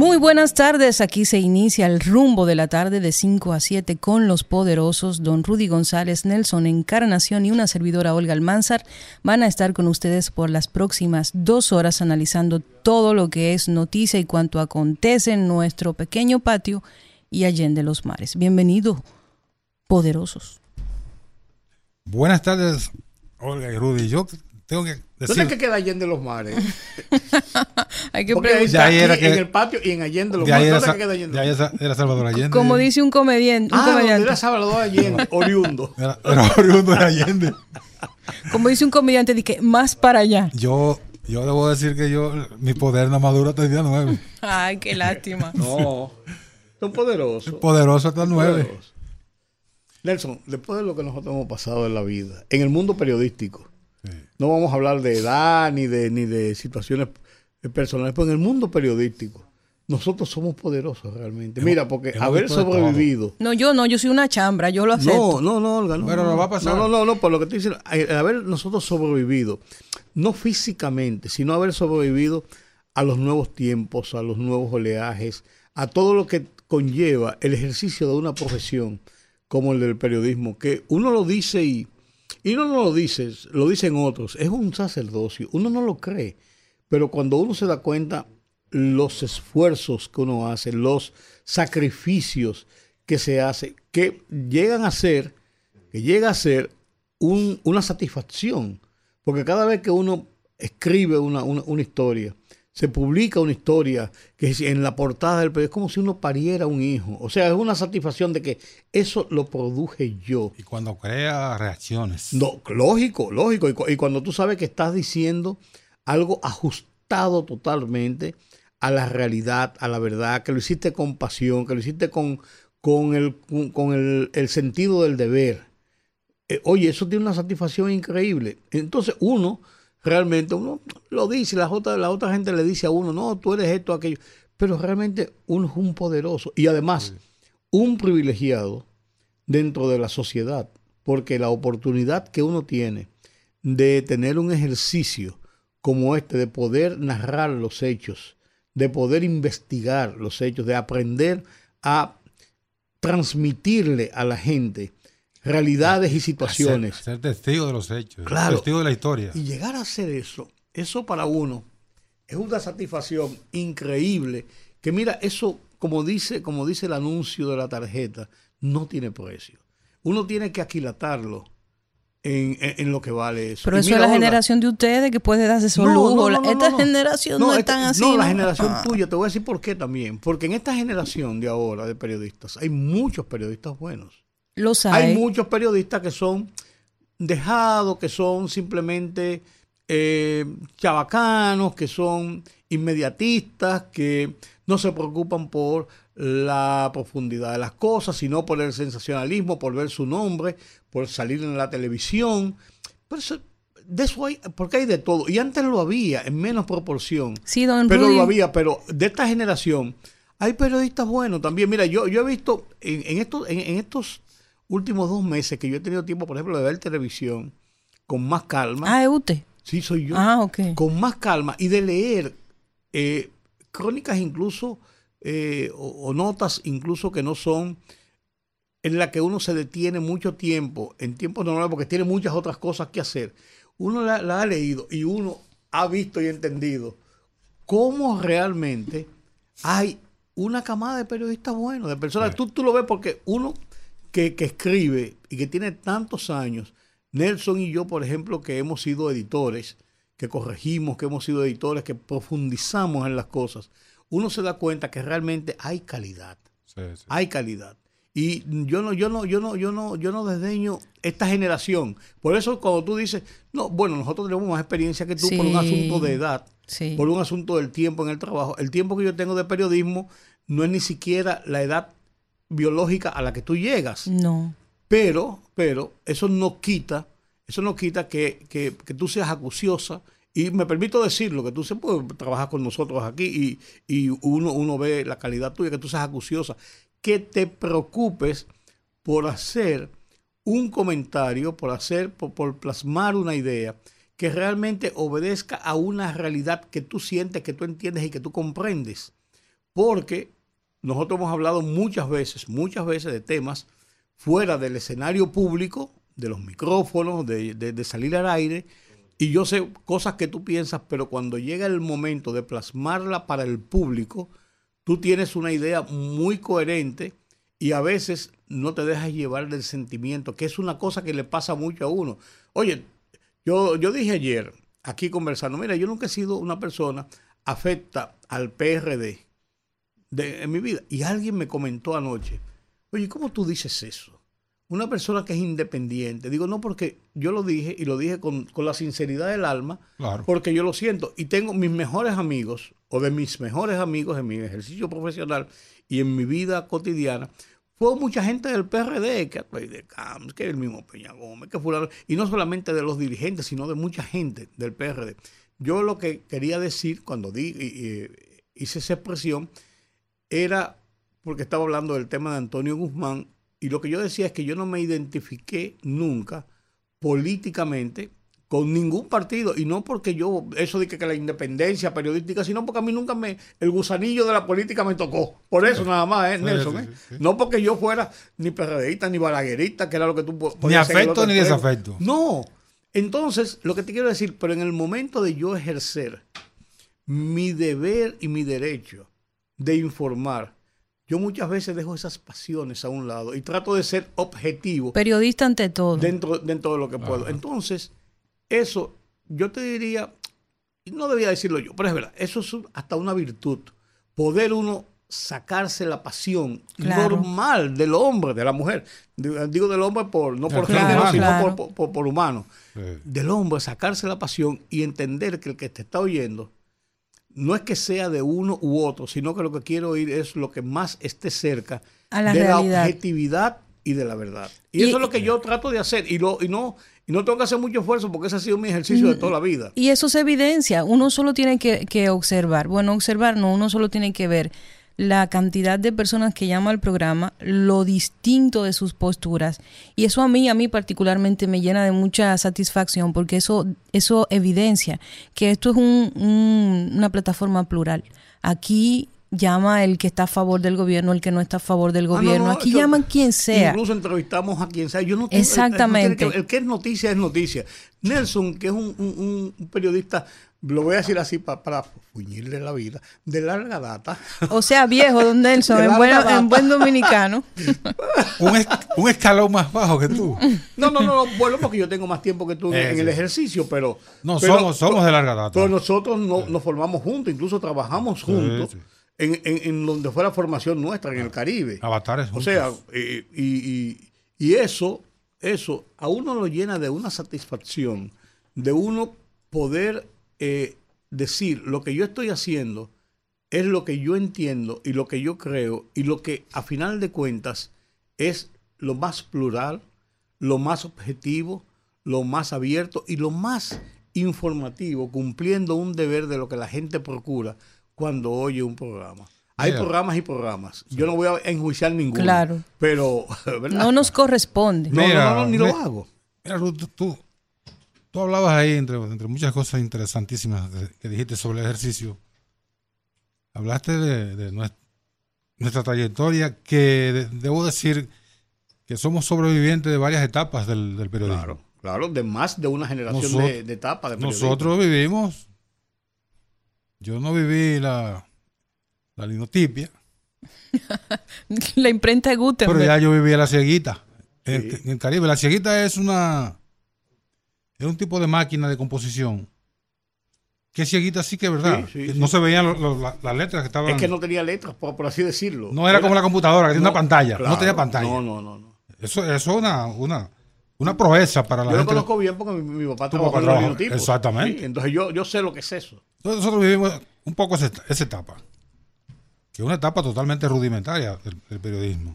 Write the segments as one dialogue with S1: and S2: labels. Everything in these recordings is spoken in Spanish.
S1: Muy buenas tardes, aquí se inicia el rumbo de la tarde de 5 a 7 con los poderosos. Don Rudy González, Nelson Encarnación y una servidora Olga Almanzar van a estar con ustedes por las próximas dos horas analizando todo lo que es noticia y cuanto acontece en nuestro pequeño patio y allende los mares. Bienvenido, poderosos.
S2: Buenas tardes, Olga y Rudy. Yo tengo que decir...
S3: ¿Dónde es que queda Allende los Mares?
S1: Hay que
S3: Porque
S1: preguntar.
S2: era que-
S3: en el patio y en Allende los Mares. ¿Dónde
S2: Sa-
S3: es que queda Allende?
S2: de ahí era- era Salvador Allende.
S1: Como dice un comediante, un
S3: Ah,
S1: comediante.
S3: era Salvador Allende, oriundo.
S2: Era, era oriundo de Allende.
S1: Como dice un comediante, dije, más para allá.
S2: Yo, yo debo decir que yo, mi poder no madura hasta el día 9.
S1: Ay, qué lástima.
S3: No, son poderosos.
S2: Poderoso hasta el 9.
S3: Poderosos. Nelson, después de lo que nosotros hemos pasado en la vida, en el mundo periodístico, no vamos a hablar de edad ni de, ni de situaciones eh, personales, pero en el mundo periodístico, nosotros somos poderosos realmente. Mira, porque
S2: hemos
S3: haber sobrevivido.
S1: No, yo no, yo soy una chambra, yo lo acepto.
S3: No, no, no, Olga, no.
S2: Pero
S3: no,
S2: va a pasar.
S3: No, no, no, no, por lo que estoy diciendo, el haber nosotros sobrevivido, no físicamente, sino haber sobrevivido a los nuevos tiempos, a los nuevos oleajes, a todo lo que conlleva el ejercicio de una profesión como el del periodismo, que uno lo dice y, y no lo dice, lo dicen otros, es un sacerdocio, uno no lo cree, pero cuando uno se da cuenta los esfuerzos que uno hace, los sacrificios que se hace, que llegan a ser, que llega a ser un- una satisfacción, porque cada vez que uno escribe una, una- una historia, se publica una historia que es en la portada del periódico, es como si uno pariera un hijo. O sea, es una satisfacción de que eso lo produje yo.
S2: Y cuando crea reacciones.
S3: No, lógico, lógico. Y, cu- y cuando tú sabes que estás diciendo algo ajustado totalmente a la realidad, a la verdad, que lo hiciste con pasión, que lo hiciste con, con, el, con- con el, el sentido del deber. Eh, oye, eso tiene una satisfacción increíble. Entonces uno, realmente, uno lo dice, la otra, la otra gente le dice a uno, no, tú eres esto, aquello. Pero realmente uno es un poderoso y además un privilegiado dentro de la sociedad, porque la oportunidad que uno tiene de tener un ejercicio como este, de poder narrar los hechos, de poder investigar los hechos, de aprender a transmitirle a la gente realidades y situaciones.
S2: Ser, ser testigo de los hechos.
S3: Claro.
S2: Testigo de la historia.
S3: Y llegar a hacer eso, eso para uno es una satisfacción increíble. Que mira, eso, como dice, como dice el anuncio de la tarjeta, no tiene precio. Uno tiene que aquilatarlo en, en- en lo que vale eso.
S1: Pero
S3: Y
S1: eso
S3: mira,
S1: es la
S3: Olga,
S1: generación de ustedes que puede darse
S3: no, no, no, no,
S1: Esta
S3: no.
S1: generación no, es tan así.
S3: No, la
S1: ¿no?
S3: generación
S1: Ah.
S3: tuya, te voy a decir por qué también. Porque en esta generación de ahora de periodistas hay muchos periodistas buenos.
S1: Los
S3: Hay
S1: hay.
S3: muchos periodistas que son dejados, que son simplemente eh, chabacanos, que son inmediatistas, que no se preocupan por la profundidad de las cosas, sino por el sensacionalismo, por ver su nombre, por salir en la televisión. Pero eso- de eso hay, porque hay de todo. Y antes lo había, en menos proporción.
S1: Sí, don
S3: Pero
S1: Rudy.
S3: lo había, pero de esta generación hay periodistas buenos también. Mira, yo, yo he visto en, en estos, en, en estos últimos dos meses que yo he tenido tiempo, por ejemplo, de ver televisión con más calma.
S1: Ah, es usted.
S3: sí, soy yo.
S1: Ah, ok.
S3: Con más calma y de leer eh, crónicas incluso eh, o, o notas incluso que no son en la que uno se detiene mucho tiempo, en tiempos normales, porque tiene muchas otras cosas que hacer. Uno la, la ha leído y uno ha visto y entendido cómo realmente hay una camada de periodistas buenos, de personas. Tú, tú lo ves porque uno que, que escribe y que tiene tantos años, Nelson y yo, por ejemplo, que hemos sido editores, que corregimos, que hemos sido editores, que profundizamos en las cosas, uno se da cuenta que realmente hay calidad
S2: Sí, sí.
S3: hay calidad. Y yo no, yo no, yo no, yo no, yo no desdeño esta generación. Por eso cuando tú dices, no, bueno, nosotros tenemos más experiencia que tú por un asunto de edad,
S1: Sí.
S3: por un asunto del tiempo en el trabajo. El tiempo que yo tengo de periodismo no es ni siquiera la edad biológica a la que tú llegas.
S1: No.
S3: Pero, pero, eso no quita, eso no quita que, que, que tú seas acuciosa. Y me permito decirlo, que tú se puedes trabajar con nosotros aquí y, y uno, uno ve la calidad tuya, que tú seas acuciosa. Que te preocupes por hacer un comentario, por hacer, por, por plasmar una idea que realmente obedezca a una realidad que tú sientes, que tú entiendes y que tú comprendes. Porque nosotros hemos hablado muchas veces, muchas veces de temas fuera del escenario público, de los micrófonos, de, salir al aire, y yo sé cosas que tú piensas, pero cuando llega el momento de plasmarla para el público, tú tienes una idea muy coherente y a veces no te dejas llevar del sentimiento, que es una cosa que le pasa mucho a uno. Oye, yo, yo dije ayer, aquí conversando, mira, yo nunca he sido una persona afecta al PRD de, en mi vida. Y alguien me comentó anoche, oye, ¿cómo tú dices eso? Una persona que es independiente. Digo, no, porque yo lo dije y lo dije con, la sinceridad del alma, porque yo lo siento. Y tengo mis mejores amigos, o de mis mejores amigos en mi ejercicio profesional y en mi vida cotidiana, fue mucha gente del PRD, que de Camps, que el mismo Peña Gómez, que fulano, y no solamente de los dirigentes, sino de mucha gente del PRD. Yo lo que quería decir cuando di, hice esa expresión era porque estaba hablando del tema de Antonio Guzmán, y lo que yo decía es que yo no me identifiqué nunca políticamente con ningún partido y no porque yo eso de que, la independencia periodística sino porque a mí nunca me el gusanillo de la política me tocó. Por eso nada más ¿eh, Nelson ¿eh? no porque yo fuera ni perredista ni balaguerista que era lo que tú
S2: ni afecto ni desafecto.
S3: No. Entonces lo que te quiero decir pero en el momento de yo ejercer mi deber y mi derecho de informar yo muchas veces dejo esas pasiones a un lado y trato de ser objetivo.
S1: Periodista ante todo.
S3: Dentro, dentro de lo que puedo. Entonces, eso, yo te diría, y no debía decirlo yo, pero es verdad, eso es hasta una virtud. Poder uno sacarse la pasión normal del hombre, de la mujer. Digo del hombre por, no por género, sino por, humano. Del hombre, sacarse la pasión y entender que el que te está oyendo no es que sea de uno u otro, sino que lo que quiero oír es lo que más esté cerca de la objetividad y de la verdad. Y, eso es lo que yo trato de hacer. Y, lo, y no y no tengo que hacer mucho esfuerzo porque ese ha sido mi ejercicio de toda la vida.
S1: Y eso se evidencia. Uno solo tiene que, observar. Bueno, observar no, uno solo tiene que ver la cantidad de personas que llama al programa, lo distinto de sus posturas. Y eso a mí, a mí particularmente me llena de mucha satisfacción porque eso, eso evidencia que esto es un, una plataforma plural. Aquí llama el que está a favor del gobierno, el que no está a favor del ah, gobierno. Aquí llaman quien sea.
S3: Incluso entrevistamos a quien sea. Yo no
S1: Exactamente.
S3: El, que, es noticia es noticia. Nelson, que es un, periodista, lo voy a decir así para, para fuñirle la vida, de larga data.
S1: O sea, viejo, don Nelson, en, en, buen dominicano.
S2: un, escalón más bajo que tú.
S3: No, no, no, bueno, porque yo tengo más tiempo que tú en, el ejercicio, pero...
S2: No, somos, somos de larga data.
S3: Pero nosotros no, nos formamos juntos, incluso trabajamos juntos en, en, donde fue la formación nuestra, en el Caribe.
S2: Avatares.
S3: O sea, y, y, eso, eso a uno lo llena de una satisfacción, de uno poder eh, decir lo que yo estoy haciendo es lo que yo entiendo y lo que yo creo y lo que a final de cuentas es lo más plural, lo más objetivo, lo más abierto y lo más informativo, cumpliendo un deber de lo que la gente procura cuando oye un programa. Hay programas y programas. Yo no voy a enjuiciar ninguno. Claro. Pero,
S1: No nos corresponde.
S3: No, no, no, ni lo hago.
S2: Mira, tú, tú, hablabas ahí, entre, entre muchas cosas interesantísimas que dijiste sobre el ejercicio. Hablaste de, nuestra, trayectoria, que debo decir que somos sobrevivientes de varias etapas del, periodismo.
S3: Claro, claro, de más de una generación de, de etapas de
S2: periodismo. Nosotros vivimos yo no viví la, la linotipia.
S1: la imprenta de Gutenberg.
S2: Pero ya yo viví la cieguita. En, el Caribe. La cieguita es una. Es un tipo de máquina de composición. Que cieguita sí que es verdad. no se veían las letras que estaban.
S3: Es que no tenía letras, por, así decirlo.
S2: No era, como la computadora, que tenía una pantalla. no tenía pantalla.
S3: No, no, no. no.
S2: Eso, es una, una, una proeza para la
S3: yo
S2: gente.
S3: Yo lo conozco bien porque mi, papá trabajó en el linotipio.
S2: Exactamente.
S3: entonces yo, yo sé lo que es eso.
S2: Nosotros vivimos un poco esa, etapa. que es una etapa totalmente rudimentaria del, periodismo.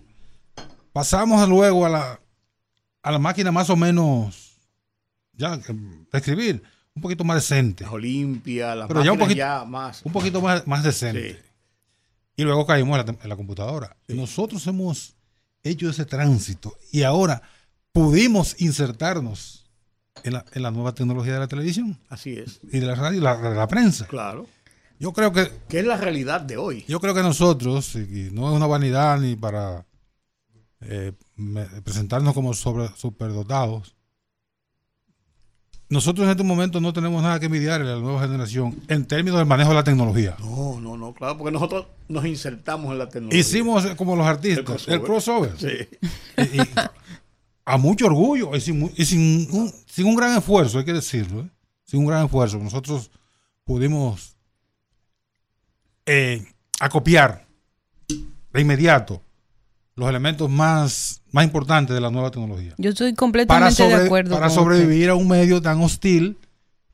S2: Pasamos luego a la, a la máquina más o menos, ya, escribir, un poquito más decente.
S3: La Olimpia, la
S2: Pero ya un poquito, más. Un poquito más, más decente. Y luego caímos en la, computadora. Nosotros hemos hecho ese tránsito y ahora pudimos insertarnos en la, en la, nueva tecnología de la televisión.
S3: Así es.
S2: Y de la radio y la, de la prensa.
S3: Claro.
S2: Yo creo que...
S3: Que es la realidad de hoy.
S2: Yo creo que nosotros, y no es una vanidad ni para eh, presentarnos como sobre, superdotados, nosotros en este momento no tenemos nada que envidiar en la nueva generación en términos del manejo de la tecnología.
S3: No, no, no, claro, porque nosotros nos insertamos en la tecnología.
S2: Hicimos como los artistas, el crossover. Sí. a mucho orgullo y sin, un, sin, un, gran esfuerzo, hay que decirlo, ¿eh? sin un gran esfuerzo. Nosotros pudimos eh, acopiar de inmediato los elementos más, más importantes de la nueva tecnología.
S1: Yo estoy completamente de acuerdo.
S2: Para sobrevivir a un medio tan hostil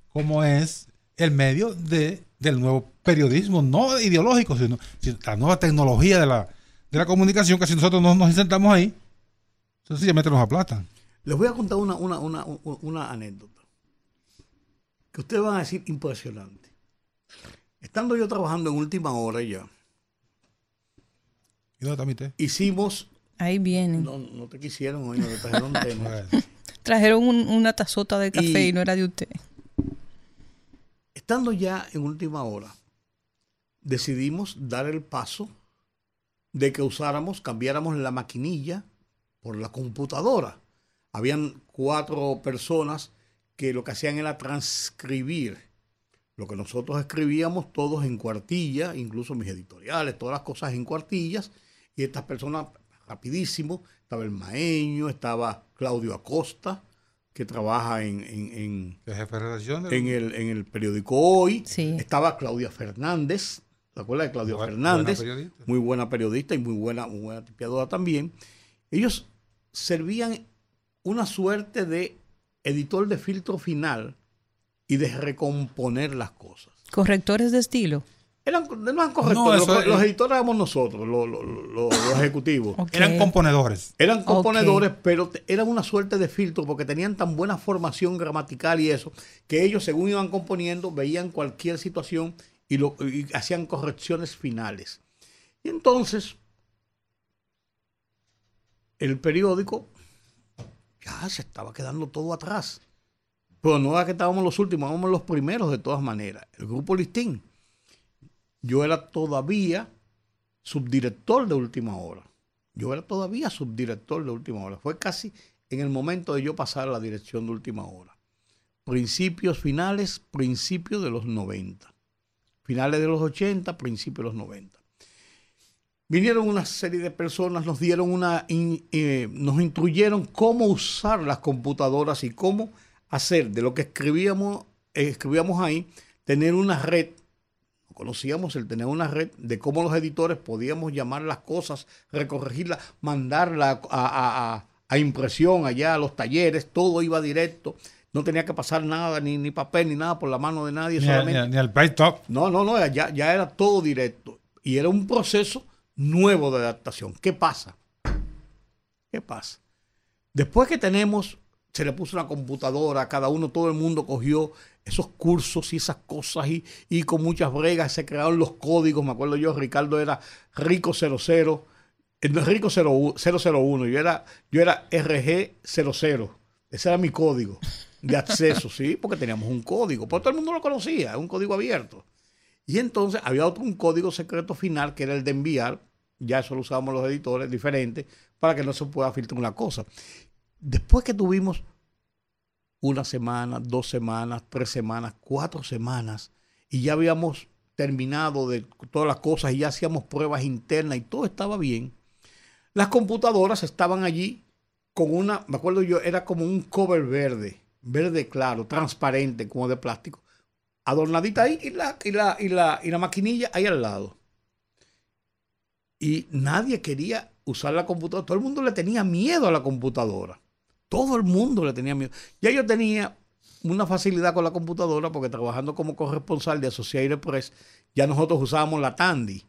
S2: como es el medio de, del nuevo periodismo, no ideológico, sino, la nueva tecnología de la, de la comunicación, que si nosotros no nos insertamos ahí, sencillamente nos aplatan.
S3: Les voy a contar una, una, una, una anécdota que ustedes van a decir impresionante. Estando yo trabajando en última hora ya,
S2: ¿Y dónde está
S3: Hicimos.
S1: Ahí vienen.
S3: No, no te quisieron hoy, no te trajeron tema.
S1: trajeron una tazota de café y, no era de usted.
S3: Estando ya en última hora, decidimos dar el paso de que usáramos, cambiáramos la maquinilla por la computadora. Habían cuatro personas que lo que hacían era transcribir lo que nosotros escribíamos todos en cuartilla, incluso mis editoriales, todas las cosas en cuartillas, y estas personas, rapidísimo, estaba el Maeño, estaba Claudio Acosta, que trabaja en, en, en, el, en el periódico Hoy, estaba Claudia Fernández, ¿te acuerdas de Claudia Fernández? muy buena periodista y muy buena, muy buena tipeadora también. Ellos servían una suerte de editor de filtro final y de recomponer las cosas.
S1: ¿Correctores de estilo?
S3: Eran, no eran correctores, los, editores éramos nosotros, los, ejecutivos.
S2: Eran componedores.
S3: Eran componedores, pero eran una suerte de filtro porque tenían tan buena formación gramatical y eso, que ellos según iban componiendo veían cualquier situación y, lo, hacían correcciones finales. Y entonces, el periódico ya se estaba quedando todo atrás. Pero no era que estábamos los últimos, éramos los primeros de todas maneras. El grupo Listín yo era todavía subdirector de última hora. Yo era todavía subdirector de última hora. Fue casi en el momento de yo pasar a la dirección de última hora. Principios finales, principios de los 90. Finales de los 80, principios de los 90. Vinieron una serie de personas, nos dieron una, eh, nos instruyeron cómo usar las computadoras y cómo hacer de lo que escribíamos, eh, escribíamos ahí, tener una red conocíamos el tener una red de cómo los editores podíamos llamar las cosas, recorregirlas, mandarla a, impresión allá a los talleres, todo iba directo. No tenía que pasar nada, ni, ni papel, ni nada por la mano de nadie.
S2: Ni,
S3: solamente.
S2: ni, al top.
S3: No, no, no, ya, ya era todo directo. Y era un proceso nuevo de adaptación. ¿Qué pasa? ¿Qué pasa? Después que tenemos, se le puso una computadora, cada uno, todo el mundo cogió esos cursos y esas cosas y, con muchas bregas se crearon los códigos. Me acuerdo yo, Ricardo era Rico 00, eh, Rico 001, yo era, yo era RG00. Ese era mi código de acceso, ¿sí? Porque teníamos un código, pero todo el mundo lo conocía, un código abierto. Y entonces había otro un código secreto final que era el de enviar, ya eso lo usábamos los editores diferentes, para que no se pueda filtrar una cosa. Después que tuvimos una semana, dos semanas, tres semanas, cuatro semanas, y ya habíamos terminado de todas las cosas y ya hacíamos pruebas internas y todo estaba bien. Las computadoras estaban allí con una, me acuerdo yo, era como un cover verde, verde claro, transparente, como de plástico, adornadita ahí y la, y la, y la, y la maquinilla ahí al lado. Y nadie quería usar la computadora, todo el mundo le tenía miedo a la computadora. Todo el mundo le tenía miedo. Ya yo tenía una facilidad con la computadora porque trabajando como corresponsal de Associated Press, ya nosotros usábamos la Tandy.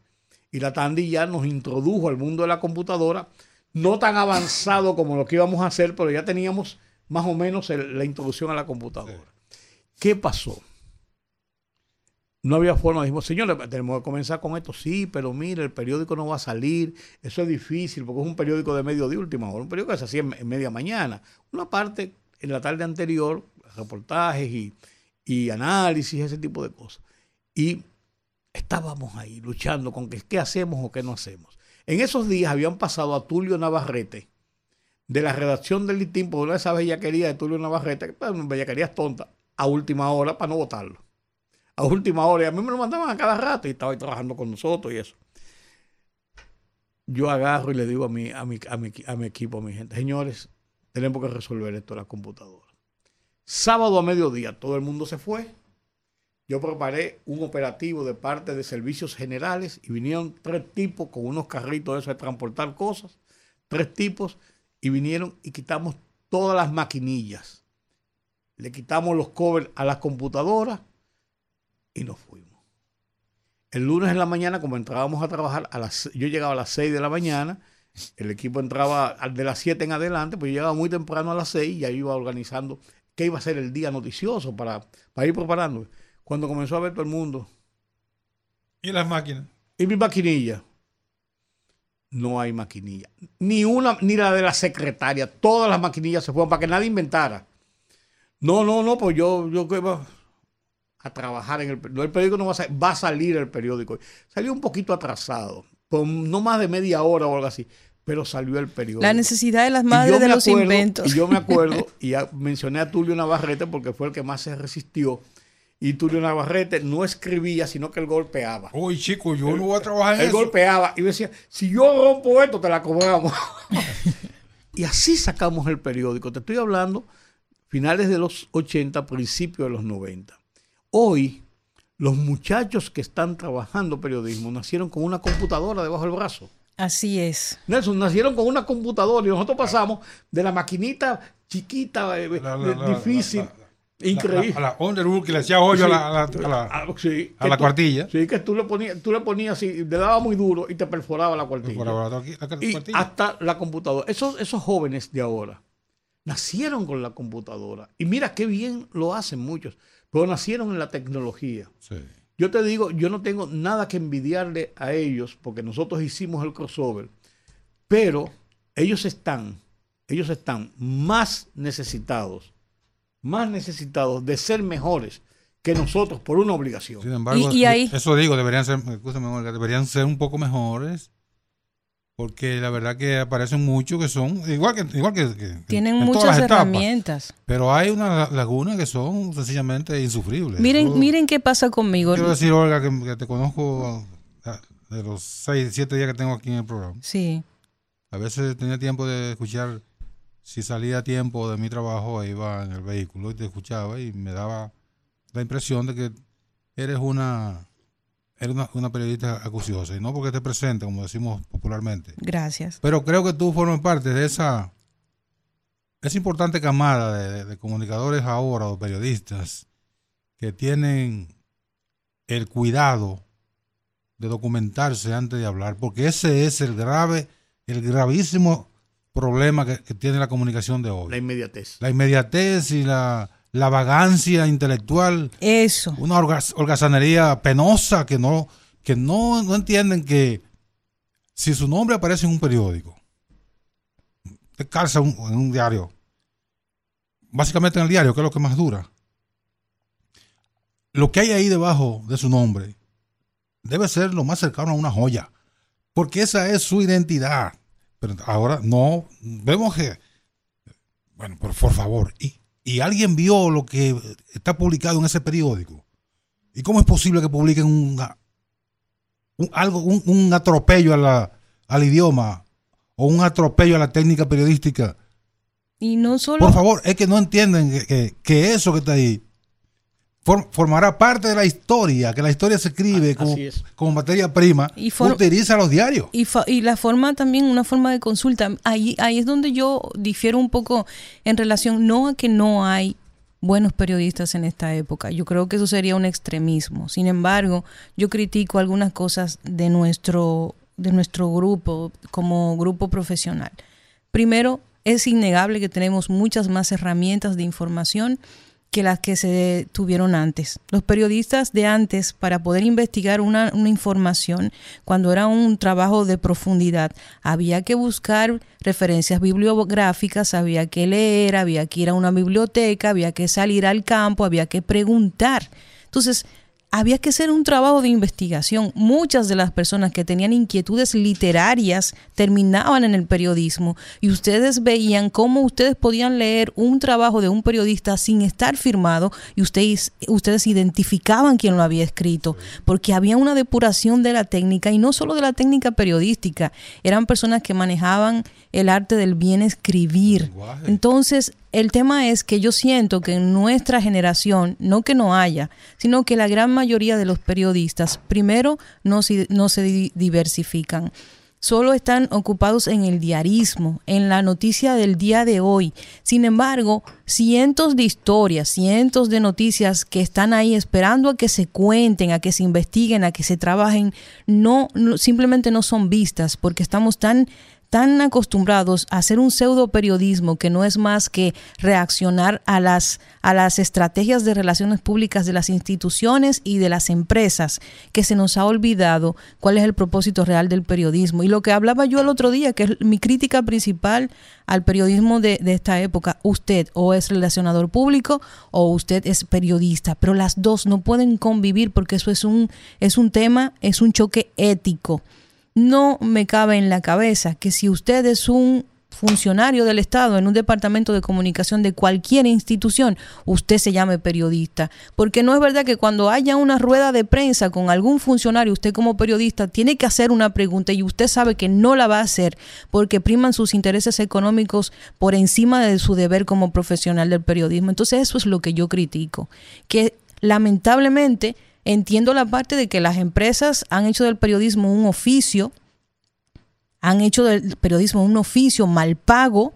S3: Y la Tandy ya nos introdujo al mundo de la computadora, no tan avanzado como lo que íbamos a hacer, pero ya teníamos más o menos la introducción a la computadora. ¿Qué pasó? No había forma, dijimos, señores, tenemos que comenzar con esto, sí, pero mire, el periódico no va a salir, eso es difícil, porque es un periódico de medio de última hora, un periódico que se hacía en, media mañana. Una parte en la tarde anterior, reportajes y, y análisis, ese tipo de cosas. Y estábamos ahí luchando con qué hacemos o qué no hacemos. En esos días habían pasado a Tulio Navarrete, de la redacción del litín, por una de esas bellaquerías de Tulio Navarrete, que pues, bellaquerías tontas, a última hora para no votarlo a última hora. Y a mí me lo mandaban a cada rato y estaba ahí trabajando con nosotros y eso. Yo agarro y le digo a mi, a mi, a mi, a mi equipo, a mi gente, señores, tenemos que resolver esto en la computadora. Sábado a mediodía todo el mundo se fue. Yo preparé un operativo de parte de servicios generales y vinieron tres tipos con unos carritos de esos de transportar cosas. Tres tipos y vinieron y quitamos todas las maquinillas. Le quitamos los covers a las computadoras y nos fuimos. El lunes en la mañana, como entrábamos a trabajar, a las, yo llegaba a las 6 de la mañana, el equipo entraba de las 7 en adelante, pues yo llegaba muy temprano a las 6 y ahí iba organizando qué iba a ser el día noticioso para, para ir preparando. Cuando comenzó a ver todo el mundo.
S2: ¿Y las máquinas?
S3: ¿Y mi maquinilla? No hay maquinilla. Ni una, ni la de la secretaria. Todas las maquinillas se fueron para que nadie inventara. No, no, no, pues yo, yo a trabajar en el periódico. El periódico no va a salir, va a salir el periódico. Salió un poquito atrasado, no más de media hora o algo así, pero salió el periódico.
S1: La necesidad de las madres de los inventos.
S3: Y yo me acuerdo, y ya mencioné a Tulio Navarrete porque fue el que más se resistió. Y Tulio Navarrete no escribía, sino que él golpeaba.
S2: Uy, chico, yo no voy a trabajar en
S3: él golpeaba y decía, si yo rompo esto, te la cobramos. y así sacamos el periódico. Te estoy hablando finales de los 80, principios de los 90. Hoy, los muchachos que están trabajando periodismo nacieron con una computadora debajo del brazo.
S1: Así es.
S3: Nelson, nacieron con una computadora y nosotros pasamos de la maquinita chiquita, eh, difícil, increíble.
S2: a la Underwood que le hacía hoyo a la,
S3: ah,
S2: la cuartilla.
S3: Sí, que tú le ponías, tú le ponías así, le daba muy duro y te perforaba la cuartilla. y hasta la computadora. Esos, esos jóvenes de ahora nacieron con la computadora. Y mira qué bien lo hacen muchos pero nacieron en la tecnología. Yo te digo, yo no tengo nada que envidiarle a ellos porque nosotros hicimos el crossover, pero ellos están, ellos están más necesitados, más necesitados de ser mejores que nosotros por una obligación.
S2: Sin embargo, eso digo, deberían ser, deberían ser un poco mejores porque la verdad que aparecen muchos que son igual que igual que,
S1: tienen muchas herramientas.
S2: pero hay unas lagunas que son sencillamente insufribles.
S1: Miren miren qué pasa conmigo.
S2: quiero decir Olga que, te conozco ah, de los seis siete días que tengo aquí en el programa.
S1: Sí.
S2: A veces tenía tiempo de escuchar si salía tiempo de mi trabajo iba en el vehículo y te escuchaba y me daba la impresión de que eres una Eres una, periodista acuciosa, y no porque te presente, como decimos popularmente.
S1: Gracias.
S2: Pero creo que tú formas parte de esa, esa importante camada de, comunicadores ahora o periodistas que tienen el cuidado de documentarse antes de hablar, porque ese es el grave, el gravísimo problema que, que, tiene la comunicación de hoy.
S3: La inmediatez.
S2: La inmediatez y la la vagancia intelectual.
S1: Eso.
S2: Una holgazanería penosa que no, que no, no entienden que si su nombre aparece en un periódico, te calza en un diario, básicamente en el diario, que es lo que más dura, lo que hay ahí debajo de su nombre debe ser lo más cercano a una joya, porque esa es su identidad. Pero ahora no, vemos que, bueno, por, por favor, y y alguien vio lo que está publicado en ese periódico, ¿y cómo es posible que publiquen un, algo, un, atropello a la, al idioma o un atropello a la técnica periodística?
S1: Y no solo...
S2: Por favor, es que no entienden que, que eso que está ahí formará parte de la historia, que la historia se escribe como, como, materia prima, y utiliza los diarios.
S1: Y, y, la forma también, una forma de consulta. Ahí, ahí es donde yo difiero un poco en relación, no a que no hay buenos periodistas en esta época. Yo creo que eso sería un extremismo. Sin embargo, yo critico algunas cosas de nuestro, de nuestro grupo como grupo profesional. Primero, es innegable que tenemos muchas más herramientas de información que las que se tuvieron antes. Los periodistas de antes, para poder investigar una, información, cuando era un trabajo de profundidad, había que buscar referencias bibliográficas, había que leer, había que ir a una biblioteca, había que salir al campo, había que preguntar. Entonces, había que hacer un trabajo de investigación. Muchas de las personas que tenían inquietudes literarias terminaban en el periodismo y ustedes veían cómo ustedes podían leer un trabajo de un periodista sin estar firmado y ustedes, ustedes identificaban quién lo había escrito, porque había una depuración de la técnica y no solo de la técnica periodística, eran personas que manejaban el arte del bien escribir. Entonces, el tema es que yo siento que en nuestra generación, no que no haya, sino que la gran mayoría de los periodistas, primero, no se, diversifican solo están ocupados en el diarismo, en la noticia del día de hoy. Sin embargo, cientos de historias, cientos de noticias que están ahí esperando a que se cuenten, a que se investiguen, a que se trabajen, no simplemente no son vistas porque estamos tan tan acostumbrados a hacer un pseudo periodismo que no es más que reaccionar a las, a las estrategias de relaciones públicas de las instituciones y de las empresas, que se nos ha olvidado cuál es el propósito real del periodismo. Y lo que hablaba yo el otro día, que es mi crítica principal al periodismo de, de esta época, usted o es relacionador público o usted es periodista, pero las dos no pueden convivir porque eso es un, es un tema, es un choque ético no me cabe en la cabeza que si usted es un funcionario del Estado en un departamento de comunicación de cualquier institución, usted se llame periodista. Porque no es verdad que cuando haya una rueda de prensa con algún funcionario, usted como periodista tiene que hacer una pregunta y usted sabe que no la va a hacer porque priman sus intereses económicos por encima de su deber como profesional del periodismo. Entonces eso es lo que yo critico. Que lamentablemente Entiendo la parte de que las empresas han hecho del periodismo un oficio, han hecho del periodismo un oficio mal pago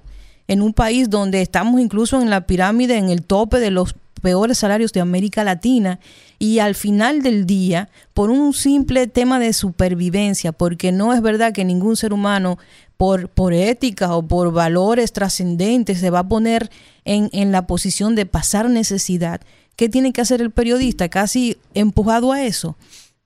S1: en un país donde estamos incluso en la pirámide, en el tope de los peores salarios de América Latina y al final del día, por un simple tema de supervivencia, porque no es verdad que ningún ser humano por, por ética o por valores trascendentes se va a poner en, en la posición de pasar necesidad. ¿Qué tiene que hacer el periodista? Casi empujado a eso.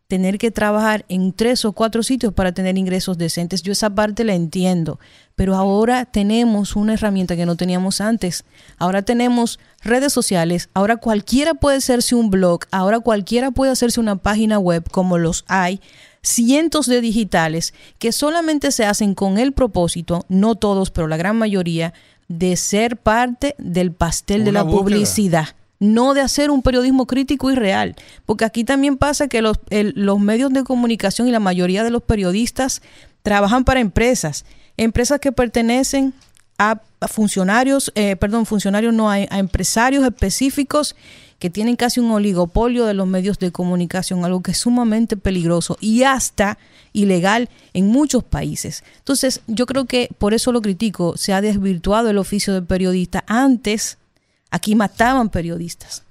S1: Tener que trabajar en tres o cuatro sitios para tener ingresos decentes. Yo esa parte la entiendo. Pero ahora tenemos una herramienta que no teníamos antes. Ahora tenemos redes sociales. Ahora cualquiera puede hacerse un blog. Ahora cualquiera puede hacerse una página web como los hay cientos de digitales que solamente se hacen con el propósito, no todos, pero la gran mayoría, de ser parte del pastel de la publicidad no de hacer un periodismo crítico y real. Porque aquí también pasa que los, los medios de comunicación y la mayoría de los periodistas trabajan para empresas, empresas que pertenecen a funcionarios, eh, perdón, funcionarios no, a, a empresarios específicos que tienen casi un oligopolio de los medios de comunicación, algo que es sumamente peligroso y hasta ilegal en muchos países. Entonces, yo creo que por eso lo critico, se ha desvirtuado el oficio de periodista. Antes Aquí mataban periodistas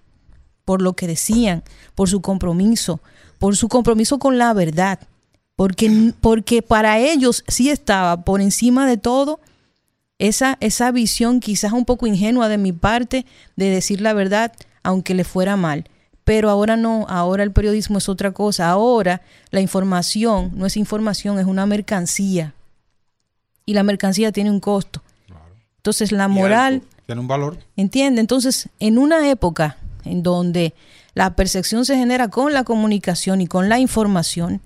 S1: por lo que decían, por su compromiso, por su compromiso con la verdad, porque, porque para ellos sí estaba por encima de todo esa, esa visión quizás un poco ingenua de mi parte de decir la verdad, aunque le fuera mal. Pero ahora no, ahora el periodismo es otra cosa, ahora la información no es información, es una mercancía. Y la mercancía tiene un costo. Entonces la moral
S2: tiene un valor.
S1: Entiende, entonces en una época en donde la percepción se genera con la comunicación y con la información,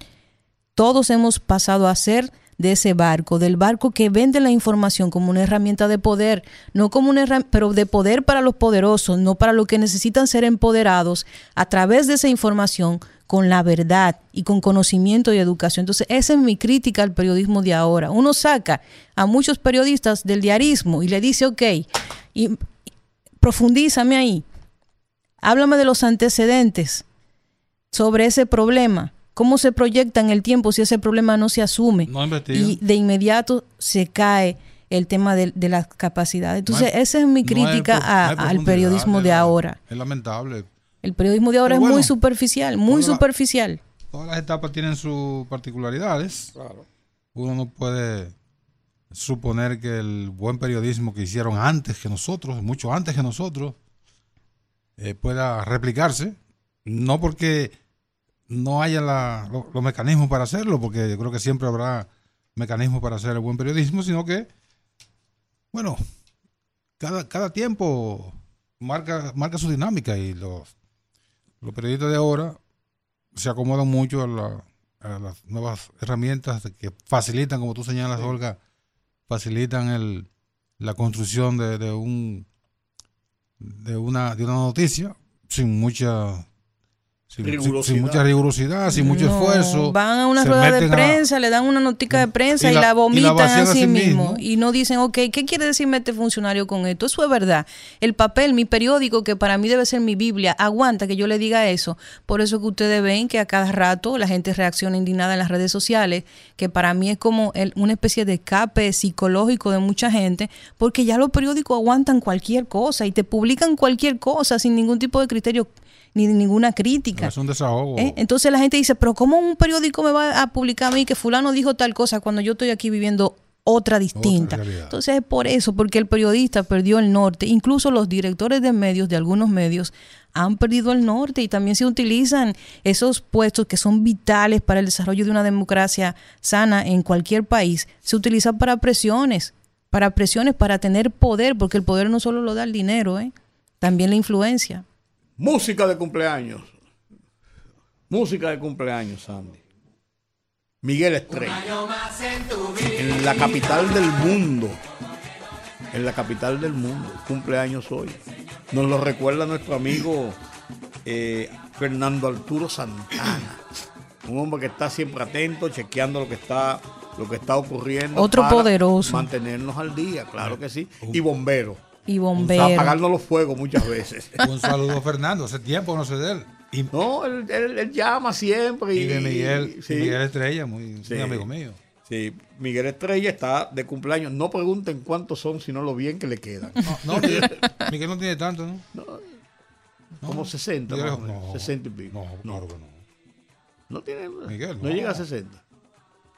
S1: todos hemos pasado a ser de ese barco, del barco que vende la información como una herramienta de poder, no como una pero de poder para los poderosos, no para los que necesitan ser empoderados a través de esa información con la verdad y con conocimiento y educación. Entonces, esa es mi crítica al periodismo de ahora. Uno saca a muchos periodistas del diarismo y le dice, ok, y profundízame ahí. Háblame de los antecedentes sobre ese problema. ¿Cómo se proyecta en el tiempo si ese problema no se asume? y de inmediato se cae el tema de, las capacidades. Entonces, esa es mi crítica al periodismo de ahora.
S2: Es lamentable.
S1: El periodismo de ahora es muy superficial, muy superficial.
S2: todas las etapas tienen sus particularidades. Claro. Uno no puede suponer que el buen periodismo que hicieron antes que nosotros, mucho antes que nosotros, eh, pueda replicarse. No porque no haya los mecanismos para hacerlo, porque yo creo que siempre habrá mecanismos para hacer el buen periodismo, sino que, bueno, cada, cada tiempo marca, marca su dinámica y los, los periodistas de ahora se acomodan mucho a, las nuevas herramientas que facilitan, como tú señalas, Olga, facilitan el, la construcción de, de, un de una de una noticia sin mucha sin, mucha rigurosidad, sin mucho esfuerzo.
S1: Van a una rueda de prensa, le dan una notica de prensa y, la, vomitan a sí mismo. Y no dicen, ok, ¿qué quiere decirme este funcionario con esto? Eso es verdad. El papel, mi periódico, que para mí debe ser mi Biblia, aguanta que yo le diga eso. Por eso que ustedes ven que a cada rato la gente reacciona indignada en las redes sociales, que para mí es como una especie de escape psicológico de mucha gente, porque ya los periódicos aguantan cualquier cosa y te publican cualquier cosa sin ningún tipo de criterio ni ninguna crítica.
S2: es un desahogo.
S1: ¿Eh? Entonces la gente dice, pero ¿cómo un periódico me va a publicar a mí que fulano dijo tal cosa cuando yo estoy aquí viviendo otra distinta? Entonces es por eso, porque el periodista perdió el norte. Incluso los directores de medios, de algunos medios, han perdido el norte y también se utilizan esos puestos que son vitales para el desarrollo de una democracia sana en cualquier país. Se utilizan para presiones, para presiones, para tener poder, porque el poder no solo lo da el dinero, ¿eh? también la influencia.
S3: Música de cumpleaños. Música de cumpleaños, Sandy. Miguel Estrella. En la capital del mundo. En la capital del mundo. Cumpleaños hoy. Nos lo recuerda nuestro amigo eh, Fernando Arturo Santana. Un hombre que está siempre atento, chequeando lo que está, lo que está ocurriendo.
S1: Otro poderoso.
S3: Mantenernos al día, claro que sí. Y bombero
S1: y bombero.
S3: Apagando los fuegos muchas veces.
S2: Un saludo, Fernando. Hace tiempo no sé de él.
S3: no, él, llama siempre.
S2: Y, de Miguel, Miguel Estrella, muy, amigo mío.
S3: Sí, Miguel Estrella está de cumpleaños. No pregunten cuántos son, sino lo bien que le quedan.
S2: No, Miguel, no tiene tanto, ¿no?
S3: como 60, no, 60 y pico.
S2: No, claro que no.
S3: No tiene. Miguel, no, llega a 60.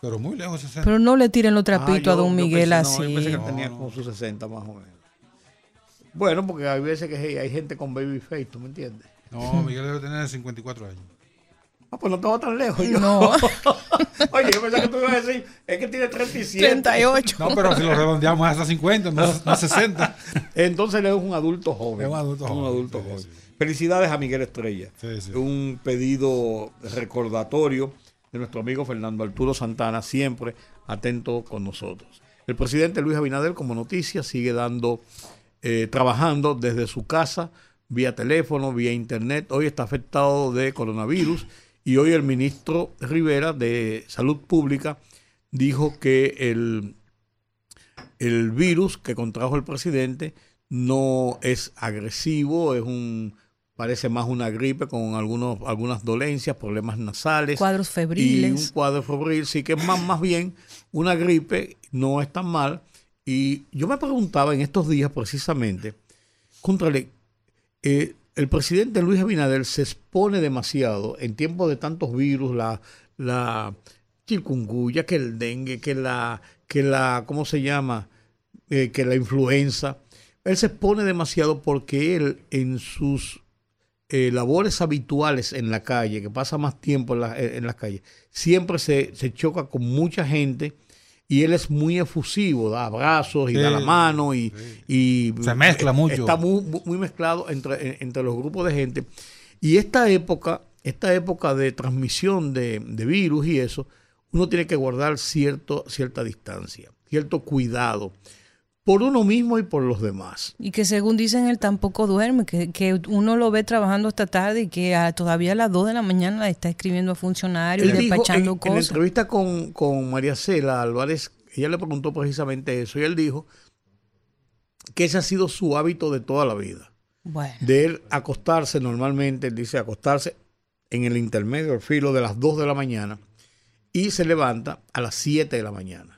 S2: Pero muy lejos de 60.
S1: Pero no le tiren los trapitos ah, a don Miguel así.
S3: No, yo pensé que tenía como sus 60 más o menos. Bueno, porque hay veces que hay gente con baby face, ¿tú me entiendes?
S2: No, Miguel debe tener 54 años.
S3: Ah, pues no estaba tan lejos. Yo.
S1: No.
S3: Oye, yo pensé que tú ibas a decir, es que tiene 37.
S1: 38.
S2: No, pero si lo redondeamos hasta 50, no, a 60.
S3: Entonces él es un adulto joven.
S2: Es un adulto joven.
S3: Un adulto joven. Felicidades a Miguel Estrella. Sí, un pedido recordatorio de nuestro amigo Fernando Arturo Santana, siempre atento con nosotros. El presidente Luis Abinader, como noticia, sigue dando eh, trabajando desde su casa, vía teléfono, vía internet. Hoy está afectado de coronavirus y hoy el ministro Rivera de Salud Pública dijo que el, el virus que contrajo el presidente no es agresivo, es un parece más una gripe con algunos, algunas dolencias, problemas nasales.
S1: Cuadros febriles.
S3: Y un cuadro febril, sí que es más, más bien una gripe, no es tan mal, y yo me preguntaba en estos días precisamente, contrale, eh, el presidente Luis Abinader se expone demasiado en tiempos de tantos virus, la, la que el dengue, que la, que la, ¿cómo se llama? Eh, que la influenza. Él se expone demasiado porque él en sus eh, labores habituales en la calle, que pasa más tiempo en, la, en las calles, siempre se, se choca con mucha gente y él es muy efusivo, da abrazos y da la mano y,
S2: se mezcla mucho.
S3: Está muy, muy mezclado entre, entre los grupos de gente. Y esta época, esta época de transmisión de, virus y eso, uno tiene que guardar cierto, cierta distancia, cierto cuidado por uno mismo y por los demás.
S1: Y que según dicen, él tampoco duerme, que, uno lo ve trabajando esta tarde y que todavía a las 2 de la mañana está escribiendo a funcionarios, y despachando cosas. En la
S3: entrevista con, con María Cela Álvarez, ella le preguntó precisamente eso y él dijo que ese ha sido su hábito de toda la vida. De él acostarse normalmente, él dice acostarse en el intermedio, el filo de las 2 de la mañana y se levanta a las 7 de la mañana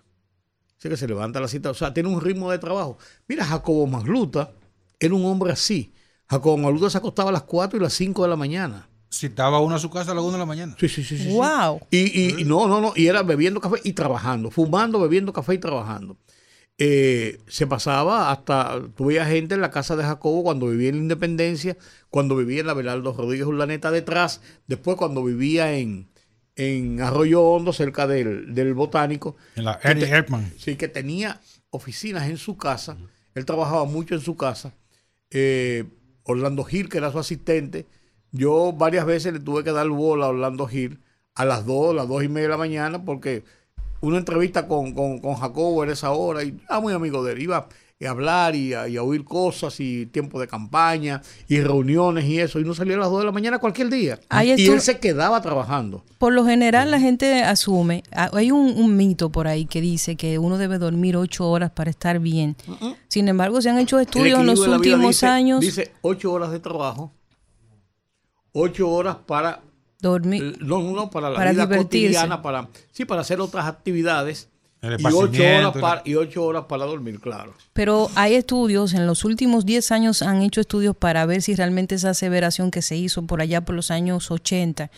S3: Así que se levanta a las 7, o sea, tiene un ritmo de trabajo. Mira, Jacobo Magluta era un hombre así. Jacobo Magluta se acostaba a las 4 y las 5 de la mañana.
S2: Citaba uno a su casa a las 1 de la mañana.
S3: Sí, sí, sí. sí, sí.
S1: Wow.
S3: Y, y- y no, no, no, y era bebiendo café y trabajando, fumando, bebiendo café y trabajando. Eh, se pasaba hasta, tuve gente en la casa de Jacobo cuando vivía en la Independencia, cuando vivía en la Belardo Rodríguez Urlaneta detrás, después cuando vivía en, en Arroyo Hondo, cerca del, del Botánico.
S2: En la Eddie
S3: te-. Sí, que tenía oficinas en su casa. Él trabajaba mucho en su casa. Eh, Orlando Gil, que era su asistente. Yo varias veces le tuve que dar bola a Orlando Gil a las 2, las 2 y media de la mañana, porque una entrevista con, con, con Jacobo era esa hora y era muy amigo de él. Iba a hablar y a, y a oír cosas y tiempo de campaña y reuniones y eso. Y no salía a las 2 de la mañana cualquier día.
S1: Ahí
S3: y él se quedaba trabajando.
S1: Por lo general la gente asume, ah, hay un, un mito por ahí que dice que uno debe dormir ocho horas para estar bien. Sin embargo, se han hecho estudios en los últimos
S3: dice-
S1: años.
S3: Dice 8 horas de trabajo, 8 horas para
S1: dormir.
S3: No, no, no, para la
S1: Para
S3: vida
S1: divertirse.
S3: cotidiana, para, sí, para hacer otras actividades. Y ocho, horas para, y ocho horas para dormir, claro.
S1: Pero hay estudios, en los últimos 10 años han hecho estudios para ver si realmente esa aseveración que se hizo por allá por los años 80,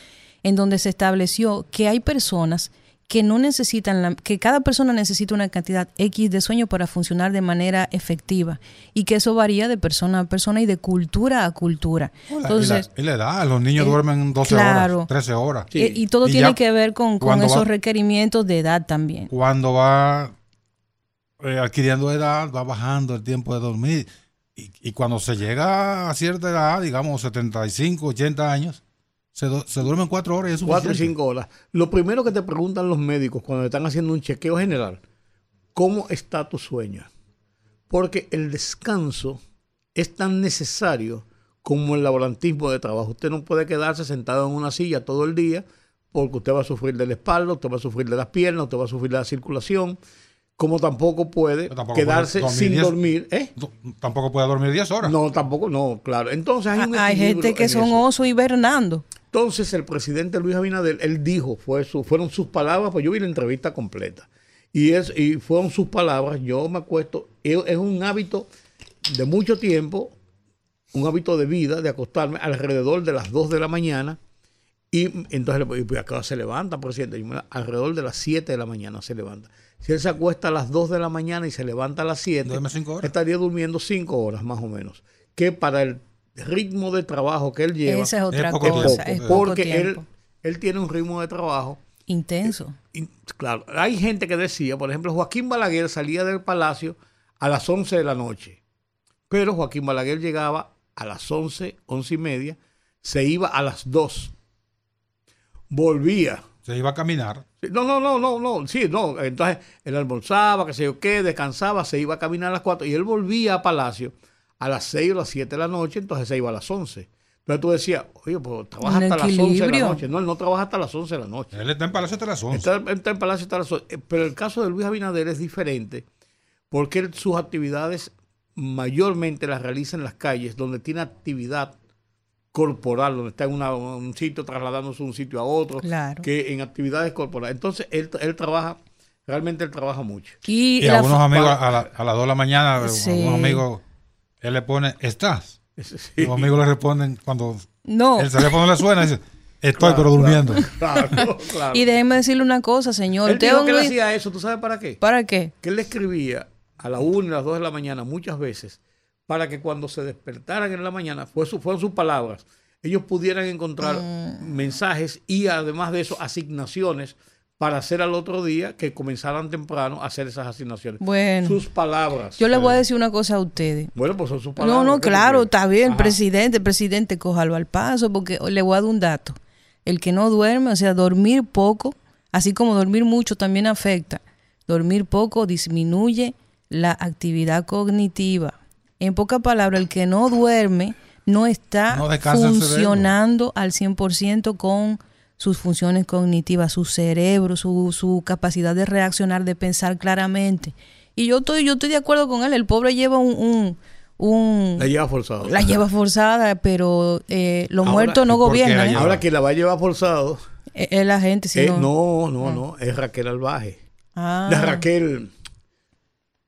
S1: en donde se estableció que hay personas que no necesitan, la- que cada persona necesita una cantidad X de sueño para funcionar de manera efectiva y que eso varía de persona a persona y de cultura a cultura. Entonces,
S2: y la, y la edad, los niños
S1: eh,
S2: duermen 12
S1: claro.
S2: horas, 13 horas.
S3: Sí.
S1: eh, y todo
S2: Y
S1: tiene
S2: ya
S1: que ver con, con esos
S2: va-
S1: requerimientos de edad también.
S2: Cuando va eh, adquiriendo edad, va bajando el tiempo de dormir. Y, y cuando se llega a cierta edad, digamos 75, 80 años, se, se duermen 4 horas y es
S3: Cuatro y cinco horas. Lo primero que te preguntan los médicos cuando están haciendo un chequeo general, ¿cómo está tu sueño? Porque el descanso es tan necesario como el laborantismo de trabajo. Usted no puede quedarse sentado en una silla todo el día porque usted va a sufrir de la espalda, usted va a sufrir de las piernas, usted va a sufrir de la circulación, como tampoco puede
S2: tampoco
S3: quedarse
S2: puede dormir
S3: sin
S2: diez-
S3: dormir. ¿eh?
S2: No, Tampoco puede dormir 10 horas.
S3: No, tampoco, no, claro. Entonces hay, un
S1: Hay gente que
S3: en
S1: son
S3: eso.
S1: oso hibernando.
S3: Entonces el presidente Luis Abinader, él dijo, fue su- fueron sus palabras, pues yo vi la entrevista completa. Y, es, y fueron sus palabras, yo me acuesto, es, un hábito de mucho tiempo, un hábito de vida, de acostarme alrededor de las 2 de la mañana. Y entonces, le- y pues, ¿a qué hora se levanta, presidente? Alrededor de las 7 de la mañana se levanta. Si él se acuesta a las 2 de la mañana y se levanta a las 7,
S2: Duerme cinco horas.
S3: estaría durmiendo 5 horas más o menos. Que para el ritmo de trabajo que él lleva,
S1: Esa es otra
S2: poco
S1: cosa.
S2: tiempo.
S1: Es poco
S3: porque él,
S1: tiempo.
S3: él tiene un ritmo de trabajo.
S1: Intenso.
S3: y, claro, hay gente que decía, por ejemplo, Joaquín Balaguer salía del palacio a las 11 de la noche, pero Joaquín Balaguer llegaba a las 11, 11 y media, se iba a las 2, volvía.
S2: Se iba a caminar.
S3: No, no, no, no, no, sí, no, entonces él almorzaba, que sé yo qué, descansaba, se iba a caminar a las 4 y él volvía a Palacio a las 6 o las 7 de la noche, entonces se iba a las 11. Entonces tú decías, oye, pues trabaja hasta las 11 de la noche. No, él no trabaja hasta las 11 de la noche.
S2: Él está en Palacio hasta las 11.
S3: Está, está en Palacio hasta las 11. Eh, Pero el caso de Luis Abinader es diferente porque él sus actividades mayormente las realiza en las calles donde tiene actividad corporal, donde está en una- un sitio trasladándose de un sitio a otro,
S1: Claro.
S3: que en actividades corporales. Entonces él, él trabaja, realmente él trabaja mucho.
S1: Y,
S2: Y algunos amigos a, la- a las 2 de la mañana,
S1: Sí.
S2: algunos amigos, él le pone, ¿estás?
S3: Sí.
S2: Los amigos le responden cuando
S1: No.
S2: el teléfono le suena, dice, estoy
S3: Claro,
S2: pero durmiendo.
S3: Claro, claro.
S1: Y déjeme decirle una cosa, señor.
S3: él dijo que él hacía eso, ¿tú sabes para qué?
S1: ¿Para qué?
S3: que él le escribía a la 1 y a las 2 de la mañana muchas veces para que cuando se despertaran en la mañana, fue su- fueron sus palabras, ellos pudieran encontrar mensajes y además de eso asignaciones para hacer al otro día que comenzaran temprano a hacer esas asignaciones.
S1: Bueno.
S3: Sus palabras.
S1: Yo le voy a decir una cosa a ustedes.
S3: Bueno, pues son sus palabras.
S1: No, no,
S3: ¿qué tú
S1: claro, está bien,
S3: Ajá.
S1: presidente, presidente, cójalo al paso, porque le voy a dar un dato. El que no duerme, o sea, dormir poco, así como dormir mucho también afecta. Dormir poco disminuye la actividad cognitiva. En pocas palabras, el que no duerme no está
S2: No
S1: funcionando al 100% con sus funciones cognitivas, su cerebro, su, su capacidad de reaccionar, de pensar claramente. Y yo estoy, yo estoy de acuerdo con él. El pobre lleva un, un, un-
S3: La lleva forzado.
S1: la lleva forzada, pero eh, los
S3: Ahora,
S1: muertos no
S2: ¿y por qué la
S1: gobiernan. ¿eh?
S3: Ahora que la va a llevar forzado.
S1: Es es la gente, si
S3: eh,
S1: no.
S3: no, no, no, es Raquel Albaje.
S1: Ah.
S3: De Raquel.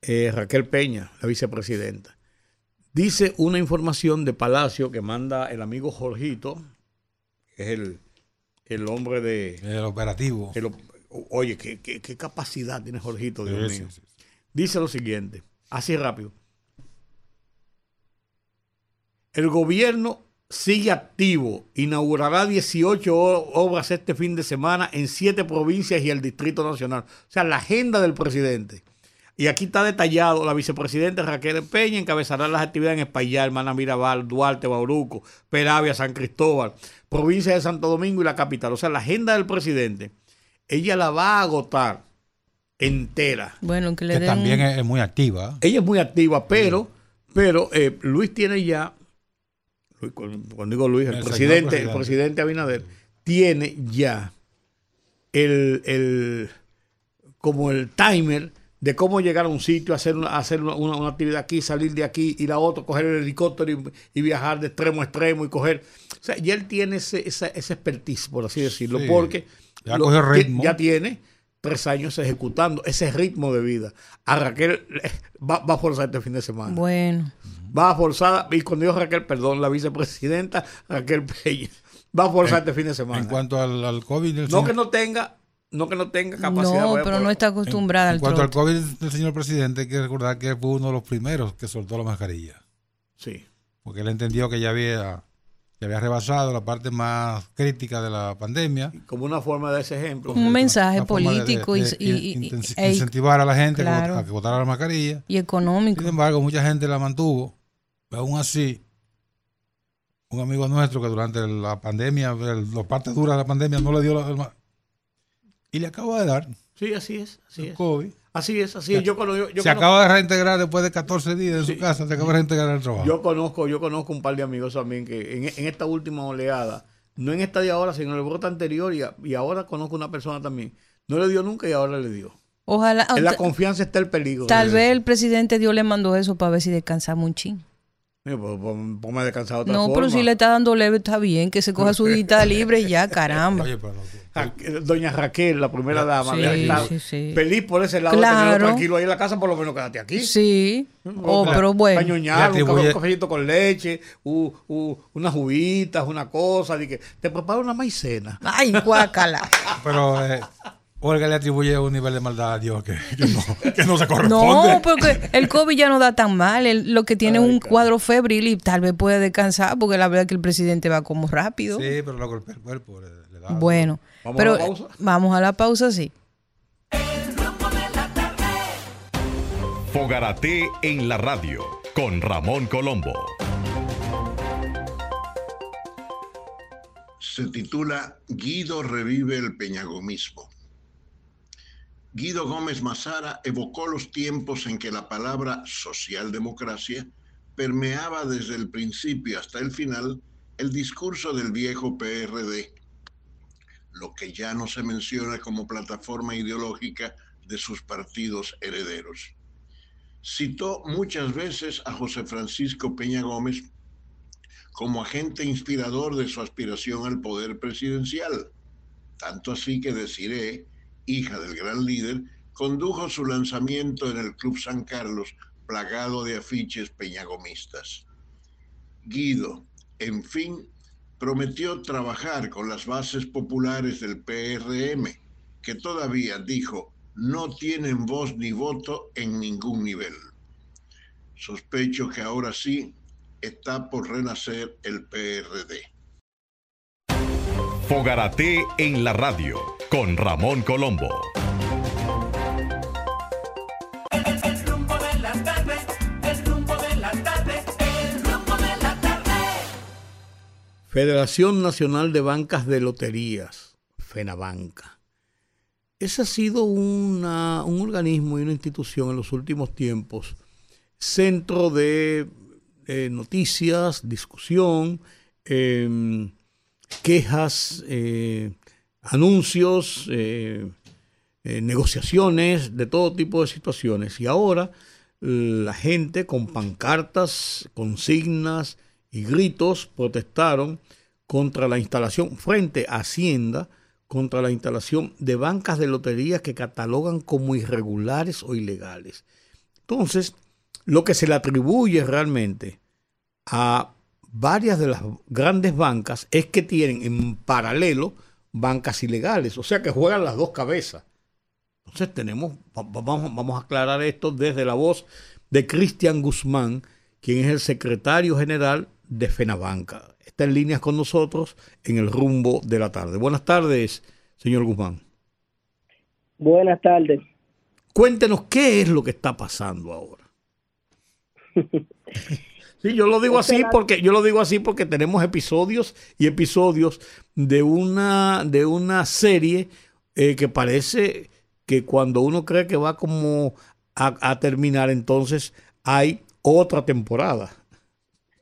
S3: eh, Raquel Peña, la vicepresidenta. Dice una información de Palacio que manda el amigo Jorgito, que es el, el hombre de...
S2: El operativo.
S3: el oye, ¿qué, qué, qué capacidad tiene Jorgito, Dios
S2: Sí,
S3: mío.
S2: sí, sí.
S3: Dice lo siguiente, así rápido. El gobierno sigue activo, inaugurará 18 o- obras este fin de semana en siete provincias y el Distrito Nacional. O sea, la agenda del presidente. Y aquí está detallado, la vicepresidenta Raquel Peña encabezará las actividades en Espaillat, Hermana Mirabal, Duarte, Bauruco, Peravia, San Cristóbal, provincia de Santo Domingo y la capital. O sea, la agenda del presidente, ella la va a agotar entera.
S1: Bueno, que le
S2: Que
S1: den
S2: también es, es muy activa.
S3: Ella es muy activa, pero, pero eh, Luis tiene ya, Luis, cuando digo Luis, el,
S2: El señor
S3: presidente, el
S2: presidente.
S3: presidente Abinader, tiene ya el, el como el timer de cómo llegar a un sitio, hacer una, hacer una, una- una actividad aquí, salir de aquí, ir a otro, coger el helicóptero y, y viajar de extremo a extremo y coger. O sea, ya él tiene ese, esa, esa expertise, por así decirlo,
S2: Sí.
S3: porque
S2: Ya cogió ritmo.
S3: ya tiene tres años ejecutando ese ritmo de vida. A Raquel eh, va, va a forzar este fin de semana.
S1: Bueno,
S3: Va a forzar, y cuando digo Raquel, perdón, la vicepresidenta Raquel Peña, va a forzar este fin de semana.
S2: En cuanto al, al COVID
S3: no
S2: señor,
S3: que no tenga, no que no tenga capacidad.
S1: no,
S3: vaya,
S1: pero no está acostumbrada
S2: en
S1: al
S2: cuanto al. COVID del señor presidente, hay que recordar que fue uno de los primeros que soltó la mascarilla.
S3: Sí.
S2: Porque él entendió que ya había, ya había rebasado la parte más crítica de la pandemia.
S3: Como una forma de ese ejemplo.
S1: Un mensaje
S2: Una
S1: político
S2: de-
S1: y-
S2: de
S1: y- y-
S2: incentivar a la gente a que
S1: claro.
S2: vot- a que votara la mascarilla.
S1: y económico.
S2: Sin embargo, mucha gente la mantuvo. Pero aún así, un amigo nuestro que durante la pandemia, el- la parte dura de la pandemia, no le dio la, el y le acaba de dar
S3: Sí, así es, así
S2: el
S3: es.
S2: COVID.
S3: Así es, así es. Yo, yo, yo
S2: se
S3: conozco-
S2: acaba de reintegrar después de 14 días en
S3: Sí.
S2: su casa, se acaba de reintegrar el trabajo.
S3: Yo conozco, yo conozco un par de amigos también que en, en esta última oleada, no en esta de ahora, sino en el brote anterior, y, a- y ahora conozco una persona también. No le dio nunca y ahora le dio.
S1: Ojalá.
S3: En la confianza está el peligro.
S1: Tal vez el presidente Dios le mandó eso para ver si descansamos un chin.
S3: Mira, pues, pon- ponme a descansar de otra
S1: No,
S3: forma.
S1: pero si le está dando leve, está bien, que se coja su dita libre y ya, caramba.
S2: Oye, pero no-
S3: Doña Raquel, la primera dama,
S1: Sí, sí, sí.
S3: feliz por ese lado, de tenerlo
S1: Claro.
S3: tranquilo ahí en la casa, por lo menos quédate aquí.
S1: Sí. Oh, pero bueno.
S3: para ñoñar,
S2: Le
S3: un, café-
S2: atribuye-
S3: un cafecito con leche, u- u- unas juguitas, una cosa, de que te preparo una maicena.
S1: Ay, guácala.
S2: pero eh, Olga le atribuye un nivel de maldad a Dios que, que no, que no se corresponde.
S1: No, porque el COVID ya no da tan mal. el- lo que tiene es un cuadro febril y tal vez puede descansar, porque la verdad es que el presidente va como rápido.
S2: Sí, pero lo golpea el cuerpo. Le, le da-
S1: Bueno,
S3: ¿Vamos
S1: pero
S3: a la pausa?
S1: vamos a la pausa, sí.
S4: Fogarate en la radio con Ramón Colombo.
S5: se titula Guido revive el peñagomismo. Guido Gómez Mazara evocó los tiempos en que la palabra socialdemocracia permeaba desde el principio hasta el final el discurso del viejo PRD, lo que ya no se menciona como plataforma ideológica de sus partidos herederos. Citó muchas veces a José Francisco Peña Gómez como agente inspirador de su aspiración al poder presidencial. Tanto así que Desiree, hija del gran líder, condujo su lanzamiento en el Club San Carlos, plagado de afiches peñagomistas. Guido, en fin, prometió trabajar con las bases populares del PRM, que todavía dijo no tienen voz ni voto en ningún nivel. Sospecho que ahora sí está por renacer el PRD.
S4: Fogarate en la radio con Ramón Colombo.
S3: Federación Nacional de Bancas de Loterías, FENABANCA. Ese ha sido una- un organismo y una institución en los últimos tiempos, centro de eh, noticias, discusión, em, quejas, eh, anuncios, eh, eh, negociaciones, de todo tipo de situaciones. Y ahora la gente con pancartas, consignas y gritos protestaron contra la instalación frente a Hacienda, contra la instalación de bancas de loterías que catalogan como irregulares o ilegales. Entonces, lo que se le atribuye realmente a varias de las grandes bancas es que tienen en paralelo bancas ilegales, o sea que juegan las dos cabezas. Entonces tenemos, va- va- vamos, vamos a aclarar esto desde la voz de Cristian Guzmán, quien es el secretario general de FENABanca. Está en líneas con nosotros en el rumbo de la tarde. Buenas tardes, señor Guzmán.
S6: Buenas tardes.
S3: Cuéntenos qué es lo que está pasando ahora. Sí, yo lo digo así porque yo lo digo así porque tenemos episodios y episodios de una de una serie eh, que parece que cuando uno cree que va como a, a terminar, entonces hay otra temporada.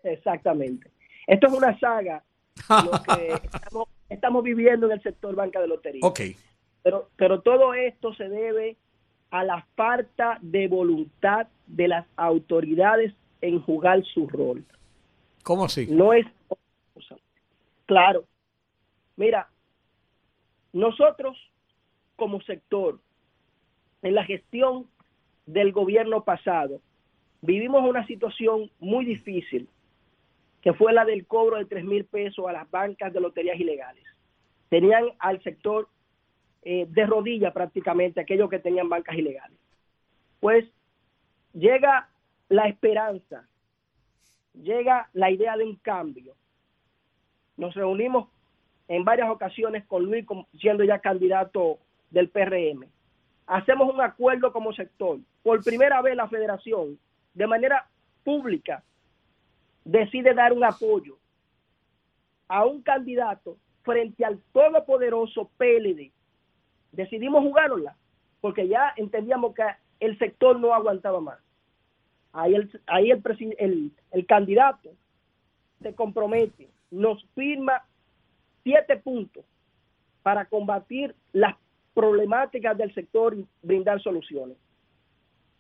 S6: Exactamente. Esto es una saga lo que estamos, estamos viviendo en el sector banca de lotería.
S3: Ok.
S6: Pero, pero todo esto se debe a la falta de voluntad de las autoridades en jugar su rol.
S3: ¿Cómo así?
S6: No es cosa. Claro. Mira, nosotros como sector, en la gestión del gobierno pasado, vivimos una situación muy difícil, que fue la del cobro de 3 mil pesos a las bancas de loterías ilegales. Tenían al sector eh, de rodilla prácticamente, aquellos que tenían bancas ilegales. Pues llega la esperanza, llega la idea de un cambio. Nos reunimos en varias ocasiones con Luis, siendo ya candidato del PRM. Hacemos un acuerdo como sector. Por primera vez la federación, de manera pública, decide dar un apoyo a un candidato frente al todopoderoso PLD. Decidimos jugárnosla, porque ya entendíamos que el sector no aguantaba más. Ahí el, ahí el, el, el candidato se compromete, nos firma siete puntos para combatir las problemáticas del sector y brindar soluciones.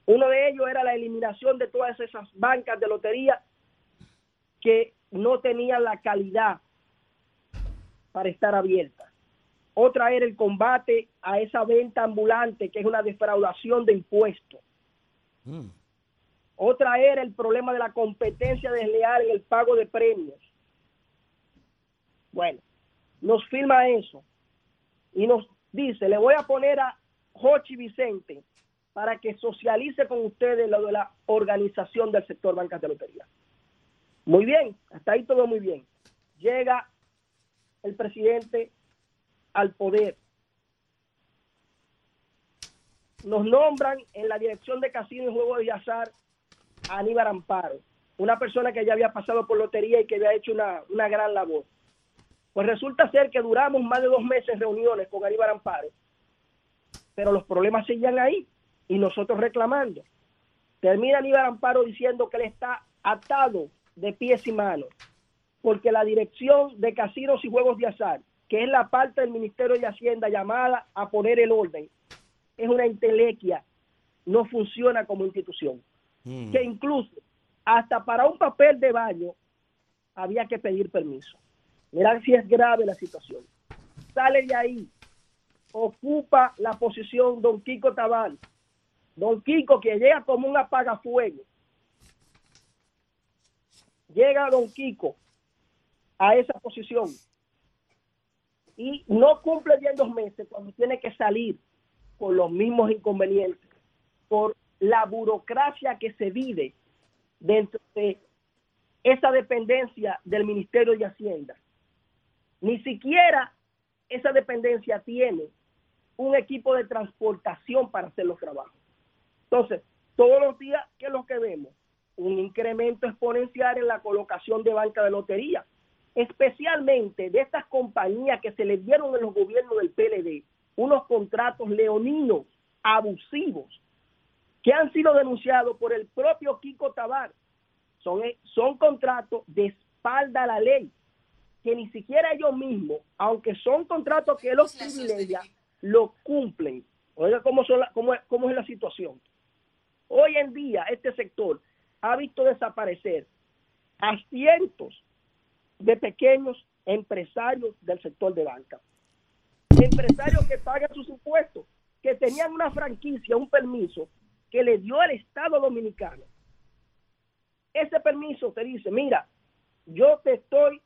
S6: Uno de ellos era la eliminación de todas esas bancas de lotería que no tenían la calidad para estar abiertas. Otra era el combate a esa venta ambulante, que es una defraudación de impuestos. Otra era el problema de la competencia desleal en el pago de premios. Bueno, nos firma eso y nos dice, le voy a poner a Jochi Vicente para que socialice con ustedes lo de la organización del sector bancas de lotería. Muy bien, hasta ahí todo muy bien. Llega el presidente al poder. Nos nombran en la dirección de casino y juego de azar Aníbal Amparo, una persona que ya había pasado por lotería y que había hecho una, una gran labor. Pues resulta ser que duramos más de dos meses reuniones con Aníbal Amparo, pero los problemas seguían ahí y nosotros reclamando. Termina Aníbal Amparo diciendo que él está atado de pies y manos, porque la dirección de casinos y juegos de azar, que es la parte del Ministerio de Hacienda llamada a poner el orden, es una intelequia, no funciona como institución. Que incluso hasta para un papel de baño había que pedir permiso. Mirad si es grave la situación. Sale de ahí, ocupa la posición don Kiko Tabal. Don Kiko que llega como un apagafuego. Llega don Kiko a esa posición y no cumple bien dos meses cuando tiene que salir con los mismos inconvenientes por la burocracia que se vive dentro de esa dependencia del Ministerio de Hacienda. Ni siquiera esa dependencia tiene un equipo de transportación para hacer los trabajos. Entonces, todos los días, ¿qué es lo que vemos? Un incremento exponencial en la colocación de banca de lotería, especialmente de estas compañías que se les dieron en los gobiernos del PLD, unos contratos leoninos abusivos que han sido denunciados por el propio Kiko Tabar. Son, son contratos de espalda a la ley, que ni siquiera ellos mismos, aunque son contratos que los privilegian, lo cumplen. Oiga cómo, son la- cómo, es- cómo es la situación. Hoy en día este sector ha visto desaparecer a cientos de pequeños empresarios del sector de banca. Empresarios que pagan sus impuestos, que tenían una franquicia, un permiso, que le dio el Estado Dominicano. Ese permiso te dice, mira, yo te estoy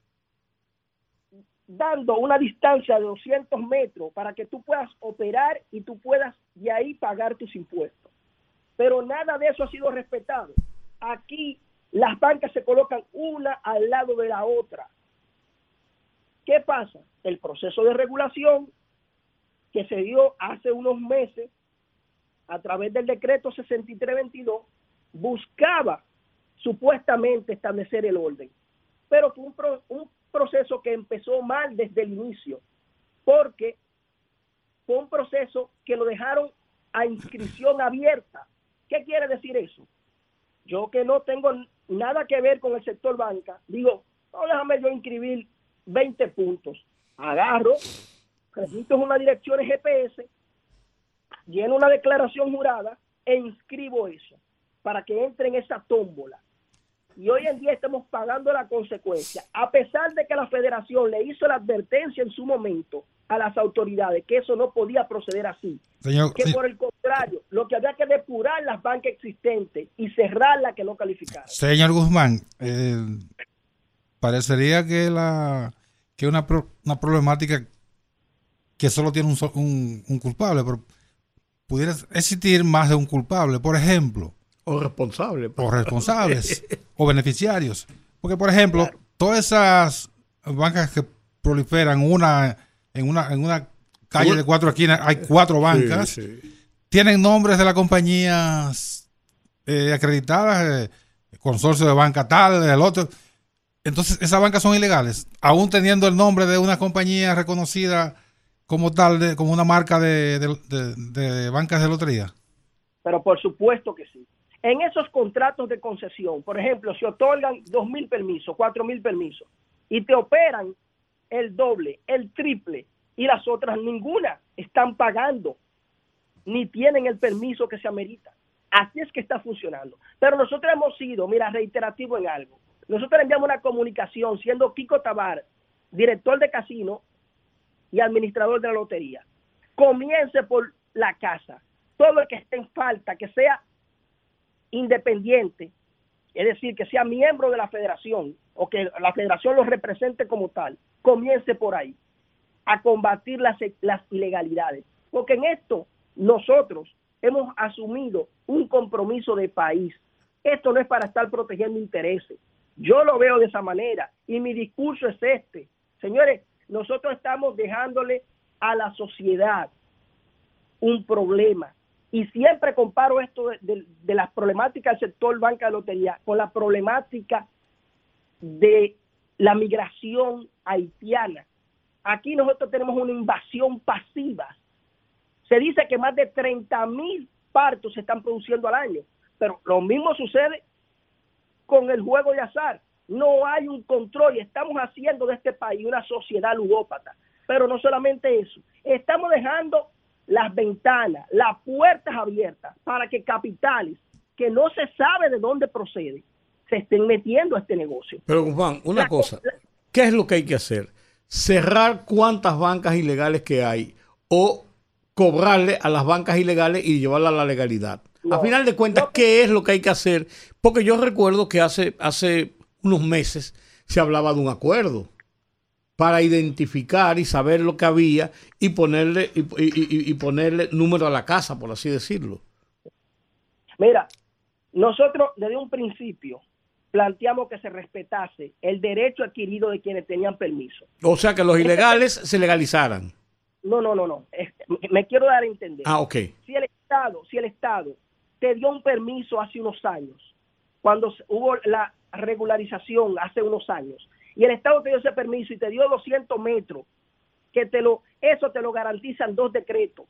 S6: dando una distancia de 200 metros para que tú puedas operar y tú puedas de ahí pagar tus impuestos. Pero nada de eso ha sido respetado. Aquí las bancas se colocan una al lado de la otra. ¿Qué pasa? El proceso de regulación que se dio hace unos meses a través del decreto 6322 buscaba supuestamente establecer el orden, pero fue un, pro- un proceso que empezó mal desde el inicio, porque fue un proceso que lo dejaron a inscripción abierta. ¿Qué quiere decir eso? Yo que no tengo nada que ver con el sector banca, digo, no, déjame yo inscribir 20 puntos. Agarro, registro una dirección GPS, lleno una declaración jurada e inscribo eso para que entre en esa tómbola. Y hoy en día estamos pagando la consecuencia, a pesar de que la federación le hizo la advertencia en su momento a las autoridades que eso no podía proceder así,
S2: Señor,
S6: que por el contrario, lo que había que depurar las bancas existentes y cerrar las que no calificaron.
S2: señor Guzmán, eh, parecería que la que una, pro- una problemática que solo tiene un, un- un culpable, pero pudiera existir más de un culpable, por ejemplo,
S3: O responsable.
S2: o responsables o beneficiarios. Porque, por ejemplo, todas esas bancas que proliferan una en una en una calle de cuatro esquinas, hay cuatro bancas,
S3: Sí, sí.
S2: tienen nombres de las compañías eh, acreditadas, eh, consorcio de banca tal, el otro. Entonces, esas bancas son ilegales, aún teniendo el nombre de una compañía reconocida como tal, de- como una marca de, de- de- bancas de lotería.
S6: Pero por supuesto que sí. En esos contratos de concesión, por ejemplo, se otorgan dos mil permisos, cuatro mil permisos, y te operan el doble, el triple, y las otras ninguna están pagando, ni tienen el permiso que se amerita. Así es que está funcionando. Pero nosotros hemos sido, mira, reiterativo en algo. Nosotros enviamos una comunicación siendo Kiko Tabar, director de casino y administrador de la lotería. Comience por la casa. Todo el que esté en falta, que sea independiente, es decir, que sea miembro de la federación o que la federación lo represente como tal, comience por ahí a combatir las, las ilegalidades. Porque en esto nosotros hemos asumido un compromiso de país. Esto no es para estar protegiendo intereses. Yo lo veo de esa manera y mi discurso es este. Señores, nosotros estamos dejándole a la sociedad un problema. Y siempre comparo esto de, las problemáticas del sector banca de lotería con la problemática de la migración haitiana. Aquí nosotros tenemos una invasión pasiva. Se dice que más de 30 mil partos se están produciendo al año, pero lo mismo sucede con el juego de azar. No hay un control y estamos haciendo de este país una sociedad ludópata. Pero no solamente eso, estamos dejando las ventanas, las puertas abiertas para que capitales que no se sabe de dónde procede se estén metiendo a este negocio.
S3: Pero Guzmán, una
S6: La-
S3: cosa,
S6: la-
S3: ¿qué es lo que hay que hacer? Cerrar cuántas bancas ilegales que hay o cobrarle a las bancas ilegales y llevarlas a la legalidad.
S6: No.
S3: a final de cuentas,
S6: No.
S3: ¿qué es lo que hay que hacer? Porque yo recuerdo que hace, hace unos meses se hablaba de un acuerdo para identificar y saber lo que había y ponerle y, y- y- y ponerle número a la casa, por así decirlo.
S6: Mira, nosotros desde un principio planteamos que se respetase el derecho adquirido de quienes tenían permiso.
S3: O sea, que los ilegales se legalizaran.
S6: No, no, no, no. Me quiero dar a entender.
S3: Ah, ok.
S6: si el Estado, si el Estado te dio un permiso hace unos años, cuando hubo la regularización hace unos años, y el Estado te dio ese permiso y te dio 200 metros, que te lo, eso te lo garantizan dos decretos,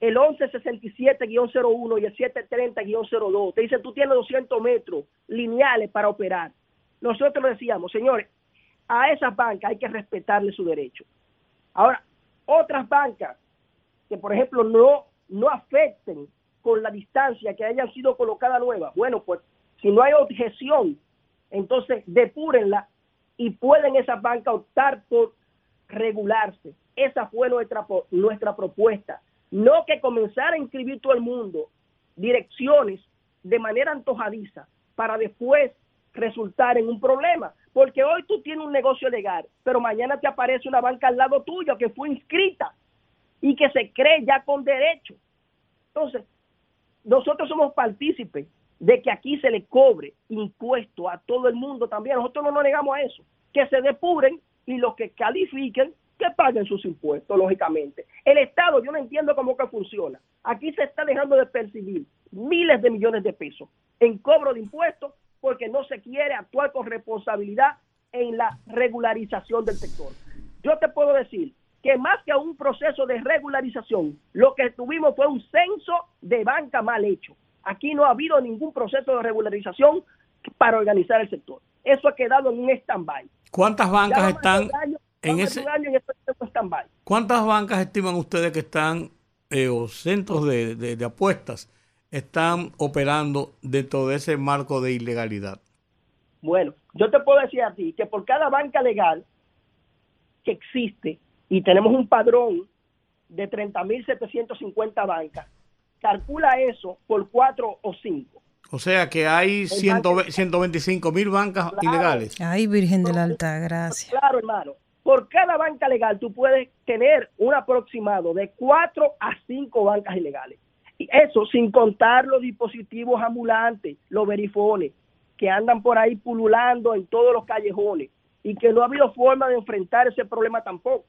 S6: el 1167-01 y el 730-02, te dicen tú tienes 200 metros lineales para operar. Nosotros decíamos, señores, a esas bancas hay que respetarle su derecho. Ahora, otras bancas que, por ejemplo, no, no afecten con la distancia que hayan sido colocadas nuevas, bueno, pues si no hay objeción, entonces depúrenla y pueden esas bancas optar por regularse. Esa fue nuestra, nuestra propuesta. No que comenzara a inscribir todo el mundo direcciones de manera antojadiza para después resultar en un problema. Porque hoy tú tienes un negocio legal, pero mañana te aparece una banca al lado tuyo que fue inscrita y que se cree ya con derecho. Entonces, nosotros somos partícipes de que aquí se le cobre impuesto a todo el mundo también. Nosotros no nos negamos a eso. Que se depuren y los que califiquen, que paguen sus impuestos, lógicamente. El Estado, yo no entiendo cómo que funciona. Aquí se está dejando de percibir miles de millones de pesos en cobro de impuestos porque no se quiere actuar con responsabilidad en la regularización del sector. Yo te puedo decir que más que un proceso de regularización, lo que tuvimos fue un censo de banca mal hecho. Aquí no ha habido ningún proceso de regularización para organizar el sector. Eso ha quedado en un stand-by.
S3: ¿Cuántas bancas están
S6: año-
S3: en ese?
S6: año en stand-by.
S3: ¿Cuántas bancas estiman ustedes que están eh, o centros de, de- de apuestas están operando dentro de ese marco de ilegalidad?
S6: Bueno, yo te puedo decir a ti que por cada banca legal que existe y tenemos un padrón de 30.750 bancas, calcula eso por cuatro o cinco.
S3: O sea que hay 120 125 mil bancas
S6: Claro.
S3: ilegales.
S1: Ay, Virgen de la Alta Gracia.
S6: Claro, hermano. Por cada banca legal tú puedes tener un aproximado de cuatro a cinco bancas ilegales. Y eso sin contar los dispositivos ambulantes, los verifones, que andan por ahí pululando en todos los callejones y que no ha habido forma de enfrentar ese problema tampoco.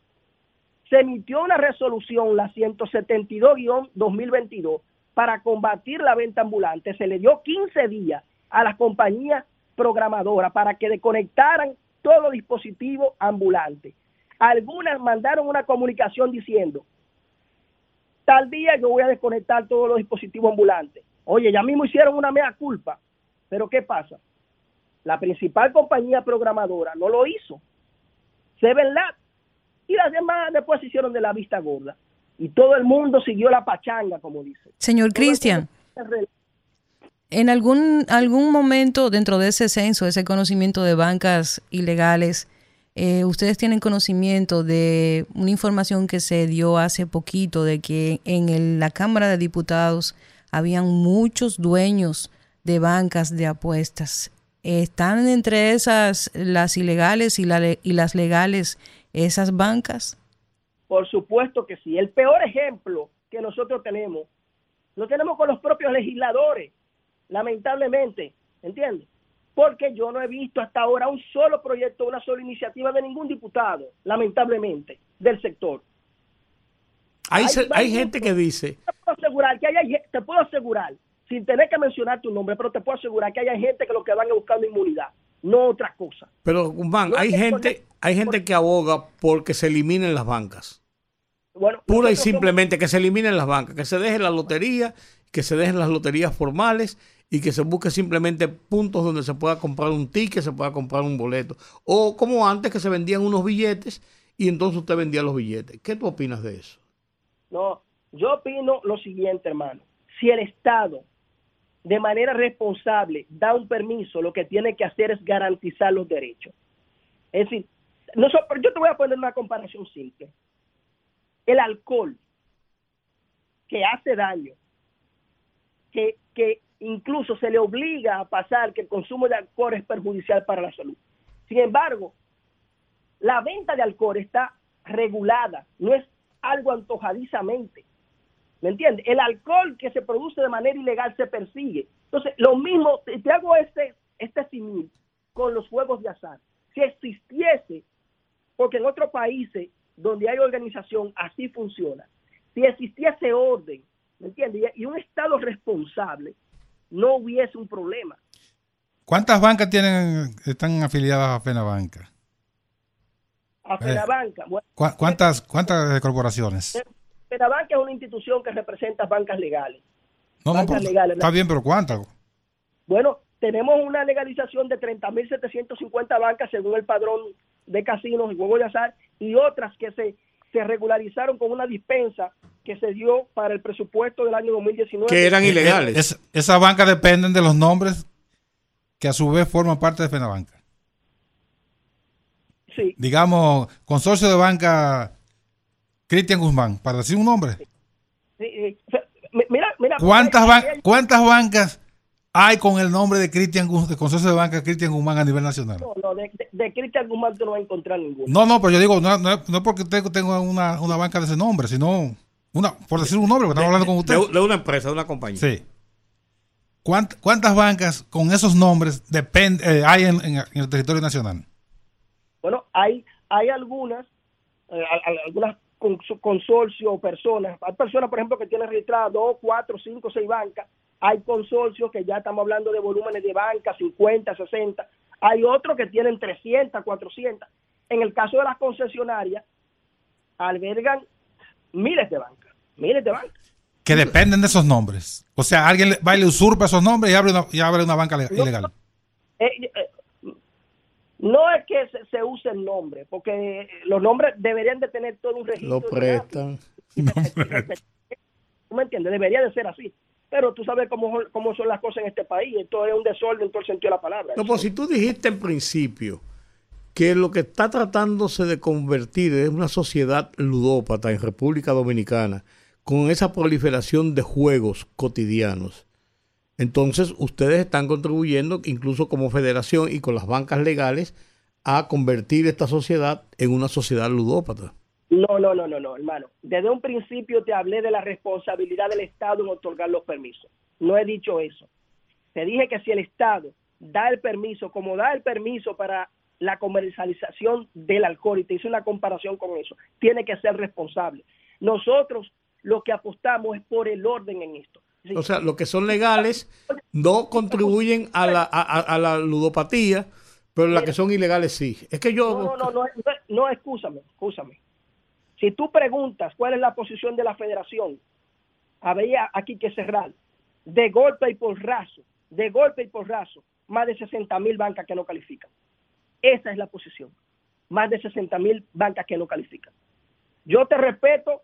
S6: Se emitió una resolución, la 172-2022, para combatir la venta ambulante. Se le dio 15 días a las compañías programadoras para que desconectaran todo dispositivo ambulante. Algunas mandaron una comunicación diciendo, tal día yo voy a desconectar todos los dispositivos ambulantes. Oye, ya mismo hicieron una mea culpa, pero ¿qué pasa? La principal compañía programadora no lo hizo. Seven y las demás después se hicieron de la vista gorda. Y todo el mundo siguió la pachanga, como dice.
S1: Señor Cristian, en algún, algún momento dentro de ese censo, ese conocimiento de bancas ilegales, eh, ustedes tienen conocimiento de una información que se dio hace poquito de que en el- la Cámara de Diputados habían muchos dueños de bancas de apuestas. ¿Están entre esas las ilegales y, la y las legales esas bancas?
S6: Por supuesto que sí. El peor ejemplo que nosotros tenemos, lo tenemos con los propios legisladores, lamentablemente, ¿entiendes? Porque yo no he visto hasta ahora un solo proyecto, una sola iniciativa de ningún diputado, lamentablemente, del sector.
S3: Hay,
S6: Hay
S3: se- hay
S6: varios-
S3: gente que dice,
S6: Te puedo asegurar que hay, te puedo asegurar, sin tener que mencionar tu nombre, pero te puedo asegurar que hay gente que lo que van es buscando inmunidad, no otra cosa.
S3: pero Guzmán,
S6: No,
S3: hay gente, hay gente que aboga porque se eliminen las bancas.
S6: Bueno,
S3: Pura y
S6: somos-
S3: simplemente que se eliminen las bancas, que se deje la lotería, que se dejen las loterías formales y que se busque simplemente puntos donde se pueda comprar un ticket, se pueda comprar un boleto. O como antes que se vendían unos billetes y entonces usted vendía los billetes. ¿Qué tú opinas de eso?
S6: No, yo opino lo siguiente, hermano. Si el Estado de manera responsable da un permiso, lo que tiene que hacer es garantizar los derechos. Es decir, nosotros, yo te voy a poner una comparación simple. El alcohol que hace daño, que, que incluso se le obliga a pasar que el consumo de alcohol es perjudicial para la salud. Sin embargo, la venta de alcohol está regulada, no es algo antojadizamente. ¿Me entiendes? El alcohol que se produce de manera ilegal se persigue. Entonces, lo mismo, te hago este, este simil con los juegos de azar. Si existiese, porque en otros países donde hay organización así funciona, si existiese orden, ¿me entiendes? Y un Estado responsable, no hubiese un problema.
S2: ¿Cuántas bancas tienen están afiliadas a Fenabanca?
S6: A Fenabanca, bueno,
S2: ¿Cu- ¿Cuántas, cuántas corporaciones?
S6: Fenabanca es una institución que representa bancas legales.
S2: No, no,
S6: bancas
S2: pero-
S6: legales.
S2: está bien, pero ¿cuántas?
S6: Bueno, tenemos una legalización de 30.750 bancas según el padrón de casinos y juegos de azar y otras que se, se regularizaron con una dispensa que se dio para el presupuesto del año 2019.
S3: Que eran ilegales.
S2: Es- esas bancas dependen de los nombres que a su vez forman parte de Fenabanca.
S6: Sí,
S2: Digamos, consorcio de banca Cristian Guzmán, para decir un nombre.
S6: sí, mira, mira,
S2: ¿Cuántas, ¿Cuántas bancas hay con el nombre de Cristian Gu- de Consorcio de Bancas Cristian Guzmán a nivel nacional?
S6: No, no, de, de, de Cristian Guzmán tú no vas a encontrar ninguno.
S2: No, no, pero yo digo, no, no, no porque tengo, tengo una, una banca de ese nombre, sino una, por decir un nombre, porque estamos hablando con usted.
S3: De, de una empresa, de una compañía.
S2: Sí. ¿Cuánt- ¿Cuántas bancas con esos nombres depend- eh, hay en, en- en el territorio nacional?
S6: Bueno, hay, hay algunas, eh, a- a- algunas cons- consorcios o personas. Hay personas, por ejemplo, que tienen registradas dos, cuatro, cinco, seis bancas. Hay consorcios que ya estamos hablando de volúmenes de banca, 50, 60. Hay otros que tienen 300, 400. En el caso de las concesionarias, albergan miles de bancas, miles de bancas.
S2: Que dependen de esos nombres. O sea, alguien va y le usurpa esos nombres y abre una, y abre una banca le-
S6: No.
S2: ilegal.
S6: Eh, eh, no es que se, se use el nombre, porque los nombres deberían de tener todo un registro.
S3: Lo prestan.
S6: ¿Tú me entiendes? Debería de ser así. Pero tú sabes cómo, cómo son las cosas en este país. Esto es un desorden en todo el sentido de la palabra.
S3: No, pues si tú dijiste en principio que lo que está tratándose de convertir es una sociedad ludópata en República Dominicana con esa proliferación de juegos cotidianos. Entonces ustedes están contribuyendo, incluso como federación y con las bancas legales, a convertir esta sociedad en una sociedad ludópata.
S6: No, no, no, no, no, hermano. Desde un principio te hablé de la responsabilidad del Estado en otorgar los permisos. No he dicho eso. Te dije que si el Estado da el permiso, como da el permiso para la comercialización del alcohol, y te hice una comparación con eso, tiene que ser responsable. Nosotros lo que apostamos es por el orden en esto.
S3: O sea, los que son legales no contribuyen a la, a, la ludopatía, pero las que son ilegales sí. Es que yo...
S6: No, no, no, no, no, excúsame, excúsame. Si tú preguntas cuál es la posición de la federación, habría aquí que cerrar. De golpe y por raso, de golpe y por raso, más de 60 mil bancas que no califican. Esa es la posición. Más de 60 mil bancas que no califican. Yo te respeto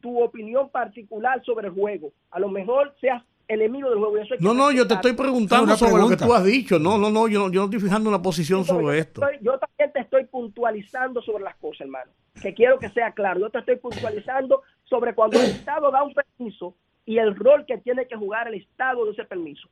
S6: tu opinión particular sobre el juego. A lo mejor seas enemigo del juego. y eso
S3: No, no, yo te estoy preguntando sobre lo que tú has dicho. No, no, no, yo no, yo no estoy fijando una posición sobre esto.
S6: estoy- yo también te estoy puntualizando sobre las cosas, hermano. Que quiero que sea claro. Yo te estoy puntualizando sobre cuando el Estado da un permiso y el rol que tiene que jugar el Estado de ese permiso.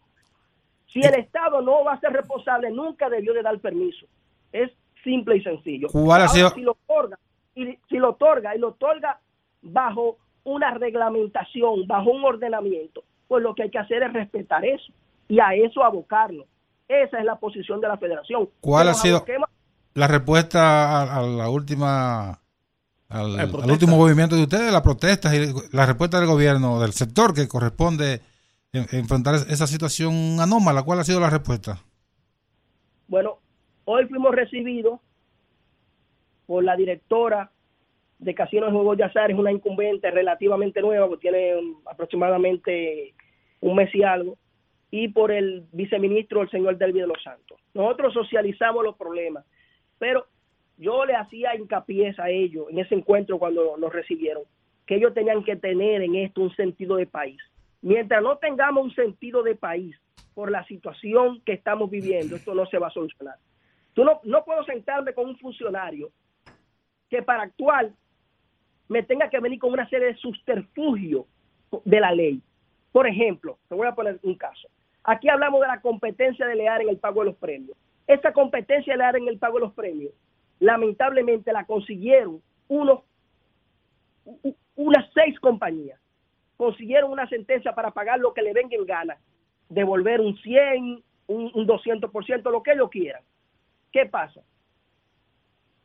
S6: Si el Estado no va a ser responsable, nunca debió de dar permiso. Es simple y sencillo.
S2: ¿Cuál ha
S6: Ahora,
S2: sido-
S6: Si lo otorga, y, si lo otorga y lo otorga bajo una reglamentación, bajo un ordenamiento, pues lo que hay que hacer es respetar eso y a eso abocarlo. Esa es la posición de la federación.
S2: ¿Cuál ha sido- La respuesta a, a la última... Al,
S3: La
S2: al
S3: protesta.
S2: último movimiento de ustedes, las protestas y la respuesta del gobierno, del sector que corresponde en- enfrentar esa situación anómala. ¿Cuál ha sido la respuesta?
S6: Bueno, hoy fuimos recibidos por la directora de Casinos y Juegos de Azar, es una incumbente relativamente nueva, porque tiene um, aproximadamente un mes y algo, y por el viceministro, el señor Delvi de los Santos. Nosotros socializamos los problemas, pero yo le hacía hincapié a ellos en ese encuentro cuando nos recibieron, que ellos tenían que tener en esto un sentido de país. Mientras no tengamos un sentido de país por la situación que estamos viviendo, esto no se va a solucionar. Tú no, no puedo sentarme con un funcionario que para actuar me tenga que venir con una serie de subterfugios de la ley. Por ejemplo, te voy a poner un caso. Aquí hablamos de la competencia de lear en el pago de los premios. Esa competencia de lear en el pago de los premios, lamentablemente la consiguieron unos, unas seis compañías. Consiguieron una sentencia para pagar lo que le venga en gana, devolver un 100, un, un 200%, lo que ellos quieran. ¿Qué pasa?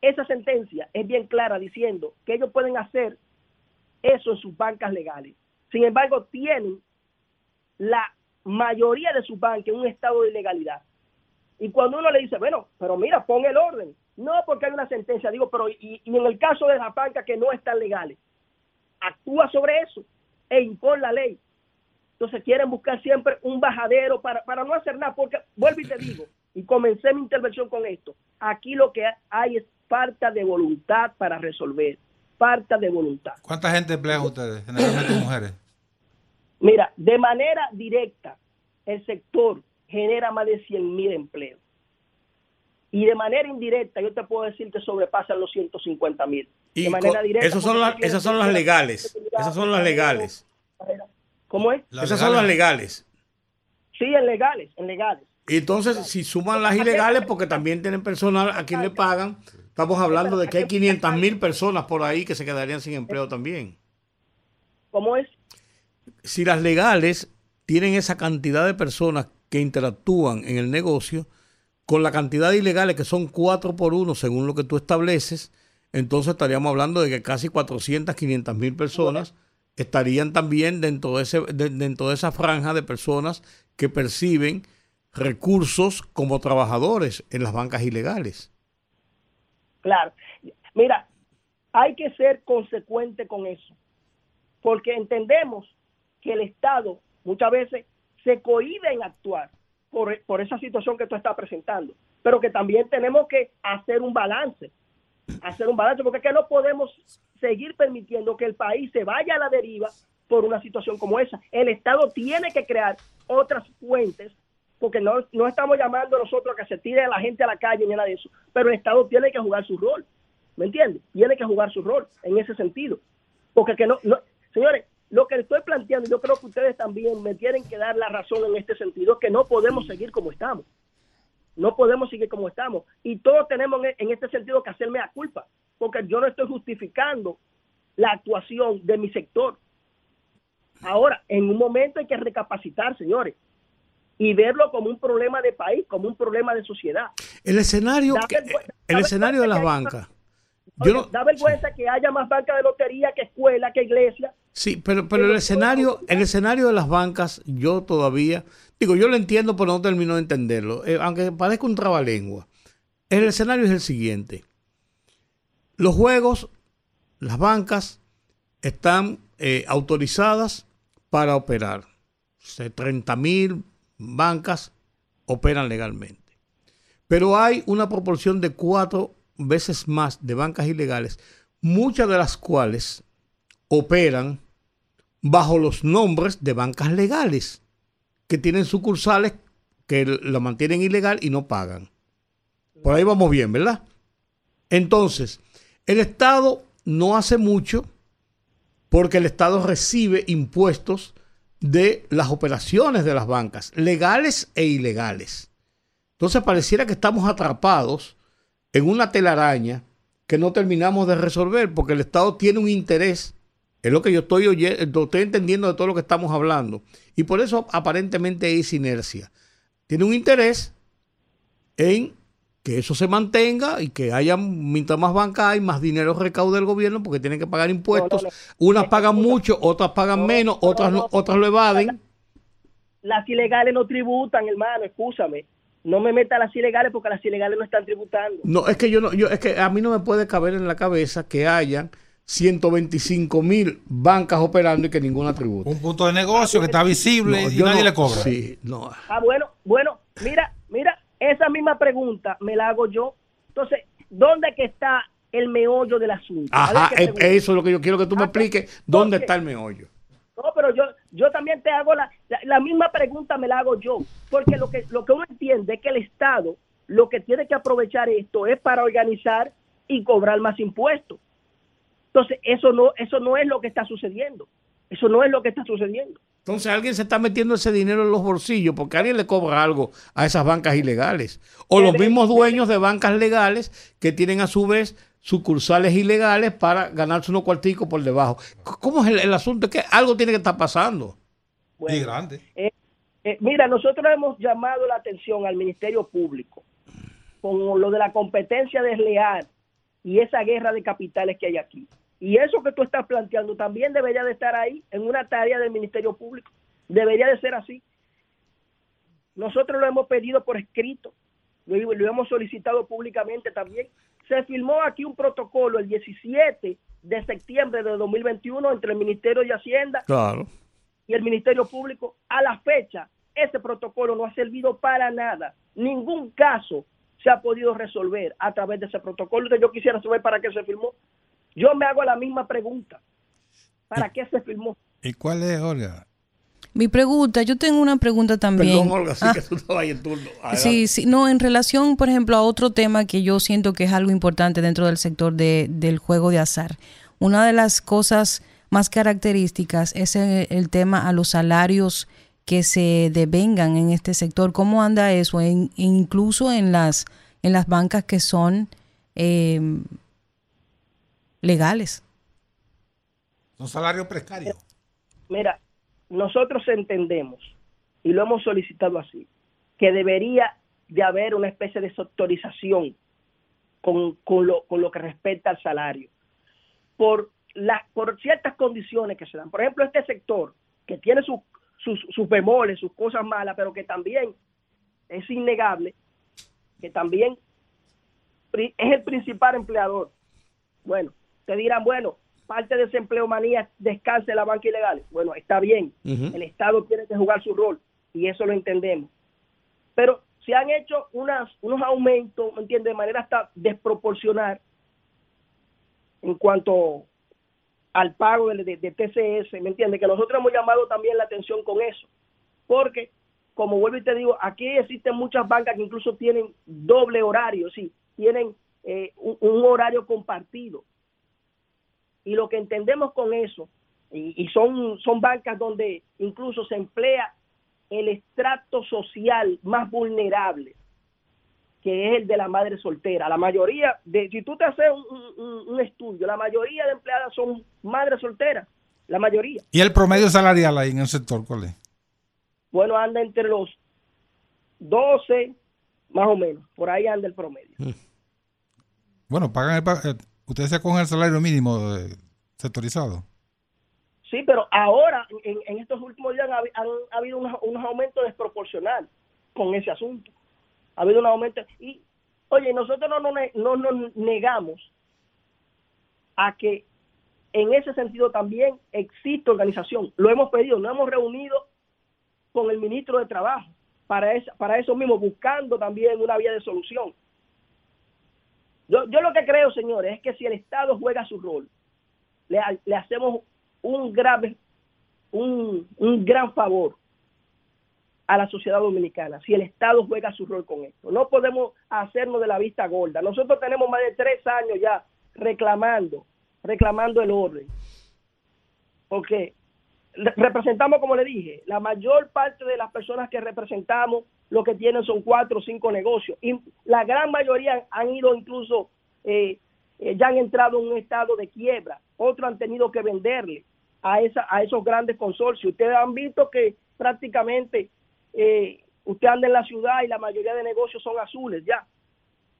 S6: Esa sentencia es bien clara diciendo que ellos pueden hacer eso en sus bancas legales. Sin embargo, tienen la mayoría de sus bancas en un estado de ilegalidad. Y cuando uno le dice, bueno, pero mira, pon el orden. No, porque hay una sentencia. Digo, pero y, en el caso de las bancas que no están legales, actúa sobre eso e impone la ley. Entonces quieren buscar siempre un bajadero para, para no hacer nada, porque vuelvo y te digo, y comencé mi intervención con esto, aquí lo que hay es falta de voluntad para resolver, falta de voluntad.
S2: ¿Cuánta gente emplean ustedes? Generalmente mujeres.
S6: Mira, de manera directa, el sector genera más de 100 mil empleos. Y de manera indirecta, yo te puedo decir que sobrepasan los 150 mil.
S3: Y
S6: De manera directa.
S3: esas son las- esas son las legales, esas son las legales.
S6: ¿Cómo es?
S2: Las
S3: Esas son las
S2: legales.
S3: legales.
S6: Sí, en legales, en legales.
S3: Y entonces, si suman las ilegales, porque también tienen personal a quien le pagan, estamos hablando de que hay 500 mil personas por ahí que se quedarían sin empleo también.
S6: ¿Cómo es?
S3: Si las legales tienen esa cantidad de personas que interactúan en el negocio, con la cantidad de ilegales que son 4 por 1 según lo que tú estableces, entonces estaríamos hablando de que casi 400, 500 mil personas estarían también dentro de, ese, de- dentro de esa franja de personas que perciben recursos como trabajadores en las bancas ilegales.
S6: Claro. Mira, hay que ser consecuente con eso, porque entendemos que el Estado muchas veces se cohíbe en actuar por, por esa situación que tú estás presentando, pero que también tenemos que hacer un balance, hacer un balance, porque es que no podemos seguir permitiendo que el país se vaya a la deriva por una situación como esa. El Estado tiene que crear otras fuentes porque no, no estamos llamando nosotros a que se tire a la gente a la calle ni nada de eso, pero el Estado tiene que jugar su rol, ¿me entiendes? Tiene que jugar su rol en ese sentido, porque que no, no señores, lo que estoy planteando, yo creo que ustedes también me tienen que dar la razón en este sentido, que no podemos seguir como estamos, no podemos seguir como estamos, y todos tenemos en, en este sentido que hacerme la culpa, porque yo no estoy justificando la actuación de mi sector. Ahora, en un momento hay que recapacitar, señores, y verlo como un problema de país, como un problema de sociedad.
S3: El escenario, que-
S6: vergüenza-
S3: el escenario de las
S6: que
S3: bancas.
S6: Oye,
S3: Yo no-
S6: da vergüenza que haya más banca de lotería que escuela, que iglesia.
S3: Sí, pero, pero el escenario, el escenario de las bancas, yo todavía, digo, yo lo entiendo, pero no termino de entenderlo, eh, aunque parezca un trabalengua. El escenario es el siguiente. Los juegos, las bancas, están eh, autorizadas para operar. 30 mil bancas operan legalmente. Pero hay una proporción de cuatro veces más de bancas ilegales, muchas de las cuales operan bajo los nombres de bancas legales, que tienen sucursales que la mantienen ilegal y no pagan. Por ahí vamos bien, ¿verdad? Entonces, el Estado no hace mucho porque el Estado recibe impuestos de las operaciones de las bancas, legales e ilegales. Entonces pareciera que estamos atrapados en una telaraña que no terminamos de resolver porque el Estado tiene un interés, es lo que yo estoy oyendo, estoy entendiendo de todo lo que estamos hablando, y por eso aparentemente hay inercia. Tiene un interés en que eso se mantenga y que haya, mientras más bancas hay, más dinero recauda el gobierno porque tienen que pagar impuestos.
S6: No, no,
S3: Unas pagan mucho, otras pagan
S6: No,
S3: menos,
S6: no,
S3: otras, no-
S6: no.
S3: otras lo evaden.
S6: Las ilegales no tributan, hermano, escúchame. No me meta las ilegales porque las ilegales no están tributando.
S3: No, es que yo no, yo, es que a mí no me puede caber en la cabeza que hayan 125 mil bancas operando y que ninguna tributa.
S2: Un punto de negocio que está visible
S3: No,
S2: y nadie
S3: no-
S2: le cobra.
S3: Sí, no.
S6: Ah, bueno, bueno, mira, esa misma pregunta me la hago yo. Entonces, ¿dónde que está el meollo del asunto?
S3: Ajá, eso es lo que yo quiero que tú me
S6: Ah,
S3: expliques. ¿Dónde está el meollo?
S6: No, pero yo, yo también te hago la, la, la misma pregunta, me la hago yo, porque lo que, lo que uno entiende es que el Estado lo que tiene que aprovechar esto es para organizar y cobrar más impuestos. Entonces, eso no, eso no es lo que está sucediendo. Eso no es lo que está sucediendo.
S3: Entonces alguien se está metiendo ese dinero en los bolsillos porque alguien le cobra algo a esas bancas ilegales. O los mismos dueños de bancas legales que tienen a su vez sucursales ilegales para ganarse unos cuarticos por debajo. ¿Cómo es el, el asunto? Es que algo tiene que estar pasando.
S6: Bueno,
S2: Y grande.
S6: Eh, eh, mira, nosotros hemos llamado la atención al Ministerio Público con lo de la competencia desleal y esa guerra de capitales que hay aquí. Y eso que tú estás planteando también debería de estar ahí en una tarea del Ministerio Público. Debería de ser así. Nosotros lo hemos pedido por escrito, lo, lo hemos solicitado públicamente también. Se firmó aquí un protocolo el 17 de septiembre de 2021 entre el Ministerio de Hacienda
S3: Claro.
S6: y el Ministerio Público, a la fecha, ese protocolo no ha servido para nada. Ningún caso se ha podido resolver a través de ese protocolo. Yo quisiera saber para qué se firmó. Yo me hago la misma pregunta. ¿Para qué se firmó?
S2: ¿Y cuál es, Olga?
S1: Mi pregunta, yo tengo una pregunta también.
S3: Perdón, Olga, sí
S1: Ah,
S3: que tú estabas ahí en turno. Adelante.
S1: Sí, sí, no, en relación, por ejemplo, a otro tema que yo siento que es algo importante dentro del sector de, del juego de azar. Una de las cosas más características es el, el tema a los salarios que se devengan en este sector. ¿Cómo anda eso? En- incluso en las, en las bancas que son eh, legales.
S2: Son salarios precarios.
S6: Mira, nosotros entendemos, y lo hemos solicitado así, que debería de haber una especie de sectorización con, con lo, con lo que respecta al salario, por, la, por ciertas condiciones que se dan. Por ejemplo, este sector, que tiene sus, sus, sus bemoles, sus cosas malas, pero que también es innegable, que también es el principal empleador. Bueno, te dirán, bueno, parte de ese empleo manía descanse en la banca ilegal. Bueno, está bien, el Estado tiene que jugar su rol y eso lo entendemos. Pero se han hecho unas, unos aumentos, ¿me entiendes? De manera hasta desproporcional en cuanto al pago de, de- de TCS, ¿me entiendes? Que nosotros hemos llamado también la atención con eso. Porque, como vuelvo y te digo, aquí existen muchas bancas que incluso tienen doble horario, sí, tienen eh, un, un horario compartido. Y lo que entendemos con eso, y, y son, son bancas donde incluso se emplea el estrato social más vulnerable, que es el de la madre soltera. La mayoría, de, si tú te haces un, un- un estudio, la mayoría de empleadas son madres solteras, la mayoría.
S2: ¿Y el promedio salarial ahí en el sector cuál es?
S6: Bueno, anda entre los 12, más o menos, por ahí anda el promedio.
S2: Bueno, pagan el eh, ustedes se acogen el salario mínimo eh, sectorizado.
S6: Sí, pero ahora, en, estos últimos días, han, han habido unos, unos aumentos desproporcionales con ese asunto. Ha habido un aumento. Y, oye, nosotros no ne- no nos negamos a que en ese sentido también existe organización. Lo hemos pedido, nos hemos reunido con el ministro de Trabajo para, esa- para eso mismo, buscando también una vía de solución. Yo, yo lo que creo, señores, es que si el Estado juega su rol, le, le hacemos un grave, un, un gran favor a la sociedad dominicana si el Estado juega su rol con esto. No podemos hacernos de la vista gorda. Nosotros tenemos más de tres años ya reclamando, reclamando el orden. Porque representamos, como le dije, la mayor parte de las personas que representamos lo que tienen son cuatro o cinco negocios. Y la gran mayoría han ido incluso, eh, eh, ya han entrado en un estado de quiebra. Otros han tenido que venderle a, esa, a esos grandes consorcios. Ustedes han visto que prácticamente eh, usted anda en la ciudad y la mayoría de negocios son azules ya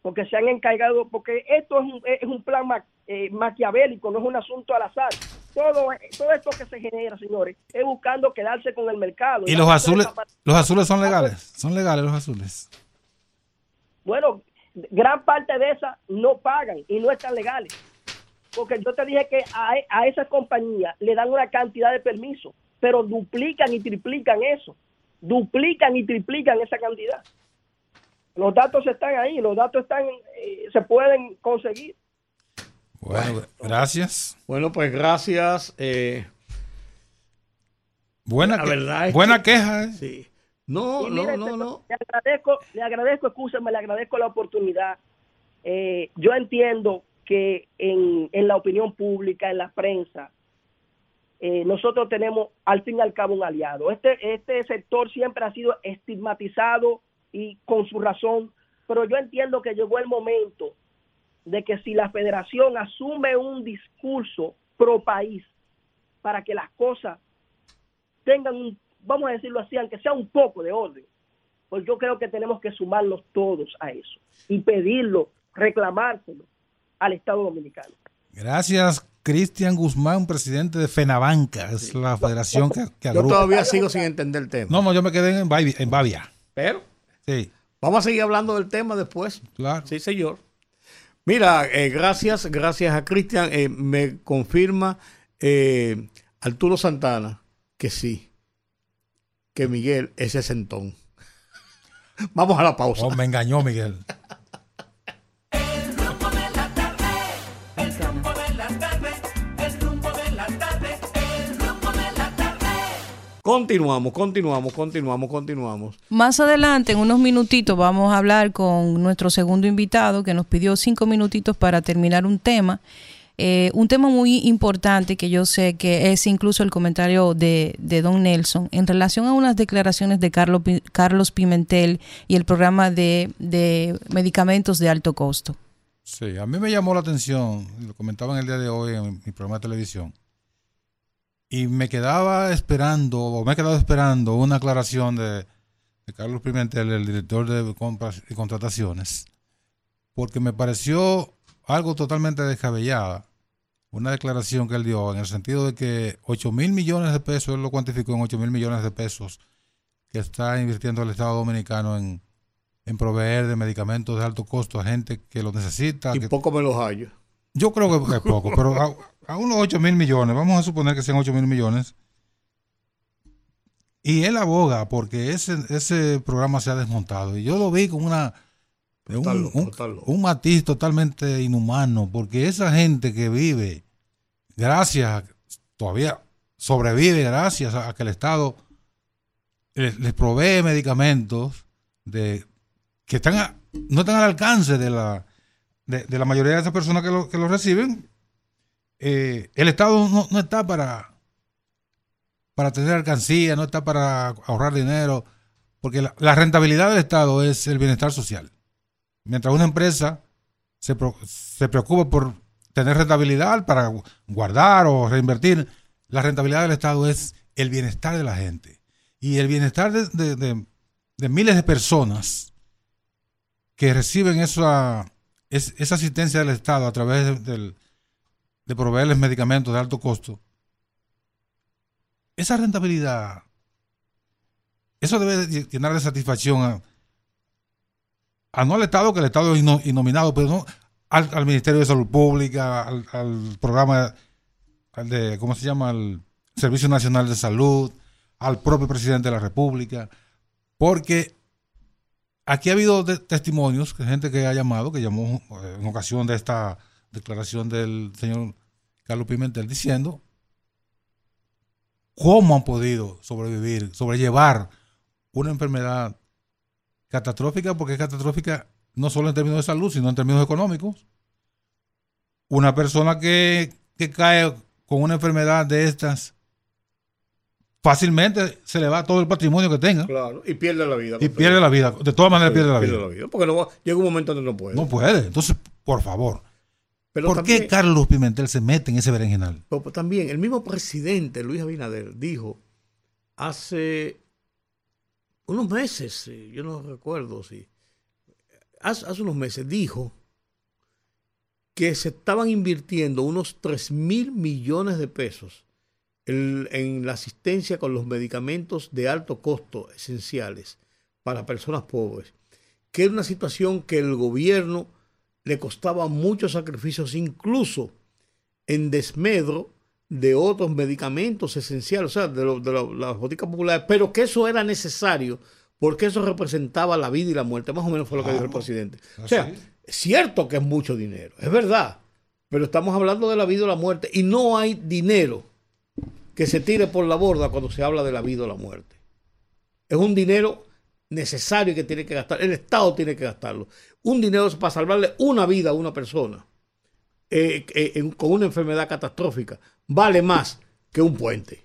S6: porque se han encargado, porque esto es un, es un plan eh, maquiavélico, no es un asunto al azar. Todo, todo esto que se genera, señores, es buscando quedarse con el mercado.
S2: ¿Y los azules, los azules son legales? ¿Son legales los azules?
S6: Bueno, gran parte de esas no pagan y no están legales. Porque yo te dije que a, a esas compañías le dan una cantidad de permisos, pero duplican y triplican eso. Duplican y triplican esa cantidad. Los datos están ahí, los datos están, eh, se pueden conseguir.
S2: Bueno, gracias.
S3: Bueno, pues gracias. eh,
S2: Buena,
S3: La
S2: que-
S3: verdad es
S2: buena
S3: que-
S2: queja. ¿eh?
S3: sí. No, no, no.
S6: Le agradezco, le agradezco, escúcheme, le agradezco la oportunidad. Eh, yo entiendo que en, en la opinión pública, en la prensa, eh, nosotros tenemos al fin y al cabo un aliado. Este, este sector siempre ha sido estigmatizado y con su razón, pero yo entiendo que llegó el momento de que si la federación asume un discurso pro país para que las cosas tengan un, vamos a decirlo así, aunque sea un poco de orden, pues yo creo que tenemos que sumarnos todos a eso y pedirlo, reclamárselo al Estado Dominicano.
S2: Gracias, Cristian Guzmán, presidente de FENABANCA. Es la federación que, que
S3: Yo todavía sigo sin entender el tema.
S2: No, no, yo me quedé en Bavia. En Bavia.
S3: Pero
S2: Sí,
S3: vamos a seguir hablando del tema después.
S2: claro.
S3: Sí, señor. Mira, eh, gracias, gracias a Cristian. Eh, me confirma eh, Arturo Santana que sí, que Miguel es sesentón. Vamos a la pausa.
S2: Oh, me engañó, Miguel.
S3: Continuamos, continuamos, continuamos, continuamos.
S1: Más adelante, en unos minutitos, vamos a hablar con nuestro segundo invitado que nos pidió cinco minutitos para terminar un tema. Eh, un tema muy importante que yo sé que es incluso el comentario de, de Don Nelson en relación a unas declaraciones de Carlos, Carlos Pimentel y el programa de, de medicamentos de alto costo.
S2: Sí, a mí me llamó la atención, lo comentaba en el día de hoy en mi programa de televisión, y me quedaba esperando, o me he quedado esperando una aclaración de, de Carlos Pimentel, el director de compras y contrataciones, porque me pareció algo totalmente descabellada, una declaración que él dio en el sentido de que 8 mil millones de pesos, él lo cuantificó en 8 mil millones de pesos que está invirtiendo el Estado Dominicano en, en proveer de medicamentos de alto costo a gente que lo necesita.
S3: Y
S2: que-
S3: poco me los hallo.
S2: yo creo que es poco, pero a, unos 8 mil millones, vamos a suponer que sean 8 mil millones. Y él aboga porque ese, ese programa se ha desmontado. Y yo lo vi con una un, matiz totalmente inhumano, porque esa gente que vive, gracias, todavía sobrevive gracias a, que el Estado les, les provee medicamentos de que están a- no están al alcance de la, de, de la mayoría de esas personas que lo, que lo reciben, eh, el Estado no, no está para, para tener alcancía, no está para ahorrar dinero, porque la, rentabilidad del Estado es el bienestar social. Mientras una empresa se, se preocupa por tener rentabilidad para gu- guardar o reinvertir, la rentabilidad del Estado es el bienestar de la gente. Y el bienestar de, de- de- de miles de personas que reciben esa, es- esa asistencia del Estado a través de, del- de proveerles medicamentos de alto costo, esa rentabilidad, eso debe de llenar de satisfacción a, no al Estado, que el Estado es innominado, pero no al, al Ministerio de Salud Pública, al, programa al de, ¿cómo se llama? Al Servicio Nacional de Salud, al propio presidente de la República, porque aquí ha habido de- testimonios, gente que ha llamado, que llamó eh, en ocasión de esta declaración del señor Carlos Pimentel diciendo cómo han podido sobrevivir, sobrellevar una enfermedad catastrófica, porque es catastrófica no solo en términos de salud, sino en términos económicos. Una persona que, que cae con una enfermedad de estas, fácilmente se le va todo el patrimonio que tenga
S3: Claro, y pierde la vida.
S2: y pierde la vida. De todas maneras pierde la vida.
S3: Porque no va- llega un momento donde no puede.
S2: No puede. Entonces, por favor,
S3: Pero
S2: ¿por
S3: también,
S2: qué Carlos Pimentel se mete en ese berenjenal?
S3: pero también el mismo presidente, Luis Abinader, dijo hace unos meses, eh, yo no recuerdo si, hace, hace unos meses, dijo que se estaban invirtiendo unos 3 mil millones de pesos en, en la asistencia con los medicamentos de alto costo esenciales para personas pobres, que era una situación que el gobierno le costaba muchos sacrificios, incluso en desmedro de otros medicamentos esenciales, o sea, de, lo- de lo- las boticas populares, pero que eso era necesario porque eso representaba la vida y la muerte, más o menos fue lo que dijo el presidente. O sea, es cierto que es mucho dinero, es verdad, pero estamos hablando de la vida o la muerte y no hay dinero que se tire por la borda cuando se habla de la vida o la muerte. Es un dinero necesario que tiene que gastar, el Estado tiene que gastarlo. Un dinero para salvarle una vida a una persona eh, eh, con una enfermedad catastrófica vale más que un puente.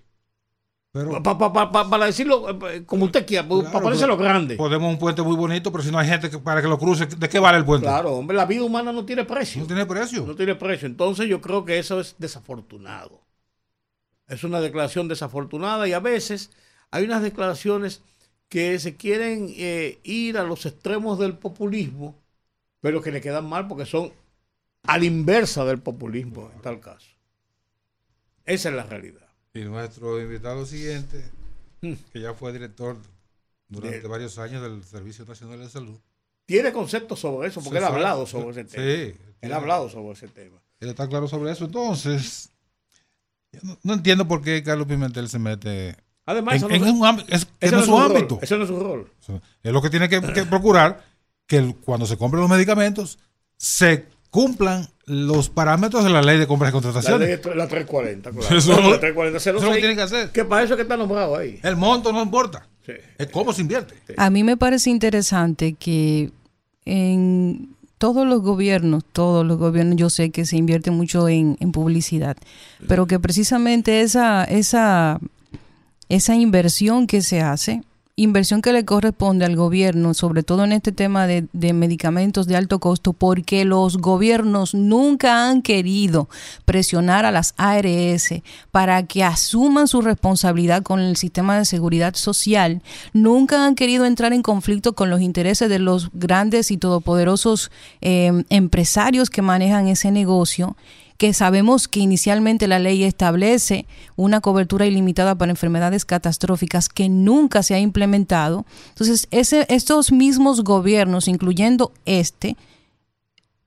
S2: Pero,
S3: Pa- pa- pa- pa- para decirlo eh, como usted quiera,
S2: Claro,
S3: para ponérselo
S2: pero
S3: grande.
S2: Podemos un puente muy bonito, pero si no hay gente que- para que lo cruce, ¿de qué vale el puente?
S3: Claro, hombre, la vida humana no tiene precio.
S2: No tiene precio.
S3: No tiene precio. Entonces yo creo que eso es desafortunado. Es una declaración desafortunada y a veces hay unas declaraciones que se quieren eh, ir a los extremos del populismo, pero que le quedan mal porque son a la inversa del populismo en tal caso. Esa es la realidad.
S2: Y nuestro invitado siguiente,
S3: Hmm.
S2: que ya fue director durante
S3: De-
S2: varios años del Servicio Nacional de Salud.
S3: Tiene conceptos sobre eso, porque él ha hablado sobre ese tema.
S2: Sí.
S3: Él ha hablado sobre ese tema.
S2: Él está claro sobre eso. Entonces, yo no, no entiendo por qué Carlos Pimentel se mete
S3: Además,
S2: en,
S3: eso no
S2: en
S3: es-
S2: un ámbito. Es, que no es su ámbito.
S3: Ese no es su rol.
S2: Es lo que tiene que, que procurar que cuando se compren los medicamentos se cumplan los parámetros de la ley de compras y
S3: La,
S2: contrataciones.
S3: ley- la 340, claro.
S2: Eso
S3: No, la 340,
S2: eso es lo que tiene que hacer.
S3: Que para eso es que está nombrado ahí.
S2: El monto no importa.
S3: Sí.
S2: Es cómo se invierte.
S1: A mí me parece interesante que en todos los gobiernos, todos los gobiernos, yo sé que se invierte mucho en, en publicidad, pero que precisamente esa, esa, esa inversión que se hace inversión que le corresponde al gobierno, sobre todo en este tema de, medicamentos de alto costo, porque los gobiernos nunca han querido presionar a las ARS para que asuman su responsabilidad con el sistema de seguridad social, nunca han querido entrar en conflicto con los intereses de los grandes y todopoderosos eh, empresarios que manejan ese negocio que sabemos que inicialmente la ley establece una cobertura ilimitada para enfermedades catastróficas que nunca se ha implementado. Entonces, ese, estos mismos gobiernos, incluyendo este,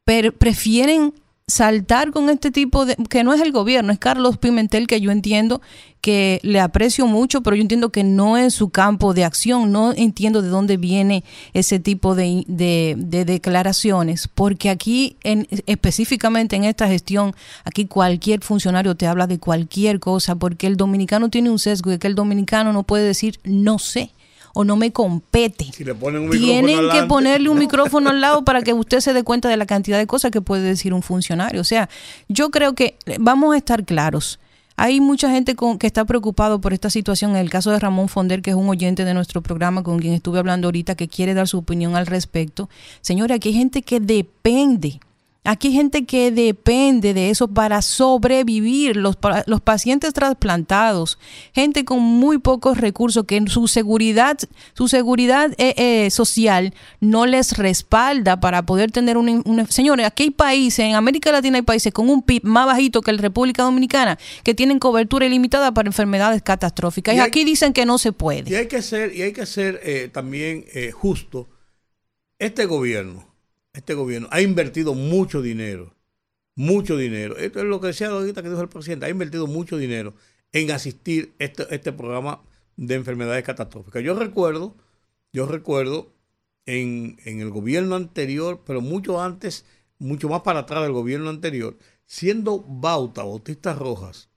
S1: prefieren saltar con este tipo de, que no es el gobierno, es Carlos Pimentel, que yo entiendo que le aprecio mucho, pero yo entiendo que no es su campo de acción, no entiendo de dónde viene ese tipo de, de, de declaraciones, porque aquí, en, específicamente en esta gestión, aquí cualquier funcionario te habla de cualquier cosa, porque el dominicano tiene un sesgo y que el dominicano no puede decir no sé o no me compete.
S3: Si le ponen un
S1: Tienen que ponerle un micrófono al lado para que usted se dé cuenta de la cantidad de cosas que puede decir un funcionario. O sea, yo creo que vamos a estar claros. Hay mucha gente con, que está preocupado por esta situación. En el caso de Ramón Fonder, que es un oyente de nuestro programa con quien estuve hablando ahorita, que quiere dar su opinión al respecto. Señora, aquí hay gente que depende Aquí hay gente que depende de eso para sobrevivir, los, los pacientes trasplantados, gente con muy pocos recursos que su seguridad, su seguridad eh, eh, social no les respalda para poder tener una, una, Señores, aquí hay países, en América Latina hay países con un PIB más bajito que la República Dominicana que tienen cobertura ilimitada para enfermedades catastróficas. Y, y hay, aquí dicen que no se puede.
S3: Y hay que ser, y hay que ser eh, también justo. Este gobierno este gobierno ha invertido mucho dinero, mucho dinero. Esto es lo que decía ahorita que dijo el presidente, ha invertido mucho dinero en asistir este, este programa de enfermedades catastróficas. Yo recuerdo, yo recuerdo en, en el gobierno anterior, pero mucho antes, mucho más para atrás del gobierno anterior, siendo Bauta, Bautista Rojas,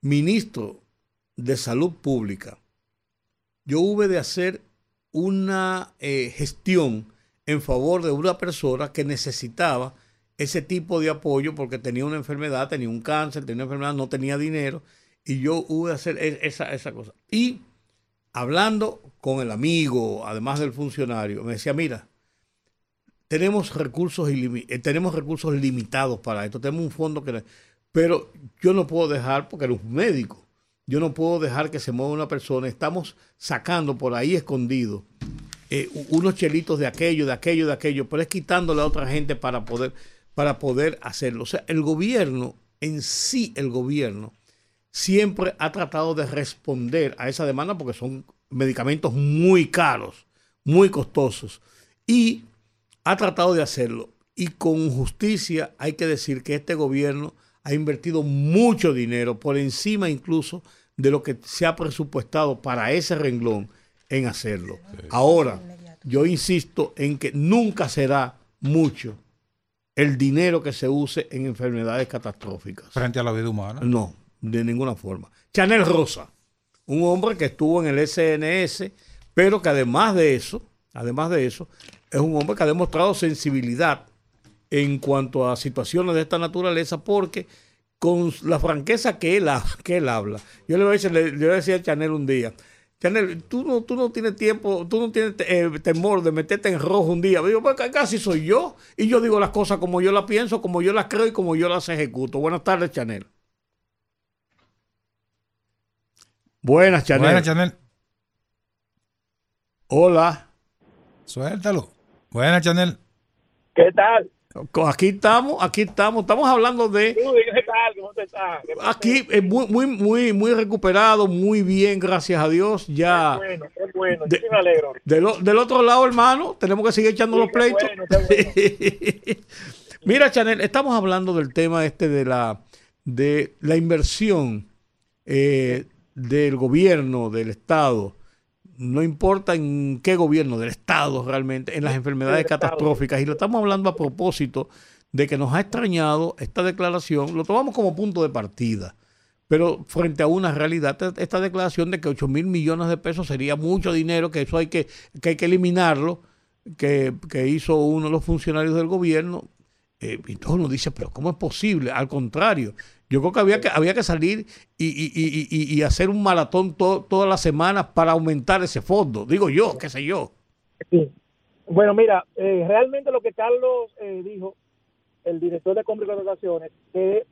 S3: ministro de Salud Pública, yo hube de hacer una eh, gestión en favor de una persona que necesitaba ese tipo de apoyo porque tenía una enfermedad, tenía un cáncer, tenía una enfermedad, no tenía dinero y yo hubo de hacer esa, esa cosa. Y hablando con el amigo, además del funcionario, me decía, mira, tenemos recursos, eh, tenemos recursos limitados para esto, tenemos un fondo que... Pero yo no puedo dejar, porque eres un médico, yo no puedo dejar que se mueva una persona, estamos sacando por ahí escondido eh, unos chelitos de aquello, de aquello, de aquello, pero es quitándole a otra gente para poder, para poder hacerlo. O sea, el gobierno, en sí el gobierno, siempre ha tratado de responder a esa demanda porque son medicamentos muy caros, muy costosos, y ha tratado de hacerlo. Y con justicia hay que decir que este gobierno ha invertido mucho dinero, por encima incluso de lo que se ha presupuestado para ese renglón en hacerlo. Sí. Ahora, yo insisto en que nunca será mucho el dinero que se use en enfermedades catastróficas.
S2: Frente a la vida humana.
S3: No, de ninguna forma. Chanel Rosa, un hombre que estuvo en el SNS, pero que además de eso, además de eso, es un hombre que ha demostrado sensibilidad en cuanto a situaciones de esta naturaleza, porque con la franqueza que él, que él habla, yo le voy, a decir, le, le voy a decir a Chanel un día, Chanel, tú no, tú no tienes tiempo, tú no tienes eh, temor de meterte en rojo un día. Digo, pues casi soy yo. Y yo digo las cosas como yo las pienso, como yo las creo y como yo las ejecuto. Buenas tardes, Chanel. Buenas, Chanel.
S2: Buenas, Chanel.
S3: Hola.
S2: Suéltalo. Buenas, Chanel.
S6: ¿Qué tal?
S3: Aquí estamos, aquí estamos, estamos hablando de. Aquí eh, muy, muy, muy, muy recuperado, muy bien, gracias a Dios. Ya.
S6: Qué bueno, qué bueno. De, sí me alegro.
S3: Del otro lado, hermano, tenemos que seguir echando sí, los pleitos. Bueno, bueno. Mira, Chanel, estamos hablando del tema este de la de la inversión eh, del gobierno, del Estado no importa en qué gobierno del Estado realmente, en las enfermedades catastróficas. Y lo estamos hablando a propósito de que nos ha extrañado esta declaración, lo tomamos como punto de partida, pero frente a una realidad, esta declaración de que 8 mil millones de pesos sería mucho dinero, que eso hay que, que, hay que eliminarlo, que, que hizo uno de los funcionarios del gobierno, eh, y todo uno dice, pero ¿cómo es posible? Al contrario, yo creo que había que, había que salir y, y- y- y- hacer un maratón to- todas las semanas para aumentar ese fondo. Digo yo, qué sé yo.
S7: Bueno, mira, eh, realmente lo que Carlos eh, dijo, el director de compra y contrataciones, que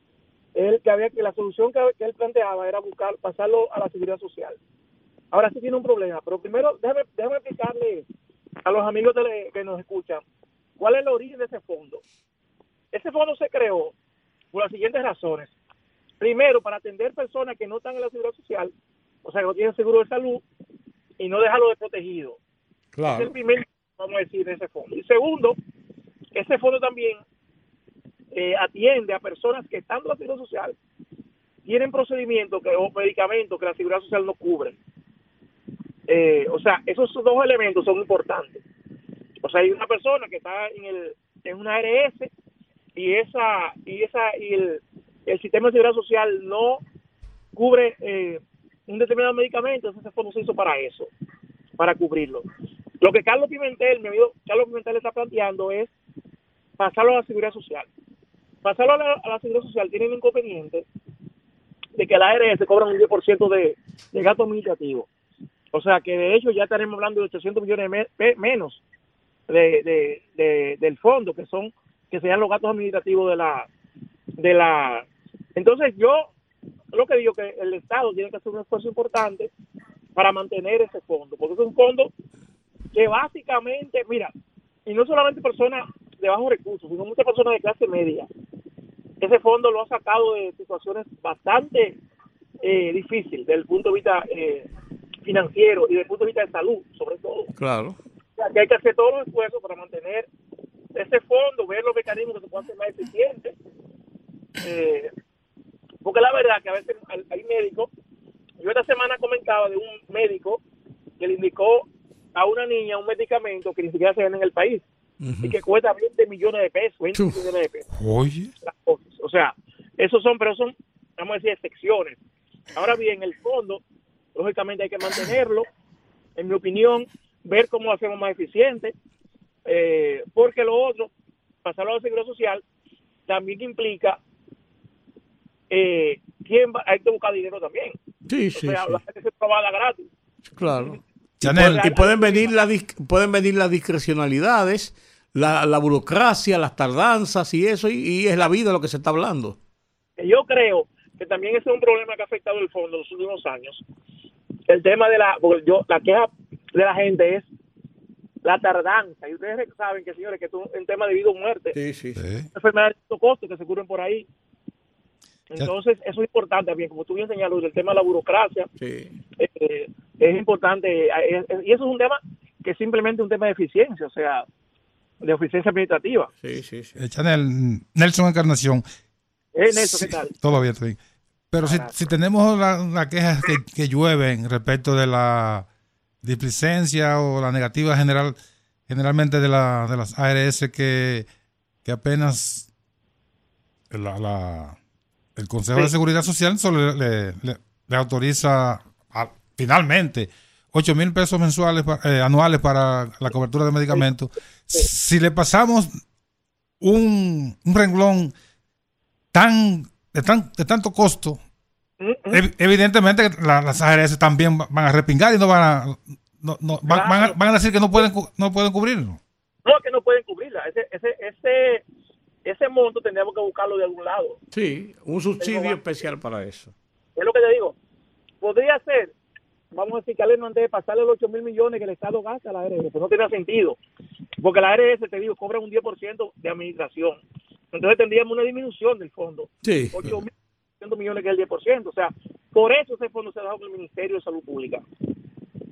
S7: él que había que la solución que, él planteaba era buscar pasarlo a la seguridad social. Ahora sí tiene un problema, pero primero déjame, déjame explicarle a los amigos tele- que nos escuchan cuál es el origen de ese fondo. Ese fondo se creó por las siguientes razones. Primero, para atender personas que no están en la seguridad social, o sea, que no tienen seguro de salud y no dejarlo desprotegido. Es el primer, vamos a decir, de ese fondo. Y segundo, ese fondo también eh, atiende a personas que estando en la seguridad social tienen procedimientos que, o medicamentos que la seguridad social no cubre. Eh, o sea, esos dos elementos son importantes. O sea, hay una persona que está en, el, en una ARS y esa y esa y el, el sistema de seguridad social no cubre eh, un determinado medicamento, entonces ese fondo se hizo para eso, para cubrirlo. Lo que Carlos Pimentel, mi amigo Carlos Pimentel está planteando es pasarlo a la seguridad social. Pasarlo a la, seguridad social tiene el inconveniente de que la ARS cobra un 10% de, de gasto administrativo. O sea que de hecho ya estaremos hablando de 800 millones me- menos de- del fondo, que son que sean los gastos administrativos de la de la entonces yo lo que digo que el Estado tiene que hacer un esfuerzo importante para mantener ese fondo, porque es un fondo que básicamente, mira, y no solamente personas de bajos recursos, sino muchas personas de clase media. Ese fondo lo ha sacado de situaciones bastante eh, difíciles desde el punto de vista eh, financiero y desde el punto de vista de salud, sobre todo.
S3: Claro.
S7: O sea, que hay que hacer todos los esfuerzos para mantener ese fondo, ver los mecanismos que se puedan hacer más eficientes. Eh, porque la verdad que a veces hay- médicos, yo esta semana comentaba de un médico que le indicó a una niña un medicamento que ni siquiera se vende en el país y que cuesta 20 millones de pesos, 20 millones de pesos.
S2: Oye.
S7: O sea, esos son, pero son, vamos a decir, excepciones. Ahora bien, el fondo, lógicamente hay que mantenerlo, en mi opinión, ver cómo lo hacemos más eficiente, eh, porque lo otro, pasarlo a la seguridad social, también implica eh, quién va, hay que buscar dinero también.
S3: Sí,
S7: o
S3: sí,
S7: sea,
S3: sí.
S7: la gente se probada gratis.
S3: Claro. Y
S2: Chanel.
S3: pueden, y pueden venir las dis- pueden venir las discrecionalidades, la, la burocracia, las tardanzas y eso, y, y es la vida lo que se está hablando.
S7: que yo creo que también ese es un problema que ha afectado el fondo en los últimos años. El tema de la, porque yo, la queja de la gente es la tardanza. Y ustedes saben que, señores, que es un, tema de vida o muerte.
S3: Sí, sí.
S7: Enfermedades de alto costo que se cubren por ahí. Entonces, eso es importante también, como tú bien señaló, el tema de la burocracia.
S3: Sí.
S7: eh, es importante. eh, y eso es un tema que es simplemente un tema de eficiencia, o sea, de eficiencia administrativa.
S3: Sí, sí, sí.
S2: Eh, Chanel, Nelson Encarnación.
S7: Eh, Nelson,
S2: Sí,
S7: ¿qué tal?
S2: Todo bien, todo bien. Pero si, si tenemos la, la queja que, que llueven respecto de la displicencia o la negativa general, generalmente de, la, de las ARS que, que apenas la, la- el Consejo de. Seguridad Social solo le, le- le autoriza a- finalmente 8 mil pesos mensuales eh, anuales para la cobertura de medicamentos. Si le pasamos un, un renglón tan de, tan de tanto costo, ev- evidentemente la- las ARS también va- van a repingar y no van a no, no- van, van a, van a decir que no pueden cu- no pueden cubrirlo.
S7: No, que no pueden cubrirla. Ese, ese, ese, ese monto tendríamos que buscarlo de algún lado.
S3: Sí, un subsidio especial para eso.
S7: Es lo que te digo. Podría ser, vamos a decir que no antes de pasarle los 8 mil millones que el Estado gasta a la ARS, pero no tiene sentido. Porque la ARS, te digo, cobra un 10% de administración. Entonces tendríamos una disminución del fondo.
S3: Sí.
S7: 8 mil millones que es el 10%. O sea, por eso ese fondo se ha dado con el Ministerio de Salud Pública.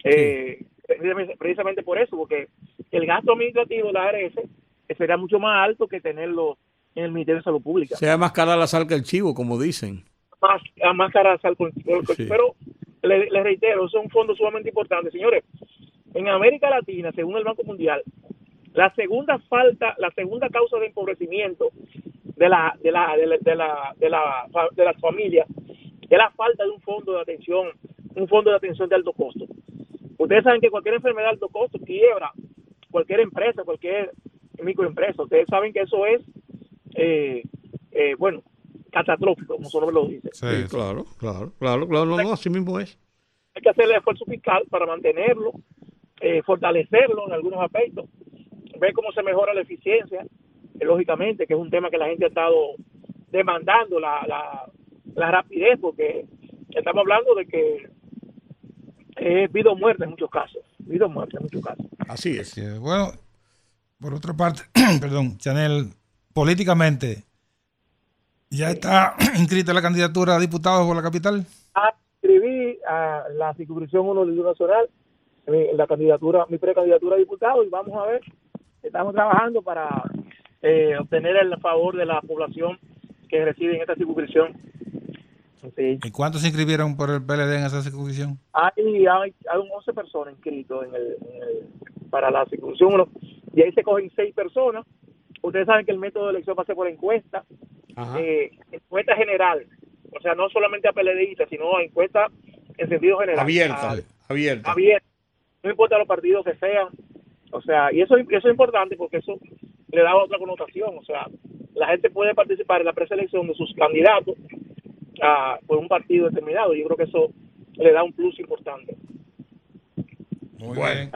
S7: Eh, precisamente- precisamente por eso, porque el gasto administrativo de la ARS será mucho más alto que tenerlo en el Ministerio de Salud Pública.
S3: Sea más cara la sal que el chivo, como dicen.
S7: más, a más cara al con- con-
S3: Sí.
S7: Pero le, le reitero, son fondos sumamente importantes. Señores, en América Latina, según el Banco Mundial, la segunda falta, la segunda causa de empobrecimiento de la de la de la de la, de la, de las familias es la falta de un fondo de atención, un fondo de atención de alto costo. Ustedes saben que cualquier enfermedad de alto costo quiebra cualquier empresa, cualquier microempresa. Ustedes saben que eso es, eh, eh, bueno, catastrófico, como su nombre lo dice.
S2: Sí,
S3: Sí, claro, claro, claro, claro, no, no, así mismo es.
S7: Hay que hacer el esfuerzo fiscal para mantenerlo, eh, fortalecerlo en algunos aspectos, ver cómo se mejora la eficiencia, lógicamente, que es un tema que la gente ha estado demandando, la, la, la rapidez, porque estamos hablando de que es vida o muerte en muchos casos, vida o muerte en muchos casos.
S3: Así es.
S2: Bueno, por otra parte, perdón, Chanel, políticamente, ¿ya está inscrita la candidatura a diputado por la capital?
S7: Escribí a la circunscripción 1 del Nacional, la candidatura, mi precandidatura a diputado, y vamos a ver, estamos trabajando para eh, obtener el favor de la población que reside en esta circunscripción. Sí.
S2: ¿Y cuántos se inscribieron por el PLD en esa circunscripción?
S7: Hay, hay, hay 11 personas inscritos en el, en el- para la circunscripción 1 y ahí se cogen 6 personas. Ustedes saben que el método de elección va a ser por encuesta, eh, encuesta general, o sea, no solamente a PLDistas, sino a encuesta en sentido general.
S3: Abierta,
S7: A-
S3: abierta.
S7: abierta. No importa los partidos que sean. O sea, y eso, eso es importante porque eso le da otra connotación. O sea, la gente puede participar en la preselección de sus candidatos a, por un partido determinado. Yo creo que eso le da un plus importante.
S2: Muy
S3: Bueno.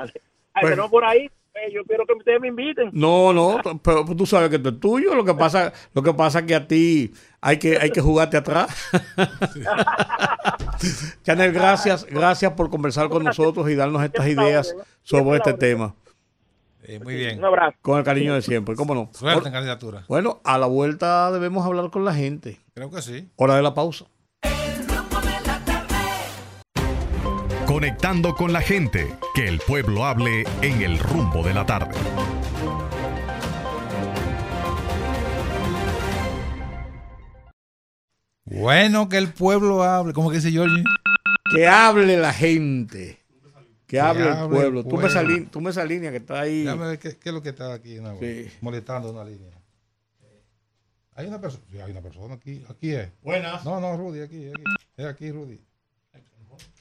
S2: bien.
S7: No por ahí, eh, yo quiero que ustedes me inviten.
S3: No, no, pero tú sabes que esto es tuyo. Lo que pasa, lo que pasa es que a ti hay que, hay que jugarte atrás. Chanel, gracias, gracias por conversar con nosotros y darnos estas ideas sobre este tema.
S2: Eh, muy bien.
S7: Un abrazo.
S3: Con el cariño de siempre, ¿cómo no?
S2: Suerte en candidatura.
S3: Bueno, a la vuelta debemos hablar con la gente.
S2: Creo que sí.
S3: Hora de la pausa.
S4: Conectando con la gente, que el pueblo hable en el rumbo de la tarde.
S2: Bueno, que el pueblo hable. ¿Cómo que dice Georgie?
S3: Que hable la gente. Que hable el pueblo. Tú me, esa
S2: pueblo.
S3: lí- tú me esa línea que está ahí.
S2: Déjame ver qué, qué es lo que está aquí no,
S3: Sí.
S2: molestando una línea. Hay una persona. Sí, hay una persona aquí. Aquí es.
S3: Buenas.
S2: No, no, Rudy, aquí, aquí. Es aquí, Rudy.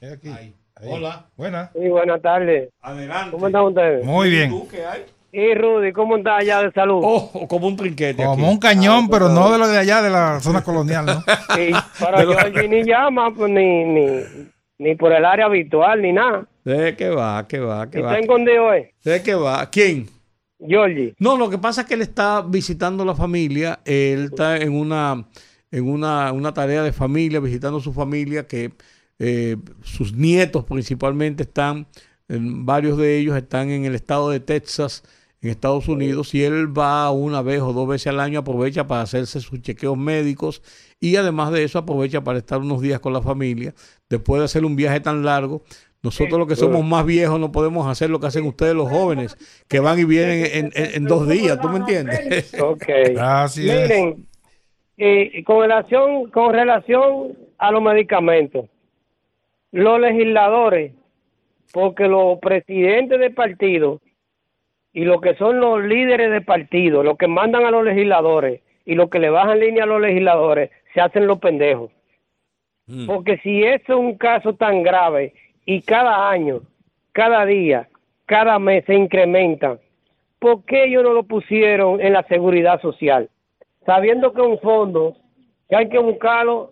S2: Es aquí. Ahí.
S3: Hola.
S2: Buena.
S8: Sí, buenas tardes.
S3: Adelante.
S8: ¿Cómo están ustedes?
S2: Muy bien.
S3: ¿Tú qué hay?
S8: Y Rudy, ¿cómo está allá de salud?
S3: Oh, como un trinquete.
S2: Como
S3: aquí.
S2: un cañón, pero no de lo de allá, de la zona colonial, ¿no?
S8: Sí, pero
S3: lo-
S8: Georgie ni llama, pues, ni, ni, ni por el área habitual, ni nada.
S3: ¿De qué va? ¿Qué va? ¿Qué
S8: ¿Y
S3: va?
S8: está escondido eh?
S3: ¿De qué va? ¿Quién?
S8: Georgie.
S3: No, lo que pasa es que él está visitando la familia, él está en una en una, una tarea de familia, visitando su familia, que eh, sus nietos principalmente están, en- varios de ellos están en el estado de Texas, en Estados Unidos, y él va una vez o dos veces al año, aprovecha para hacerse sus chequeos médicos y además de eso aprovecha para estar unos días con la familia, después de hacer un viaje tan largo. Nosotros los que somos más viejos no podemos hacer lo que hacen ustedes los jóvenes, que van y vienen en, en- en dos días, ¿tú me entiendes?
S8: Ok.
S2: Así es.
S8: Miren, eh, con, relación, con relación a los medicamentos, los legisladores, porque los presidentes de partido y lo que son los líderes de partido, los que mandan a los legisladores y los que le bajan línea a los legisladores, se hacen los pendejos. Porque si eso es un caso tan grave y cada año, cada día, cada mes se incrementan, ¿por qué ellos no lo pusieron en la seguridad social? Sabiendo que un fondo que hay que buscarlo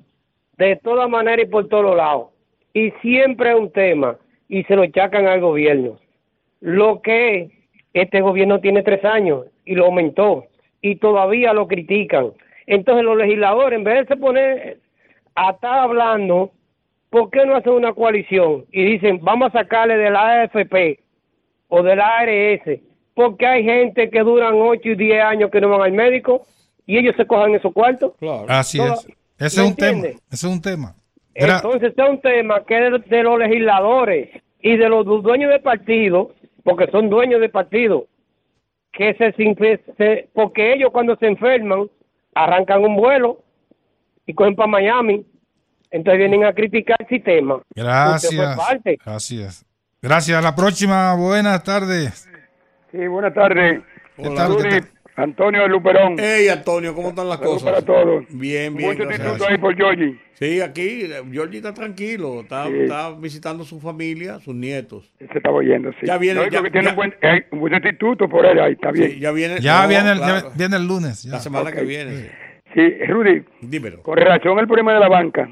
S8: de toda manera y por todos lados. Y siempre es un tema y se lo chacan al gobierno. Lo que este gobierno tiene tres años y lo aumentó y todavía lo critican. Entonces los legisladores, en vez de poner a estar hablando, ¿por qué no hacen una coalición y dicen vamos a sacarle de la AFP o de la ARS? Porque hay gente que duran 8 y 10 años que no van al médico y ellos se cojan esos cuartos.
S3: Claro.
S2: Así
S8: Toda-
S2: es. Ese
S8: ¿me
S2: es un tema.
S8: entiende?
S2: Ese es un tema. Era-
S8: Entonces es un tema que es de, de los legisladores y de los du- dueños de partido, porque son dueños de partido, que se, se- porque ellos cuando se enferman arrancan un vuelo y cogen para Miami, entonces vienen a criticar el sistema.
S2: Gracias. es. Gracias. A la próxima. Buenas tardes.
S9: Sí, buenas tardes.
S2: ¿Qué tal? ¿Qué
S9: Rudy,
S2: tal?
S9: Antonio de Luperón.
S3: Hey, Antonio, ¿cómo están las
S9: Saludos
S3: cosas?
S9: para todos.
S3: Bien, bien.
S9: Muchos
S3: gracias.
S9: disfrutos ahí por Georgie.
S3: Sí, aquí, Georgie está tranquilo, está,
S9: Sí.
S3: está visitando su familia, sus nietos.
S9: Se está oyendo, sí.
S3: Ya viene,
S9: No,
S3: ya-
S9: tiene
S3: ya-
S9: un buen, eh, un buen instituto por él ahí, está bien.
S3: Sí, ya viene.
S2: Ya
S3: no,
S2: viene, el,
S3: claro,
S2: ya viene el lunes. ya.
S3: La semana
S9: Ok.
S3: que viene. sí.
S9: Sí, Rudy,
S3: Dímelo.
S9: con relación al problema de la banca,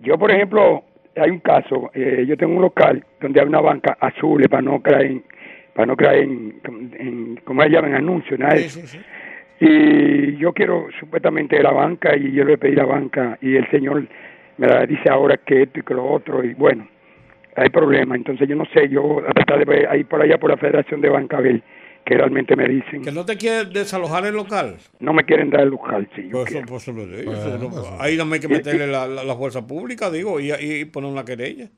S9: yo, por ejemplo, hay un caso, eh, yo tengo un local donde hay una banca azul para no creer en, para no creer en, en como se llaman, anuncios, nada de
S3: Sí,
S9: eso.
S3: sí, sí.
S9: Y yo quiero supuestamente la banca y yo le pedí la banca y el señor me la dice ahora que esto y que lo otro y bueno, hay problemas. Entonces yo no sé, yo a tratar de ir por allá por la Federación de Banca a ver que realmente me dicen.
S3: Que no te quiere desalojar el local.
S9: No me quieren dar el local, sí. yo
S3: Pues, pues, eso lo digo,
S2: Bueno, pues,
S3: ahí no hay que meterle la, la, la fuerza pública, digo, y, y poner una querella.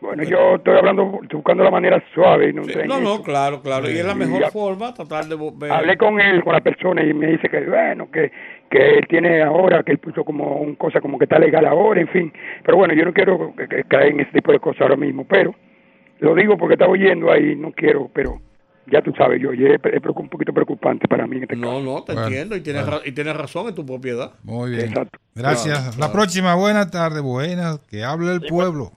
S9: Bueno, yo estoy hablando, estoy buscando la manera suave. No,
S3: Sí, No, no, claro, claro. Y es la mejor
S9: ya-
S3: forma tratar de vo- ver.
S9: Hablé con él, con la persona, y me dice que, bueno, que, que él tiene ahora, que él puso como un cosa como que está legal ahora, en fin. Pero bueno, yo no quiero que- que caer en ese tipo de cosas ahora mismo, pero lo digo porque estaba oyendo ahí, no quiero, pero ya tú sabes, yo, y es, un poquito preocupante para mí en este
S3: No,
S9: caso.
S3: no, te
S2: Bueno,
S3: entiendo y tienes,
S2: bueno.
S3: ra- y tienes razón en tu propiedad.
S2: Muy bien.
S9: Exacto.
S2: Gracias.
S3: Claro,
S2: La
S3: claro.
S2: próxima, buena tarde, buenas. Que hable el pueblo.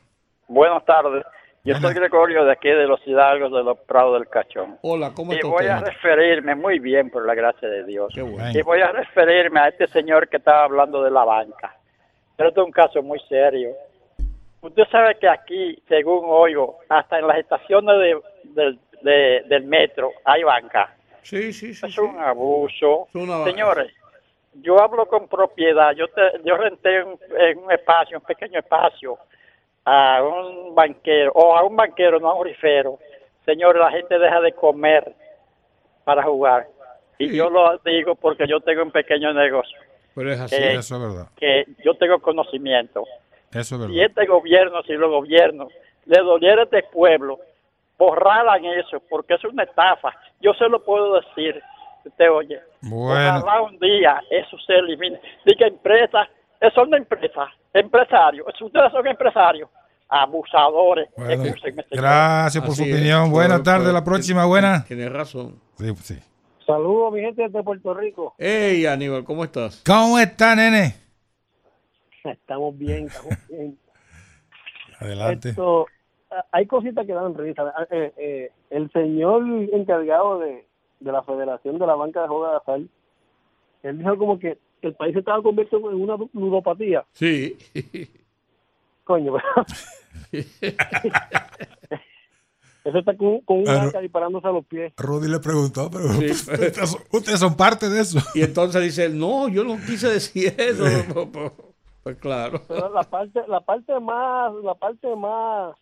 S10: Buenas tardes. Yo
S2: Buenas.
S10: soy Gregorio de aquí de los Hidalgos de los Prados del Cachón.
S3: Hola, ¿cómo
S10: Y
S3: está
S10: voy a referirme muy bien, por la gracia de Dios.
S3: Qué bueno.
S10: Y voy a referirme a este señor que estaba hablando de la banca. Pero este es un caso muy serio. Usted sabe que aquí, según oigo, hasta en las estaciones de, del- de- del metro hay banca.
S3: Sí, sí, sí.
S10: Es
S3: sí.
S10: un abuso.
S3: Es una-
S10: Señores, yo hablo con propiedad. Yo te- yo renté un, en un espacio, un pequeño espacio, a un banquero, o a un banquero, no a un rifero. Señores, la gente deja de comer para jugar. Y
S3: Sí.
S10: yo lo digo porque yo tengo un pequeño negocio,
S3: Pero es así.
S10: Eh,
S2: Eso es verdad.
S10: que yo tengo conocimiento.
S2: Eso es verdad.
S10: este gobierno, si los gobiernos le doliera a este pueblo, borraran eso, porque es una estafa. Yo se lo puedo decir. Usted oye.
S2: Bueno.
S10: Ojalá un día eso se elimine. Diga empresas, eh, son de empresas, empresarios. Ustedes son empresarios, abusadores.
S2: Bueno, gracias por su
S3: es.
S2: opinión. Buena
S3: Pero-
S2: tarde.
S3: pero-
S2: La próxima, buena.
S3: Tienes razón.
S2: Sí, sí.
S11: Saludos, mi gente de Puerto Rico.
S3: Hey, Aníbal, ¿cómo estás?
S2: ¿Cómo está, nene?
S11: Estamos bien, estamos bien.
S2: Adelante.
S11: Esto, hay cositas que dan risa. Ah, eh, eh, el señor encargado de, de la Federación de la Banca de Juegos de Azar, él dijo como que el país se estaba convirtiendo en una ludopatía.
S3: Sí.
S11: Coño, eso está con, con un arca disparándose a los pies.
S2: Rudy le preguntó, pero
S3: Sí.
S2: ustedes, son, ustedes son parte de eso.
S3: Y entonces dice, no, yo no quise decir eso. Pues claro.
S11: Pero la parte, la parte más, la parte más,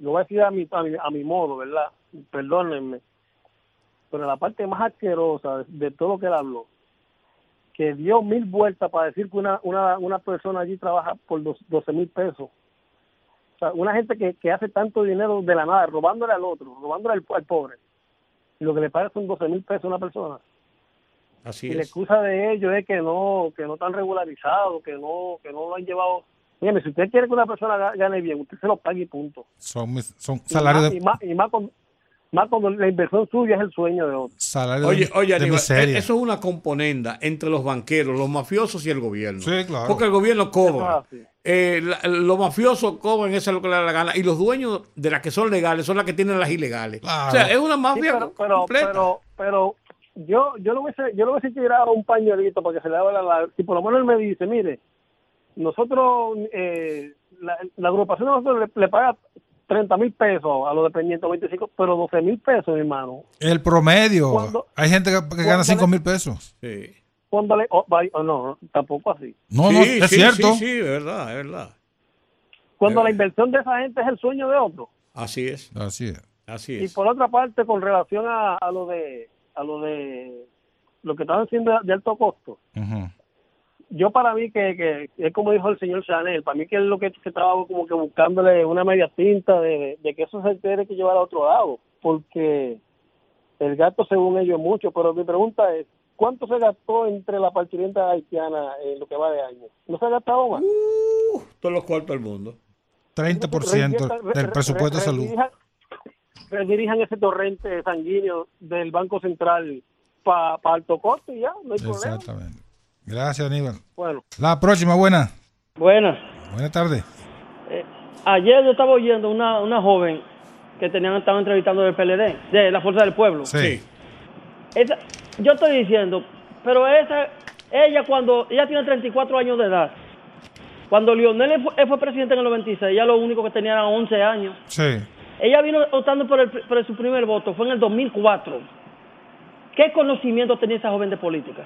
S11: lo voy a decir a mi, a mi, a mi modo, ¿verdad? Perdónenme. Pero la parte más asquerosa de, de todo lo que él habló, que dio mil vueltas para decir que una, una, una persona allí trabaja por dos, 12 mil pesos. O sea, una gente que, que hace tanto dinero de la nada, robándole al otro, robándole al, al pobre. Y lo que le paga son 12 mil pesos a una persona
S3: Así
S11: y la
S3: es.
S11: excusa de ellos es que no que no están regularizados que no que no lo han llevado Mire, si usted quiere que una persona ga- gane bien usted se lo pague y punto
S2: Son, mis- son
S11: y
S2: salarios
S11: más,
S2: de,
S11: y más, y más cuando, más cuando la inversión suya es el sueño de otro
S2: salarios
S3: Oye,
S2: de,
S3: oye,
S2: de
S3: Aníbal,
S2: miseria.
S3: e- eso es una componenda entre los banqueros, los mafiosos y el gobierno.
S2: Sí, claro.
S3: Porque el gobierno cobra. Eh, la- los mafiosos cobran, eso es lo que le da la gana. Y los dueños de las que son legales son las que tienen las ilegales.
S2: Claro.
S3: O sea, es una
S11: Sí,
S3: mafia
S11: pero, pero,
S3: completa.
S11: pero, pero yo, yo lo hubiese, yo lo hubiese tirado un pañuelito para que se le haga la, la- si por lo menos él me dice, mire, nosotros, eh, la, la agrupación de nosotros le, le paga 30 mil pesos a los dependientes, 25, pero 12 mil pesos, mi hermano.
S2: El promedio.
S11: Cuando-
S2: Hay gente que, que gana
S11: cuando
S2: 5
S11: le-
S2: mil pesos.
S3: Sí.
S11: Cuando le, oh, oh, no, tampoco así.
S2: No, no, es
S3: sí,
S2: cierto.
S3: Sí, sí, es verdad, es verdad.
S11: Cuando la inversión de esa gente es el sueño de otro.
S3: Así es,
S2: Así es.
S3: así
S11: Y
S3: es.
S11: por otra parte, con relación a, a lo de a lo de lo que estaban haciendo de alto costo. Yo para mí que, que es como dijo el señor Chanel, para mí que es lo que, que estaba como que buscándole una media tinta de, de que eso se tiene que llevar a otro lado, porque el gasto según ellos es mucho, pero mi pregunta es, ¿cuánto se gastó entre la parturienta haitiana en lo que va de año? ¿No se ha gastado más?
S3: Uh, todos los cuartos del mundo.
S2: 30%
S11: Re-
S2: del
S11: re-
S2: presupuesto de salud.
S11: redirijan- ese torrente sanguíneo del Banco Central
S7: para alto costo y ya, no hay problema.
S2: Exactamente. Gracias, Aníbal.
S7: Bueno,
S2: La próxima, buena.
S12: Buenas.
S2: Buenas tardes.
S12: Ayer yo estaba oyendo una, una joven que tenían, estaban entrevistando del PLD, de la Fuerza del Pueblo.
S2: Sí.
S12: Esa- yo estoy diciendo, pero esa, ella cuando, ella tiene 34 años de edad. Cuando Lionel fue, fue presidente en el 96, ella lo único que tenía eran 11 años.
S2: Sí.
S12: Ella vino optando por, el, por su primer voto, fue en el 2004. ¿Qué conocimiento tenía esa joven de política?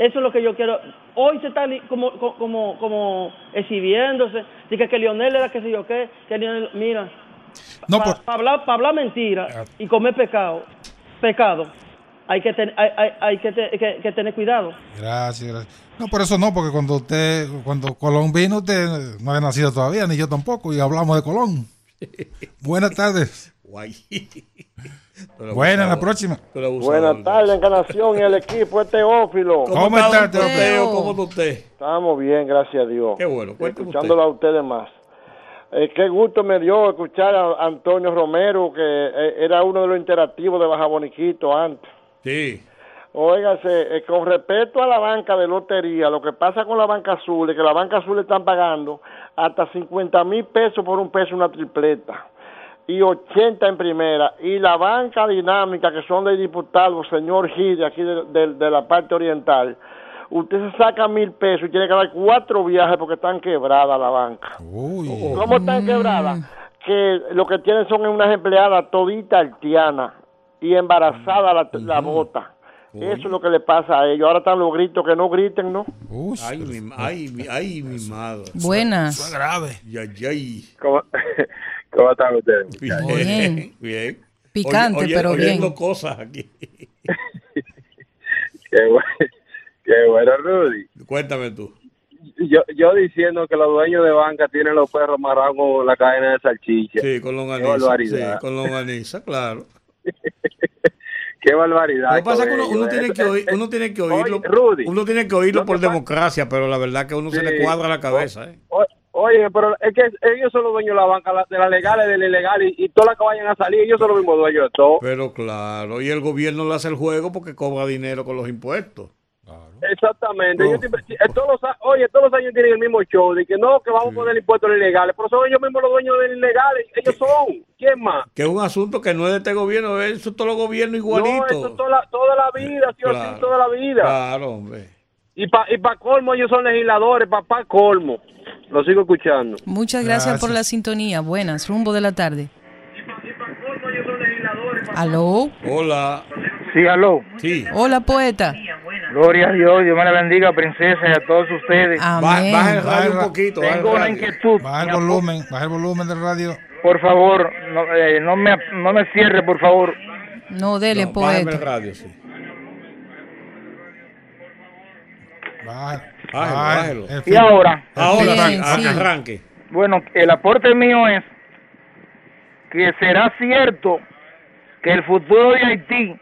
S12: Eso es lo que yo quiero. Hoy se está como, co- como, como exhibiéndose. Dice que Lionel era que sé yo qué. Que Lionel, mira,
S2: No,
S12: para
S2: por-
S12: hablar, pa hablar mentira y comer pecado, pecado, hay que, ten- hay, hay, hay que, te- que- que tener cuidado.
S2: Gracias, gracias. No, por eso no, porque cuando usted, cuando Colón vino, usted no había nacido todavía, ni yo tampoco, y hablamos de Colón. Buenas tardes.
S3: Guay.
S2: Buena, la próxima.
S13: Buenas tardes, Encarnación y el equipo, es Teófilo.
S2: ¿Cómo ¿Cómo está?
S3: ¿Cómo está usted?
S13: Estamos bien, gracias a Dios.
S3: Qué bueno,
S13: Escuchándolo a ustedes más. Eh, qué gusto me dio escuchar a Antonio Romero, que eh, era uno de los interactivos de Baja Boniquito antes.
S3: Sí.
S13: Óigase, eh, con respecto a la banca de lotería, lo que pasa con la banca azul es que la banca azul están pagando hasta 50 mil pesos por un peso una tripleta y 80 en primera. Y la banca dinámica, que son de diputados, señor Gil, de aquí de, de- de la parte oriental, usted se saca mil pesos y tiene que dar cuatro viajes porque están quebradas la banca. ¿Cómo están quebradas? Que lo que tienen son unas empleadas todita haitianas y embarazada la, la bota. Eso es lo que le pasa a ellos. Ahora están los gritos que no griten, ¿no?
S3: Ay, mi, ay, mi, ay, mi madre.
S1: Buenas.
S3: Eso es grave. Ay, ay.
S14: ¿Cómo, están ustedes?
S3: Bien.
S1: Bien.
S3: Bien.
S1: Picante,
S3: Oye- oye-
S1: pero
S3: oyendo
S1: bien.
S3: cosas aquí.
S14: Qué, bueno, qué bueno, Rudy.
S3: Cuéntame tú.
S14: Yo, yo diciendo que los dueños de banca tienen los perros amarrados con la cadena de salchicha.
S3: Sí, con longaniza. Sí, con longaniza, claro.
S14: Qué barbaridad.
S3: Lo que pasa es que uno, uno
S14: ellos,
S3: tiene
S14: ¿eh?
S3: que oír, uno tiene que oírlo,
S14: Oye, Rudy,
S3: uno tiene que oírlo
S14: lo
S3: por democracia, pero la verdad que a uno se le
S14: Sí.
S3: cuadra la cabeza. ¿eh?
S14: Oye, pero es que ellos son los dueños de la banca, la- de las legales, de las ilegales, y, y todas las que vayan a salir, ellos son los mismos dueños de todo.
S3: Pero claro, y el gobierno le hace el juego porque cobra dinero con los impuestos.
S14: Exactamente.
S3: Oh.
S14: Ellos siempre- eh, todos los, a- oye, todos los años tienen el mismo show de que no, que vamos a poner impuestos ilegales, pero son ellos mismos los dueños de los ilegales. Ellos son. ¿Quién más?
S3: Que es un asunto que no es de este gobierno, es eso todos los gobiernos
S14: No,
S3: igualitos.
S14: eso es toda la, toda la vida, sí o
S3: Claro.
S14: sí, toda la vida.
S3: Claro, hombre.
S14: Y para y pa colmo, ellos son legisladores, papá colmo. Lo sigo escuchando.
S1: Muchas gracias, por la sintonía. Buenas, rumbo de la tarde. ¿Aló?
S3: Hola.
S15: Sí, aló.
S3: Sí.
S1: Hola, poeta.
S15: Gloria a Dios, Dios me la bendiga, princesa, y a todos ustedes.
S1: Amén.
S2: Baja el radio un poquito, baja el
S15: Tengo una inquietud.
S2: Baja el volumen, baja el volumen del radio.
S15: Por favor, no, eh, no, me, no me cierre, por favor.
S1: No, dele,
S3: No,
S1: poeta.
S3: el radio, sí.
S15: Y ahora,
S3: Ahora
S1: Bien,
S3: sí, arranque.
S15: bueno, el aporte mío es que será cierto que el futuro de Haití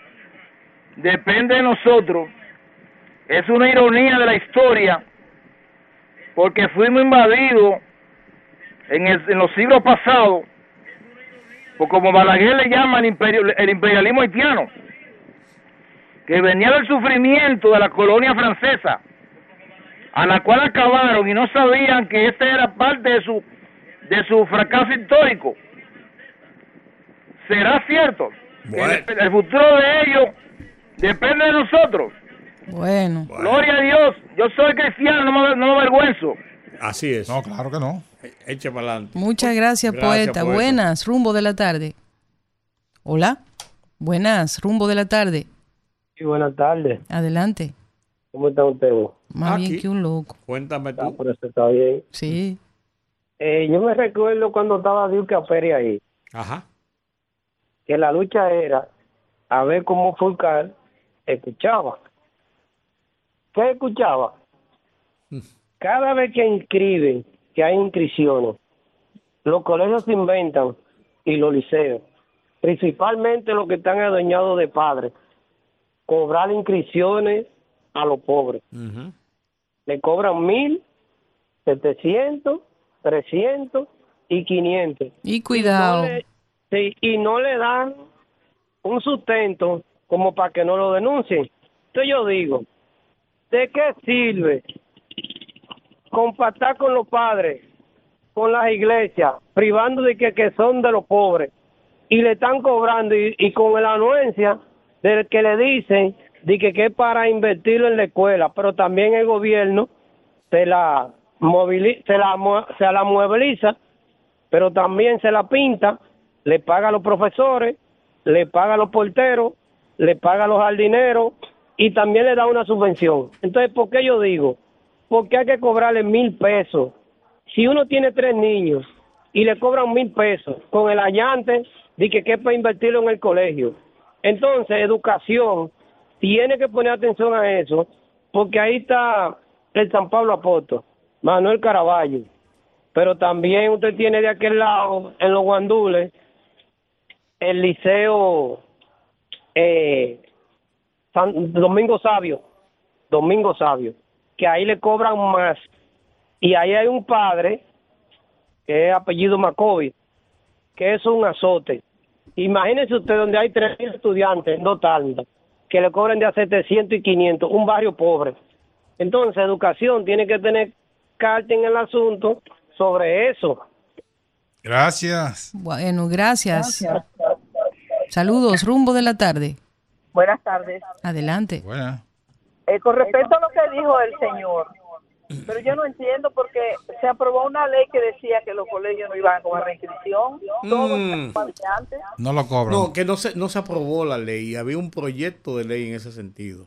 S15: depende de nosotros. Es una ironía de la historia, porque fuimos invadidos en, el- en los siglos pasados, por como Balaguer le llama el, imperio, el imperialismo haitiano, que venía del sufrimiento de la colonia francesa, a la cual acabaron y no sabían que esta era parte de su de su fracaso histórico. ¿Será cierto?
S3: Bueno.
S15: El, el futuro de ellos depende de nosotros.
S1: Bueno.
S15: Gloria a Dios. Yo soy cristiano, no me, no me avergüenzo.
S3: Así es.
S2: No, claro que no.
S3: Eche para adelante.
S1: Muchas gracias,
S3: Gracias,
S1: poeta.
S3: poeta.
S1: Buenas, rumbo de la tarde. Hola. Buenas, rumbo de la tarde.
S8: Sí, buenas tardes.
S1: Adelante.
S8: ¿Cómo están ustedes?
S1: Más
S3: Aquí.
S1: bien que un loco.
S3: Cuéntame
S8: Ah,
S3: tú.
S8: por eso está bien.
S1: Sí.
S8: Eh, yo me recuerdo cuando estaba Duque Pérez ahí,
S3: Ajá.
S8: que la lucha era a ver cómo Fulcar escuchaba. ¿Qué escuchaba? Cada vez que inscriben, que hay inscripciones, los colegios se inventan y los liceos, principalmente los que están adueñados de padres, cobrar inscripciones a los pobres.
S3: Ujú.
S8: Le cobran mil, setecientos, trescientos y quinientos.
S1: Y cuidado.
S8: Y no le, sí, y no le dan un sustento como para que no lo denuncien. Entonces yo digo, ¿de qué sirve compactar con los padres, con las iglesias, privando de que, que son de los pobres y le están cobrando y, y con la anuencia del que le dicen de que, es para invertirlo en la escuela, pero también el gobierno se la movili- se la se la muebliza, pero también se la pinta, le paga a los profesores, le paga a los porteros, le paga a los jardineros y también le da una subvención. Entonces, ¿por qué yo digo? Porque hay que cobrarle mil pesos. Si uno tiene tres niños y le cobran mil pesos con el allante que, que es para invertirlo en el colegio. Entonces, educación tiene que poner atención a eso, porque ahí está el San Pablo Apóstol, Manuel Caraballo. Pero también usted tiene de aquel lado, en los guandules, el liceo eh, San- Domingo Sabio, Domingo Sabio, que ahí le cobran más. Y ahí hay un padre, que es apellido Macovi, que es un azote. Imagínese usted donde hay 3.000 estudiantes dos tandas, que le cobran de a 700 y 500, un barrio pobre. Entonces, educación tiene que tener carta en el asunto sobre eso.
S2: Gracias.
S1: Bueno, gracias. Saludos, rumbo de la tarde.
S16: Buenas tardes.
S1: Adelante.
S16: Eh, con respecto a lo que dijo el señor, pero yo no entiendo porque se aprobó una ley que decía que los colegios no iban a cobrar reinscripción, todos
S3: Mm.
S16: los estudiantes.
S2: No lo cobran.
S3: No, que no se, no se aprobó la ley. Había un proyecto de ley en ese sentido.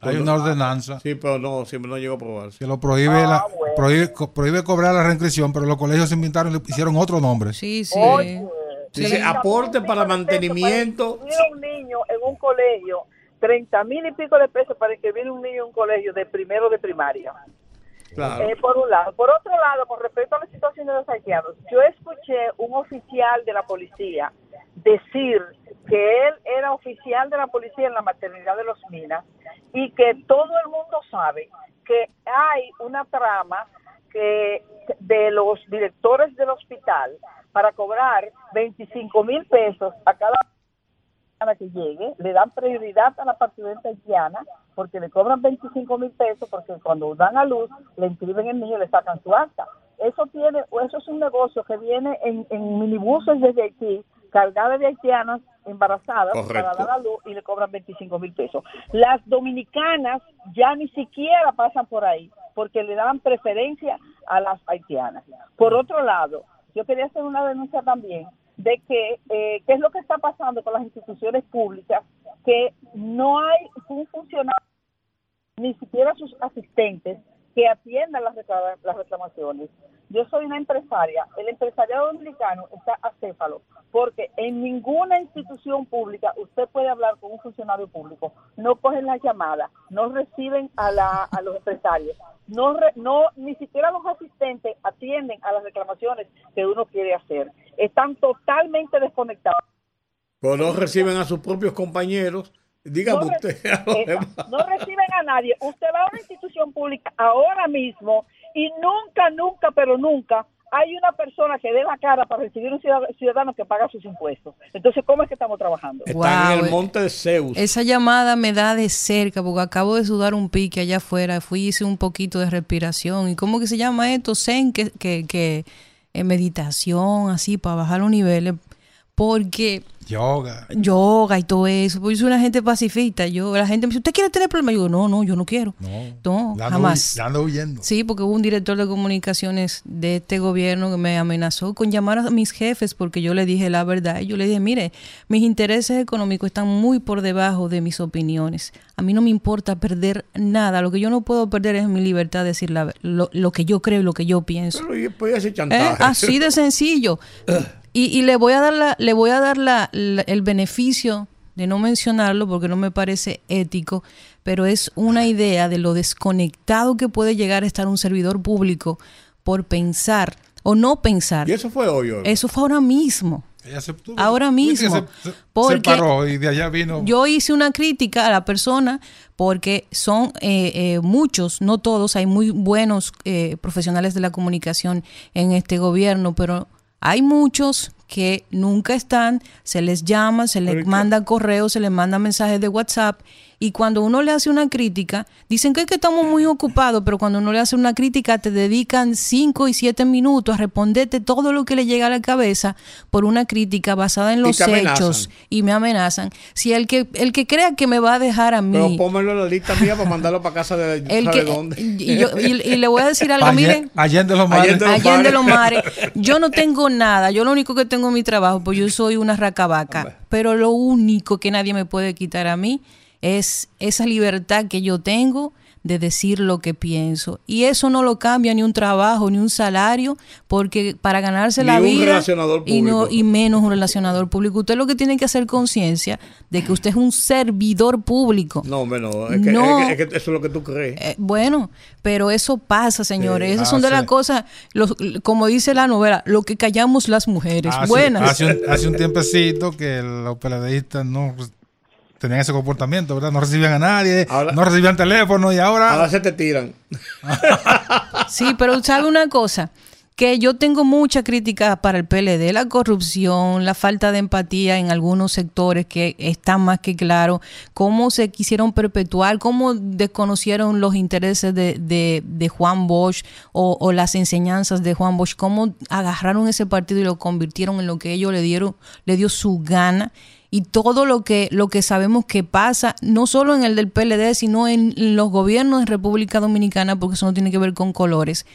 S2: Hay una ordenanza.
S3: Sí, pero no, siempre no llegó a aprobarse.
S2: Que lo prohíbe, la, prohíbe, co- prohíbe cobrar la reinscripción, pero los colegios se inventaron y le hicieron otro nombre.
S1: Sí,
S16: sí.
S3: Dice, aporte para mantenimiento.
S16: Para inscribir un niño en un colegio, 30 mil y pico de pesos para inscribir a un niño en un colegio de primero de primaria. Eh, por un lado. Por otro lado, con respecto a la situación de los haitianos, yo escuché un oficial de la policía decir que él era oficial de la policía en la maternidad de los Minas y que todo el mundo sabe que hay una trama que de los directores del hospital para cobrar 25 mil pesos a cada que llegue, le dan prioridad a la partidenta haitiana porque le cobran 25 mil pesos porque cuando dan a luz le inscriben el niño y le sacan su acta. Eso tiene, eso es un negocio que viene en, en minibuses desde Haití, cargada de haitianas embarazadas
S3: Correcto.
S16: para dar a luz y le cobran 25 mil pesos. Las dominicanas ya ni siquiera pasan por ahí porque le dan preferencia a las haitianas. Por otro lado, yo quería hacer una denuncia también de que eh, qué es lo que está pasando con las instituciones públicas, que no hay un funcionario, ni siquiera sus asistentes, que atiendan las, reclama- las reclamaciones. Yo soy una empresaria, el empresariado dominicano está acéfalo, porque en ninguna institución pública usted puede hablar con un funcionario público, no cogen las llamadas, no reciben a, la, a los empresarios, no, re- no ni siquiera los asistentes atienden a las reclamaciones que uno quiere hacer. Están totalmente desconectados.
S3: Pero no reciben a sus propios compañeros. Dígame
S16: No
S3: usted.
S16: Esa- no reciben a nadie. Usted va a una institución pública ahora mismo y nunca, nunca, pero nunca hay una persona que dé la cara para recibir un ciudad- ciudadano que paga sus impuestos. Entonces, ¿cómo es que estamos trabajando?
S3: Están en el monte de Zeus.
S1: Esa llamada me da de cerca porque acabo de sudar un pique allá afuera. Fui y hice un poquito de respiración. ¿Y cómo que se llama esto? Zen, que, que, que eh, meditación, así, para bajar los niveles. Porque
S2: Yoga.
S1: yoga y todo eso. Pues yo soy una gente pacifista. Yo, la gente me dice, ¿usted quiere tener problemas? Yo digo, no, no, yo no quiero. No,
S2: ando
S1: jamás.
S2: ando huyendo.
S1: Sí, porque hubo un director de comunicaciones de este gobierno que me amenazó con llamar a mis jefes porque yo le dije la verdad. Y yo le dije, mire, mis intereses económicos están muy por debajo de mis opiniones. A mí no me importa perder nada. Lo que yo no puedo perder es mi libertad de decir la, lo, lo que yo creo y lo que yo pienso.
S3: Pero podía ser
S1: ¿Eh?
S3: chantaje.
S1: Así de sencillo. Y, y le voy a dar, la, le voy a dar la, la- el beneficio de no mencionarlo porque no me parece ético, pero es una idea de lo desconectado que puede llegar a estar un servidor público por pensar o no pensar.
S3: Y eso fue hoy. hoy.
S1: Eso fue ahora mismo.
S2: Tú-
S1: Ahora mismo.
S2: Se, se- se
S1: Porque
S2: paró y de allá vino.
S1: yo hice una crítica a la persona porque son eh, eh, muchos, no todos, hay muy buenos eh, profesionales de la comunicación en este gobierno, pero hay muchos que nunca están, se les llama, se les manda correos, se les manda mensajes de WhatsApp y cuando uno le hace una crítica, dicen que es que estamos muy ocupados, pero cuando uno le hace una crítica te dedican 5 y 7 minutos a responderte todo lo que le llega a la cabeza por una crítica basada en
S3: Y
S1: los hechos y me amenazan. Si el que el que crea que me va a dejar a mí
S3: Pero pónmelo en la lista mía para mandarlo para casa de
S1: el
S3: ¿sabe
S1: que,
S3: dónde?
S1: y, yo- y- y le voy a decir algo,
S2: Allende-
S1: miren,
S2: Allende los mares.
S3: Allende los
S1: Allende
S3: mares.
S1: los mares. Yo no tengo nada. Yo lo único que tengo es mi trabajo, pues yo soy una racabaca. Pero lo único que nadie me puede quitar a mí es esa libertad que yo tengo de decir lo que pienso. Y eso no lo cambia ni un trabajo, ni un salario, porque para ganarse
S3: Ni
S1: la
S3: un
S1: vida
S3: relacionador
S1: y, no,
S3: público.
S1: y menos un relacionador público. Usted lo que tiene que hacer conciencia de que usted es un servidor público.
S3: No, no. Es que,
S1: No.
S3: es que- es que eso es lo que tú crees.
S1: Eh, bueno, pero eso pasa, señores.
S3: Sí.
S1: Esas son de las cosas, los- como dice la novela, lo que callamos las mujeres.
S2: Hace,
S1: Buenas.
S2: hace un, hace un tiempecito que los PLDistas no tenían ese comportamiento, ¿verdad? No recibían a nadie, no recibían teléfono y ahora...
S3: Ahora se te tiran.
S1: Sí, pero sabe una cosa, que yo tengo mucha crítica para el PLD, la corrupción, la falta de empatía en algunos sectores que están más que claro, cómo se quisieron perpetuar, cómo desconocieron los intereses de, de- de Juan Bosch o, o las enseñanzas de Juan Bosch, cómo agarraron ese partido y lo convirtieron en lo que ellos le dieron, le dio su gana y todo lo que lo que sabemos que pasa no solo en el del PLD sino en los gobiernos de República Dominicana porque eso no tiene que ver con colores.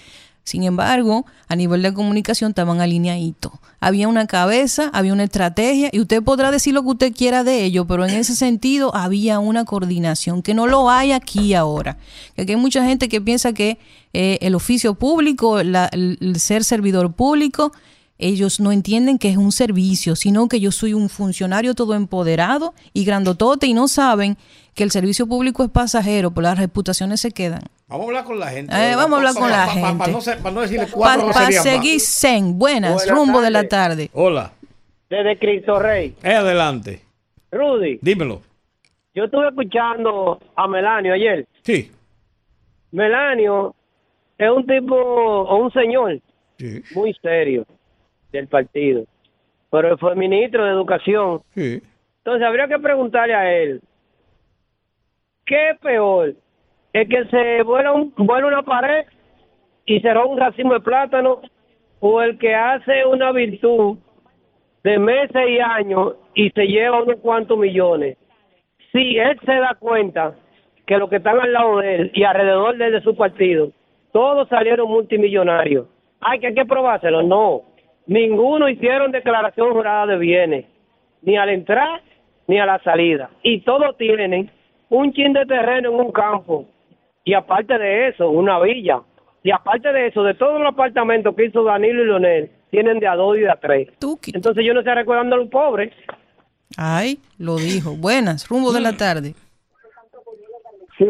S1: Sin embargo a nivel de comunicación estaban alineaditos. Había una cabeza había una estrategia y usted podrá decir lo que usted quiera de ello pero en ese sentido había una coordinación que no lo hay aquí ahora. Que aquí hay mucha gente que piensa que eh, el oficio público la- el- el ser servidor público ellos no entienden que es un servicio, sino que yo soy un funcionario todo empoderado y grandotote y no saben que el servicio público es pasajero, por las reputaciones se quedan.
S3: Vamos a hablar con la gente.
S1: Eh, vamos a hablar con la gente.
S3: Para no, ser- pa no decirle cuatro
S1: Para seguir zen, buenas, rumbo de la tarde.
S3: Hola.
S8: Desde Cristo Rey.
S3: Eh, adelante.
S8: Rudy,
S3: Dímelo.
S8: yo estuve escuchando a Melanio ayer.
S3: Sí.
S8: Melanio es un tipo o un señor
S3: Sí.
S8: muy serio del partido, pero él fue ministro de Educación.
S3: Sí.
S8: Entonces habría que preguntarle a él, ¿qué es peor? ¿El que se vuela, un, vuela una pared y se roba un racimo de plátano o el que hace una virtud de meses y años y se lleva unos cuantos millones? Si él se da cuenta que los que están al lado de él y alrededor de él de su partido, todos salieron multimillonarios. Que, hay que probárselo. No. Ninguno hicieron declaración jurada de bienes, ni al entrar ni a la salida. Y todos tienen un chin de terreno en un campo. Y aparte de eso, una villa. Y aparte de eso, de todos los apartamentos que hizo Danilo y Leonel, tienen de a dos y de a tres. Entonces yo no estoy recordando a los pobres.
S1: Ay, lo dijo. Buenas, rumbo de la tarde.
S7: Sí,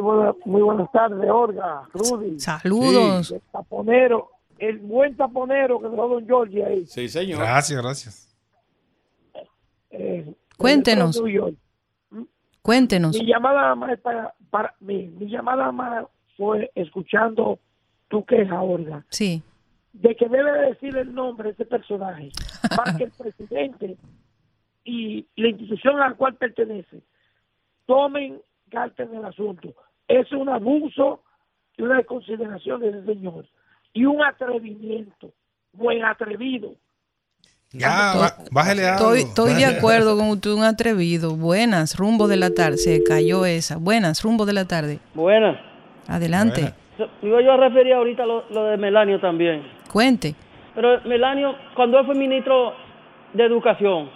S7: muy buenas tardes, Olga, Rudy.
S1: Saludos.
S7: El taponero, el buen taponero que dejó Don Giorgi ahí.
S3: Sí, señor.
S2: Gracias, gracias.
S7: Eh,
S1: Cuéntenos.
S7: de New York.
S1: Cuéntenos.
S7: Mi llamada más para, para mí, mi llamada más fue escuchando tu queja, Olga,
S1: Sí.
S7: de que debe decir el nombre de ese personaje para que el presidente y la institución a la cual pertenece tomen carta en el asunto. Es un abuso y una desconsideración de ese señor y un atrevimiento, buen atrevido.
S2: Ya, ba- bájele algo.
S1: Estoy, estoy de acuerdo con usted, un atrevido. Buenas, rumbo de la tarde. Se cayó esa. Buenas, rumbo de la tarde.
S12: Buenas.
S1: Adelante.
S12: Iba yo a referir ahorita lo, lo de Melanio también.
S1: Cuente.
S12: Pero Melanio, cuando él fue ministro de Educación,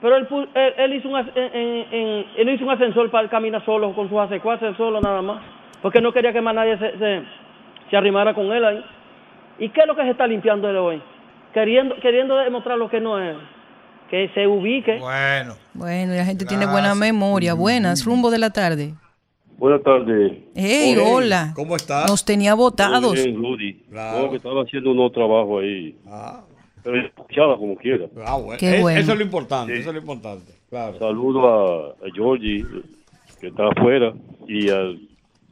S12: pero él, pu- él, él hizo un, as- en- en- en- él hizo un ascensor para él caminar solo con sus ascensores solo nada más, porque no quería que más nadie se, se, se arrimara con él ahí. ¿Y qué es lo que se está limpiando él hoy? Queriendo, queriendo demostrar lo que no es. Que se ubique.
S2: Bueno.
S1: Bueno, la gente tiene buena memoria. Buenas, rumbo de la tarde.
S17: Buenas tardes.
S1: Hey, hola.
S3: ¿Cómo estás?
S1: Nos tenía votados.
S17: Bien, Rudy.
S3: Claro.
S17: Que estaba haciendo un nuevo trabajo ahí. Pero escuchaba como quiera.
S3: Ah, bueno.
S1: Qué
S3: Es-
S1: bueno.
S3: Eso es lo importante, eso es lo importante. Claro.
S17: Saludo a, a Georgie, que está afuera, y al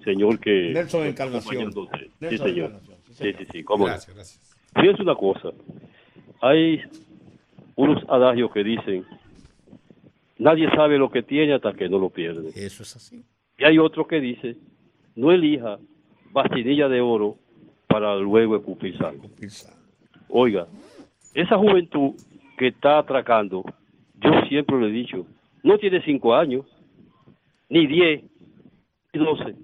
S17: señor que...
S3: Nelson Encarnación.
S17: acompañándote. Sí,
S3: Nelson
S17: señor.
S3: Encarnación, sí,
S17: Sí, sí, cómo.
S2: Gracias, gracias.
S17: Fíjense una cosa. Hay unos adagios que dicen, nadie sabe lo que tiene hasta que no lo pierde.
S3: Eso es así.
S17: Y hay otro que dice, no elija bastidilla de oro para luego escupir sangre. Oiga, esa juventud que está atracando, yo siempre lo he dicho, no tiene cinco años, ni diez, ni doce,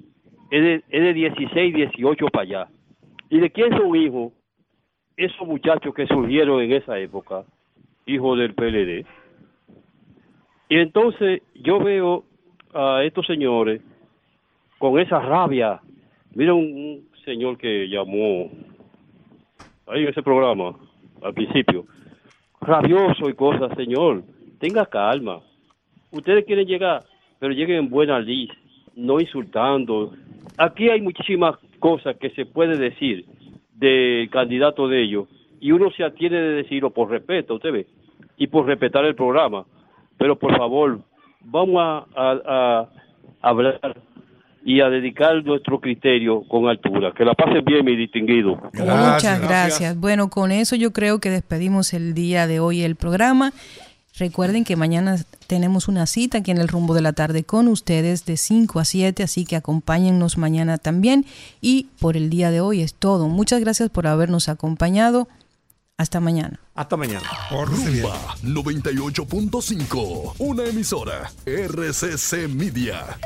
S17: es de, es de 16, 18 para allá. ¿Y de quién son hijos esos muchachos que surgieron en esa época? Hijos del PLD. Y entonces yo veo a estos señores con esa rabia. Mira un, señor que llamó ahí en ese programa al principio, rabioso y cosas, señor, tenga calma. Ustedes quieren llegar, pero lleguen en buena lid, no insultando. Aquí hay muchísimas cosas que se puede decir del candidato de ellos y uno se atiene de decirlo por respeto, usted ve, y por respetar el programa. Pero por favor, vamos a, a- a hablar y a dedicar nuestro criterio con altura. Que la pasen bien, mi distinguido.
S1: Muchas gracias. Bueno, con eso yo creo que despedimos el día de hoy el programa. Recuerden que mañana tenemos una cita aquí en el rumbo de la tarde con ustedes de 5 a 7, así que acompáñennos mañana también. Y por el día de hoy es todo. Muchas gracias por habernos acompañado. Hasta mañana.
S3: Hasta mañana.
S18: Rumba 98.5, una emisora RCC Media.